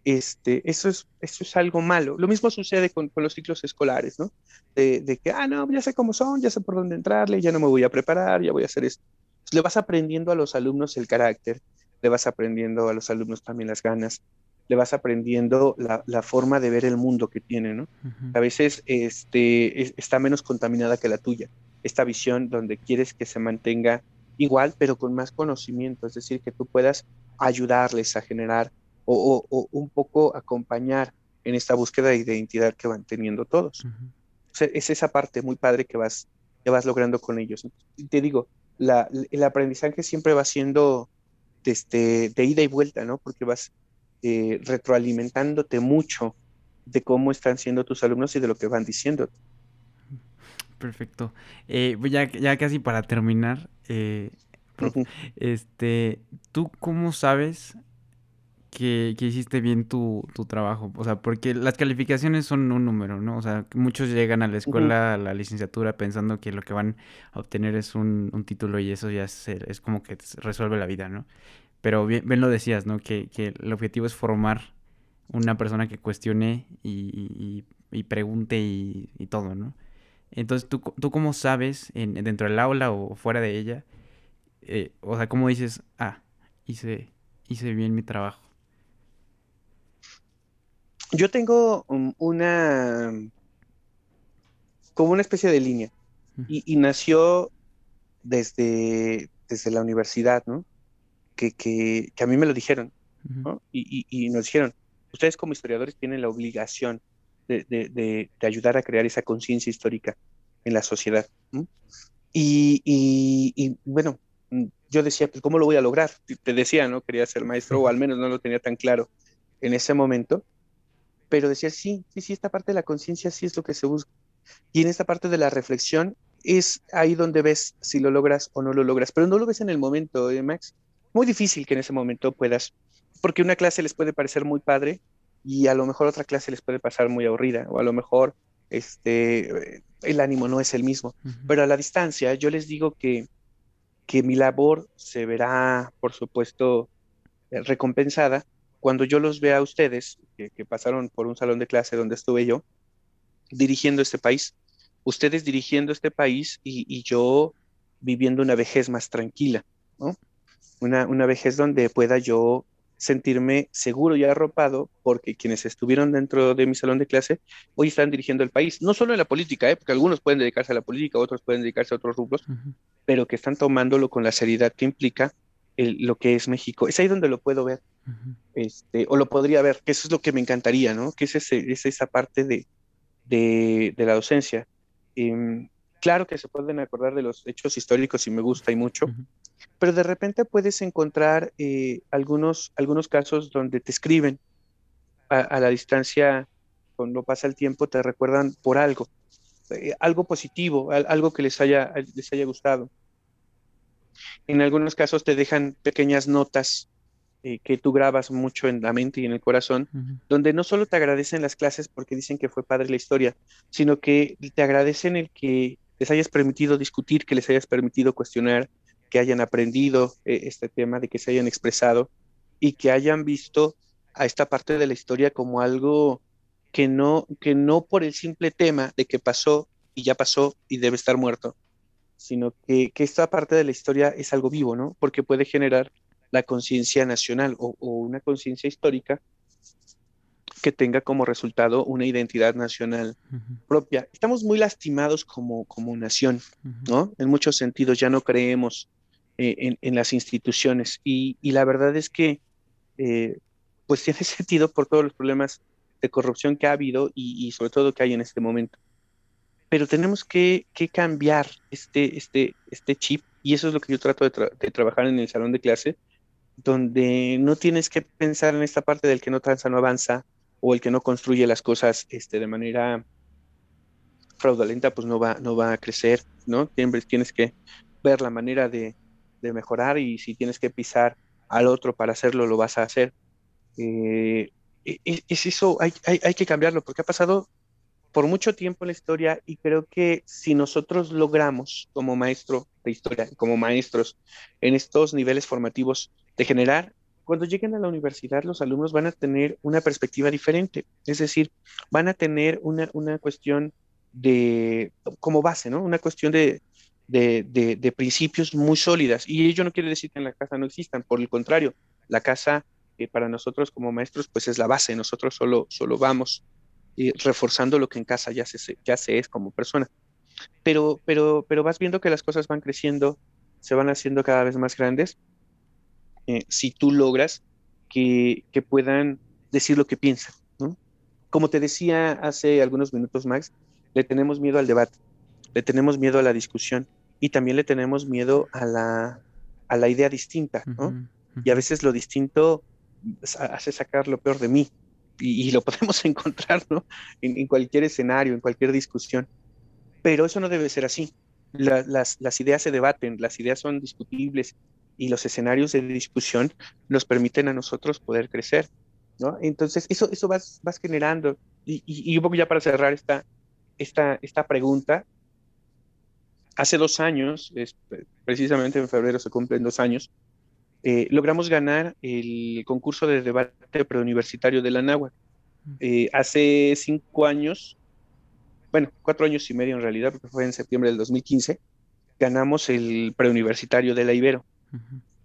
este, eso, es, eso es algo malo. Lo mismo sucede con, con los ciclos escolares, ¿no? De, que, ah, no, ya sé cómo son, ya sé por dónde entrarle, ya no me voy a preparar, ya voy a hacer esto. le vas aprendiendo a los alumnos el carácter, le vas aprendiendo a los alumnos también las ganas, le vas aprendiendo la, la forma de ver el mundo que tiene, ¿no? A veces este, está menos contaminada que la tuya. Esta visión donde quieres que se mantenga igual, pero con más conocimiento, es decir, que tú puedas ayudarles a generar o, un poco acompañar en esta búsqueda de identidad que van teniendo todos. es esa parte muy padre que vas, que vas logrando con ellos. te digo, la, el aprendizaje siempre va siendo este, de ida y vuelta, ¿no? Porque vas eh, retroalimentándote mucho de cómo están siendo tus alumnos y de lo que van diciendo. Perfecto. Eh, pues ya, ya casi para terminar, eh, este, ¿tú cómo sabes que, hiciste bien tu, trabajo. O sea, porque las calificaciones son un número, ¿no? O sea, muchos llegan a la escuela, a la licenciatura, pensando que lo que van a obtener es un, título y eso ya es, es, como que resuelve la vida, ¿no? Pero bien, lo decías, ¿no? Que, el objetivo es formar una persona que cuestione y, pregunte y, todo, ¿no? Entonces, ¿tú, tú cómo sabes, en, dentro del aula o fuera de ella, eh, o sea, cómo dices, ah, hice, hice bien mi trabajo? yo tengo una, como una especie de línea, y, nació desde, desde la universidad, ¿no? Que, que, a mí me lo dijeron, ¿no? y, nos dijeron, ustedes como historiadores tienen la obligación de, de, ayudar a crear esa conciencia histórica en la sociedad. Y, y, bueno, yo decía, pues, ¿cómo lo voy a lograr? Te decía, ¿no? Quería ser maestro, o al menos no lo tenía tan claro en ese momento pero decía, sí, sí, sí, esta parte de la conciencia sí es lo que se busca. Y en esta parte de la reflexión es ahí donde ves si lo logras o no lo logras, pero no lo ves en el momento, ¿eh, Max? Muy difícil que en ese momento puedas, porque una clase les puede parecer muy padre y a lo mejor otra clase les puede pasar muy aburrida, o a lo mejor este, el ánimo no es el mismo. Pero a la distancia, yo les digo que, que mi labor se verá, por supuesto, eh, recompensada cuando yo los vea a ustedes, que, pasaron por un salón de clase donde estuve yo, dirigiendo este país, ustedes dirigiendo este país y, yo viviendo una vejez más tranquila, ¿no? Una, una, vejez donde pueda yo sentirme seguro y arropado porque quienes estuvieron dentro de mi salón de clase hoy están dirigiendo el país, no solo en la política, ¿eh? porque algunos pueden dedicarse a la política, otros pueden dedicarse a otros rubros, pero que están tomándolo con la seriedad que implica lo que es México. Es ahí donde lo puedo ver, este, o lo podría ver, que eso es lo que me encantaría, ¿no? Que es, es esa parte de, de, la docencia. Em, claro que se pueden acordar de los hechos históricos y me gusta y mucho, pero de repente puedes encontrar eh, algunos, algunos casos donde te escriben a, la distancia, cuando pasa el tiempo, te recuerdan por algo, eh, algo positivo, algo que les haya, les haya gustado. En algunos casos te dejan pequeñas notas eh, que tú grabas mucho en la mente y en el corazón, donde no solo te agradecen las clases porque dicen que fue padre la historia, sino que te agradecen el que les hayas permitido discutir, que les hayas permitido cuestionar, que hayan aprendido eh, este tema, de que se hayan expresado y que hayan visto a esta parte de la historia como algo que no, que no por el simple tema de que pasó y ya pasó y debe estar muerto, sino que, esta parte de la historia es algo vivo, ¿no? Porque puede generar la conciencia nacional o, una conciencia histórica que tenga como resultado una identidad nacional propia. Estamos muy lastimados como, como nación, ¿no? En muchos sentidos ya no creemos eh, en, las instituciones y, la verdad es que eh, pues tiene sentido por todos los problemas de corrupción que ha habido y sobre todo que hay en este momento pero tenemos que, cambiar este, este, este chip y eso es lo que yo trato de, trabajar en el salón de clase, donde no tienes que pensar en esta parte del que no transa no avanza o el que no construye las cosas este, de manera fraudulenta, pues no va, no va a crecer, ¿no? Siempre tienes que ver la manera de, mejorar y si tienes que pisar al otro para hacerlo, lo vas a hacer. Eh, e, e, es, eso, hay, hay, que cambiarlo, porque ha pasado por mucho tiempo en la historia y creo que si nosotros logramos como maestro de historia, como maestros en estos niveles formativos de generar, cuando lleguen a la universidad los alumnos van a tener una perspectiva diferente, es decir, van a tener una, una cuestión de, como base, ¿no? Una cuestión de, de, de, principios muy sólidas. Y ello no quiere decir que en la casa no existan, por el contrario, la casa eh, para nosotros como maestros pues es la base, nosotros solo, solo vamos reforzando lo que en casa ya se, ya se es como persona. Pero, pero, pero vas viendo que las cosas van creciendo, se van haciendo cada vez más grandes, eh, si tú logras que, que, puedan decir lo que piensan. Como te decía hace algunos minutos, Max, le tenemos miedo al debate, le tenemos miedo a la discusión y también le tenemos miedo a la, a la idea distinta. ¿no? Y a veces lo distinto hace sacar lo peor de mí y, lo podemos encontrar ¿no? en, cualquier escenario, en cualquier discusión. Pero eso no debe ser así. las, las, ideas se debaten, las ideas son discutibles y los escenarios de discusión nos permiten a nosotros poder crecer. ¿no? Entonces, eso, eso vas, vas generando. Y, y, un poco ya para cerrar esta, esta, esta pregunta, hace dos años, es, precisamente en febrero se cumplen dos años, eh, logramos ganar el concurso de debate preuniversitario de la NAWA. Eh, hace cinco años, bueno, cuatro años y medio en realidad, porque fue en septiembre del 2015, ganamos el preuniversitario de la Ibero.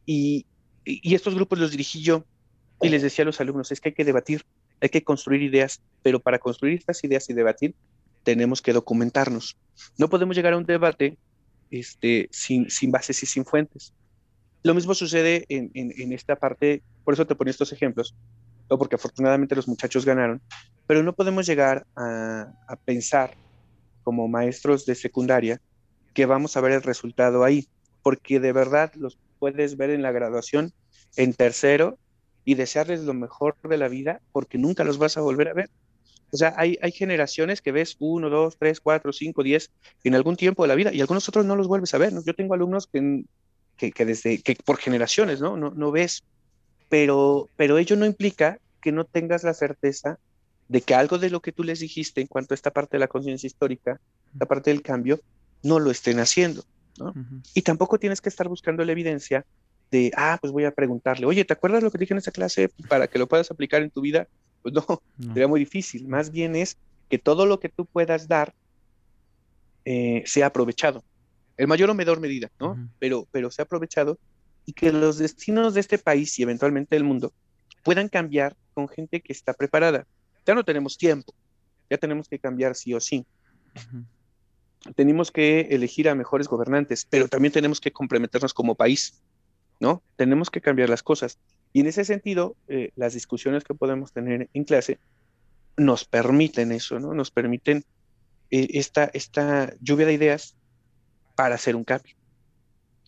y, y, estos grupos los dirigí yo y les decía a los alumnos, es que hay que debatir, hay que construir ideas, pero para construir estas ideas y debatir, tenemos que documentarnos. No podemos llegar a un debate este, sin, sin bases y sin fuentes. Lo mismo sucede en, esta parte, por eso te ponía estos ejemplos, ¿no? porque afortunadamente los muchachos ganaron, pero no podemos llegar a, pensar como maestros de secundaria que vamos a ver el resultado ahí, porque de verdad los puedes ver en la graduación en tercero y desearles lo mejor de la vida porque nunca los vas a volver a ver. O sea, hay, hay generaciones que ves uno, dos, tres, cuatro, cinco, diez en algún tiempo de la vida y algunos otros no los vuelves a ver. Yo tengo alumnos que que, desde que por generaciones, ¿no? No, no ves. Pero, pero ello no implica que no tengas la certeza de que algo de lo que tú les dijiste en cuanto a esta parte de la conciencia histórica, esta parte del cambio, no lo estén haciendo, ¿no? Y tampoco tienes que estar buscando la evidencia de, ah, pues voy a preguntarle, oye, ¿te acuerdas lo que dije en esa clase para que lo puedas aplicar en tu vida? Pues no, sería muy difícil. Más bien es que todo lo que tú puedas dar eh, sea aprovechado el mayor o menor medida, ¿no? pero, pero se ha aprovechado y que los destinos de este país y eventualmente del mundo puedan cambiar con gente que está preparada. Ya no tenemos tiempo, ya tenemos que cambiar sí o sí. Tenemos que elegir a mejores gobernantes, pero también tenemos que complementarnos como país, ¿no? Tenemos que cambiar las cosas. Y en ese sentido, eh, las discusiones que podemos tener en clase nos permiten eso, ¿no? Nos permiten eh, esta, esta lluvia de ideas para hacer un cambio.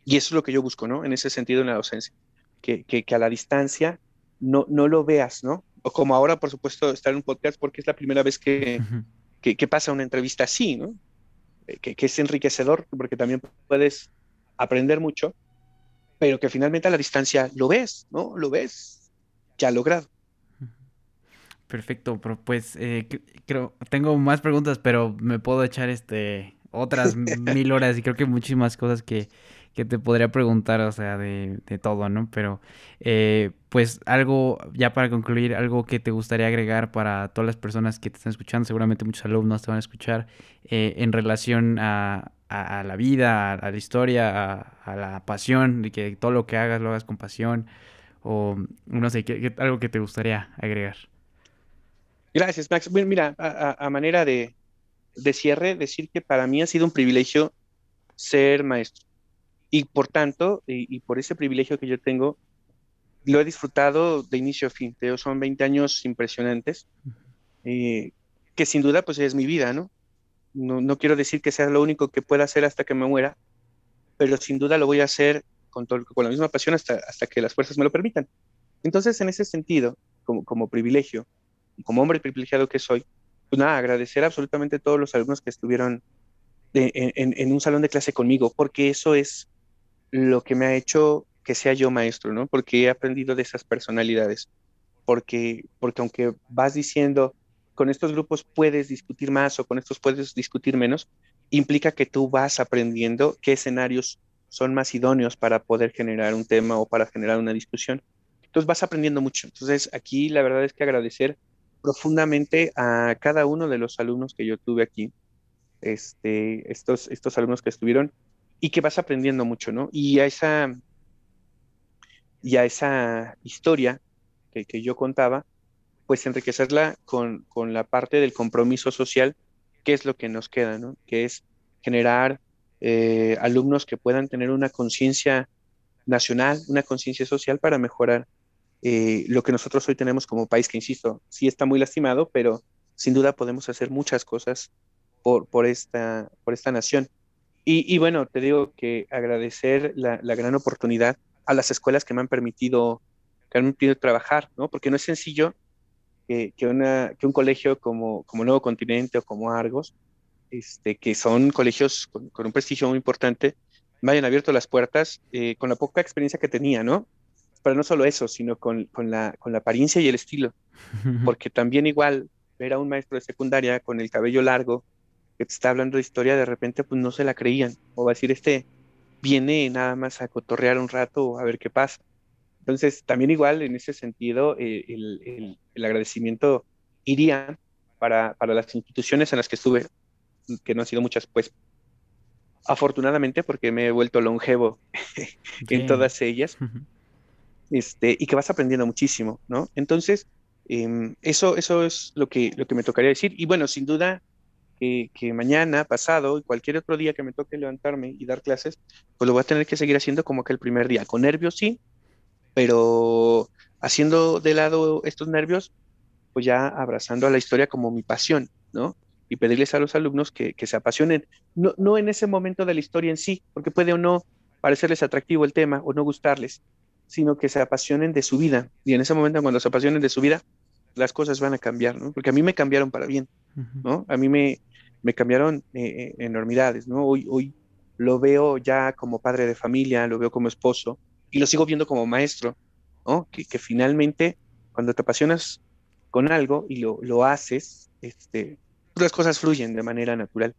Y eso es lo que yo busco, ¿no? En ese sentido en la docencia, que, que, a la distancia no, no lo veas, ¿no? O como ahora, por supuesto, estar en un podcast porque es la primera vez que, que, pasa una entrevista así, ¿no? Eh, que, es enriquecedor porque también puedes aprender mucho, pero que finalmente a la distancia lo ves, ¿no? Lo ves ya logrado. Perfecto, pero pues eh, creo, tengo más preguntas, pero me puedo echar este otras mil horas y creo que muchísimas cosas que, te podría preguntar, o sea, de, todo, ¿no? Pero, eh, pues algo, ya para concluir, algo que te gustaría agregar para todas las personas que te están escuchando, seguramente muchos alumnos te van a escuchar, eh, en relación a, la vida, a, la historia, a, la pasión, de que todo lo que hagas lo hagas con pasión, o no sé, algo que te gustaría agregar. Gracias, Max. mira, a manera de, de cierre, decir que para mí ha sido un privilegio ser maestro. Y por tanto, y, por ese privilegio que yo tengo, lo he disfrutado de inicio a fin. son 20 años impresionantes, eh, que sin duda pues es mi vida, ¿no? ¿No? quiero decir que sea lo único que pueda hacer hasta que me muera, pero sin duda lo voy a hacer con, todo, con la misma pasión hasta, hasta que las fuerzas me lo permitan. Entonces, en ese sentido, como, como privilegio, como hombre privilegiado que soy, pues nada, agradecer absolutamente a todos los alumnos que estuvieron en, un salón de clase conmigo, porque eso es lo que me ha hecho que sea yo maestro, ¿no? Porque he aprendido de esas personalidades, porque, porque aunque vas diciendo, con estos grupos puedes discutir más o con estos puedes discutir menos, implica que tú vas aprendiendo qué escenarios son más idóneos para poder generar un tema o para generar una discusión. Entonces vas aprendiendo mucho. Entonces aquí la verdad es que agradecer profundamente a cada uno de los alumnos que yo tuve aquí, este, estos, estos alumnos que estuvieron y que vas aprendiendo mucho, ¿no? Y a esa, y esa historia que yo contaba, pues enriquecerla con, con, la parte del compromiso social, que es lo que nos queda, ¿no? Que es generar eh, alumnos que puedan tener una conciencia nacional, una conciencia social para mejorar eh, lo que nosotros hoy tenemos como país, que insisto, sí está muy lastimado, pero sin duda podemos hacer muchas cosas por, por, esta, por esta nación. Y, bueno, te digo que agradecer la, gran oportunidad a las escuelas que me han permitido, que han permitido trabajar, ¿no? Porque no es sencillo que, que, una, que un colegio como, como Nuevo Continente o como Argos, este, que son colegios con, un prestigio muy importante, me hayan abierto las puertas eh, con la poca experiencia que tenía, ¿no? pero no solo eso, sino con, con, la, con la apariencia y el estilo, porque también igual ver a un maestro de secundaria con el cabello largo que te está hablando de historia, de repente pues no se la creían, o va a decir, este viene nada más a cotorrear un rato a ver qué pasa. Entonces, también igual en ese sentido, eh, el, el, el, agradecimiento iría para, para, las instituciones en las que estuve, que no han sido muchas, pues afortunadamente porque me he vuelto longevo en todas ellas este, y que vas aprendiendo muchísimo, ¿no? Entonces, em, eso, eso es lo que, lo que me tocaría decir. Y bueno, sin duda que, que, mañana, pasado y cualquier otro día que me toque levantarme y dar clases, pues lo voy a tener que seguir haciendo como que el primer día, con nervios sí, pero haciendo de lado estos nervios, pues ya abrazando a la historia como mi pasión, ¿no? Y pedirles a los alumnos que, que se apasionen, no, no en ese momento de la historia en sí, porque puede o no parecerles atractivo el tema o no gustarles, sino que se apasionen de su vida. Y en ese momento, cuando se apasionen de su vida, las cosas van a cambiar, ¿no? Porque a mí me cambiaron para bien, ¿no? A mí me, me cambiaron eh, enormidades, ¿no? Hoy, hoy lo veo ya como padre de familia, lo veo como esposo y lo sigo viendo como maestro, ¿no? Que, finalmente, cuando te apasionas con algo y lo, lo haces, este, las cosas fluyen de manera natural.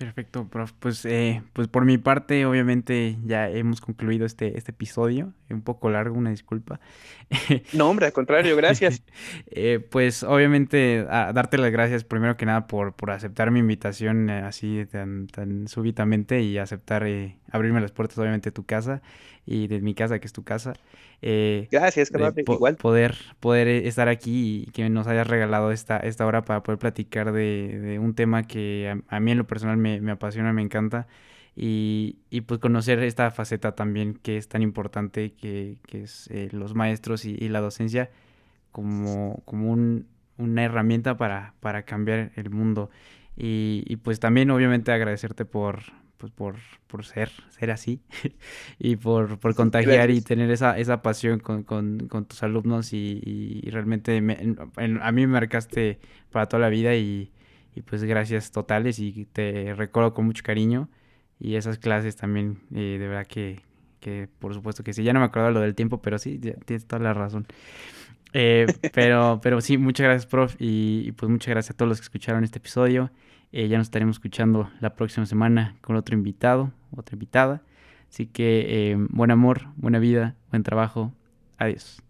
Perfecto, prof. Pues, eh, pues por mi parte, obviamente ya hemos concluido este, este episodio. Un poco largo, una disculpa. No, hombre, al contrario, gracias. eh, pues obviamente a darte las gracias primero que nada por, por aceptar mi invitación eh, así tan, tan súbitamente y aceptar eh, abrirme las puertas obviamente de tu casa y de mi casa que es tu casa. Eh, Gracias, igual. Poder, poder estar aquí y que nos hayas regalado esta, esta hora para poder platicar de, un tema que a, mí en lo personal me, me apasiona, me encanta. Y, y, pues conocer esta faceta también que es tan importante, que, que es eh, los maestros y, la docencia como, como un, una herramienta para, para cambiar el mundo. Y, y, pues también obviamente agradecerte por, pues por, por ser, ser así y por, por contagiar y tener esa, esa pasión con, con, con tus alumnos y, y realmente a mí me marcaste para toda la vida y, y, pues gracias totales y te recuerdo con mucho cariño y esas clases también eh, de verdad que, que por supuesto que sí, ya no me acuerdo lo del tiempo, pero sí, tienes toda la razón. Eh, pero, pero sí, muchas gracias, prof, y, y pues muchas gracias a todos los que escucharon este episodio. Eh, ya nos estaremos escuchando la próxima semana con otro invitado, otra invitada. Así que eh, buen amor, buena vida, buen trabajo. Adiós.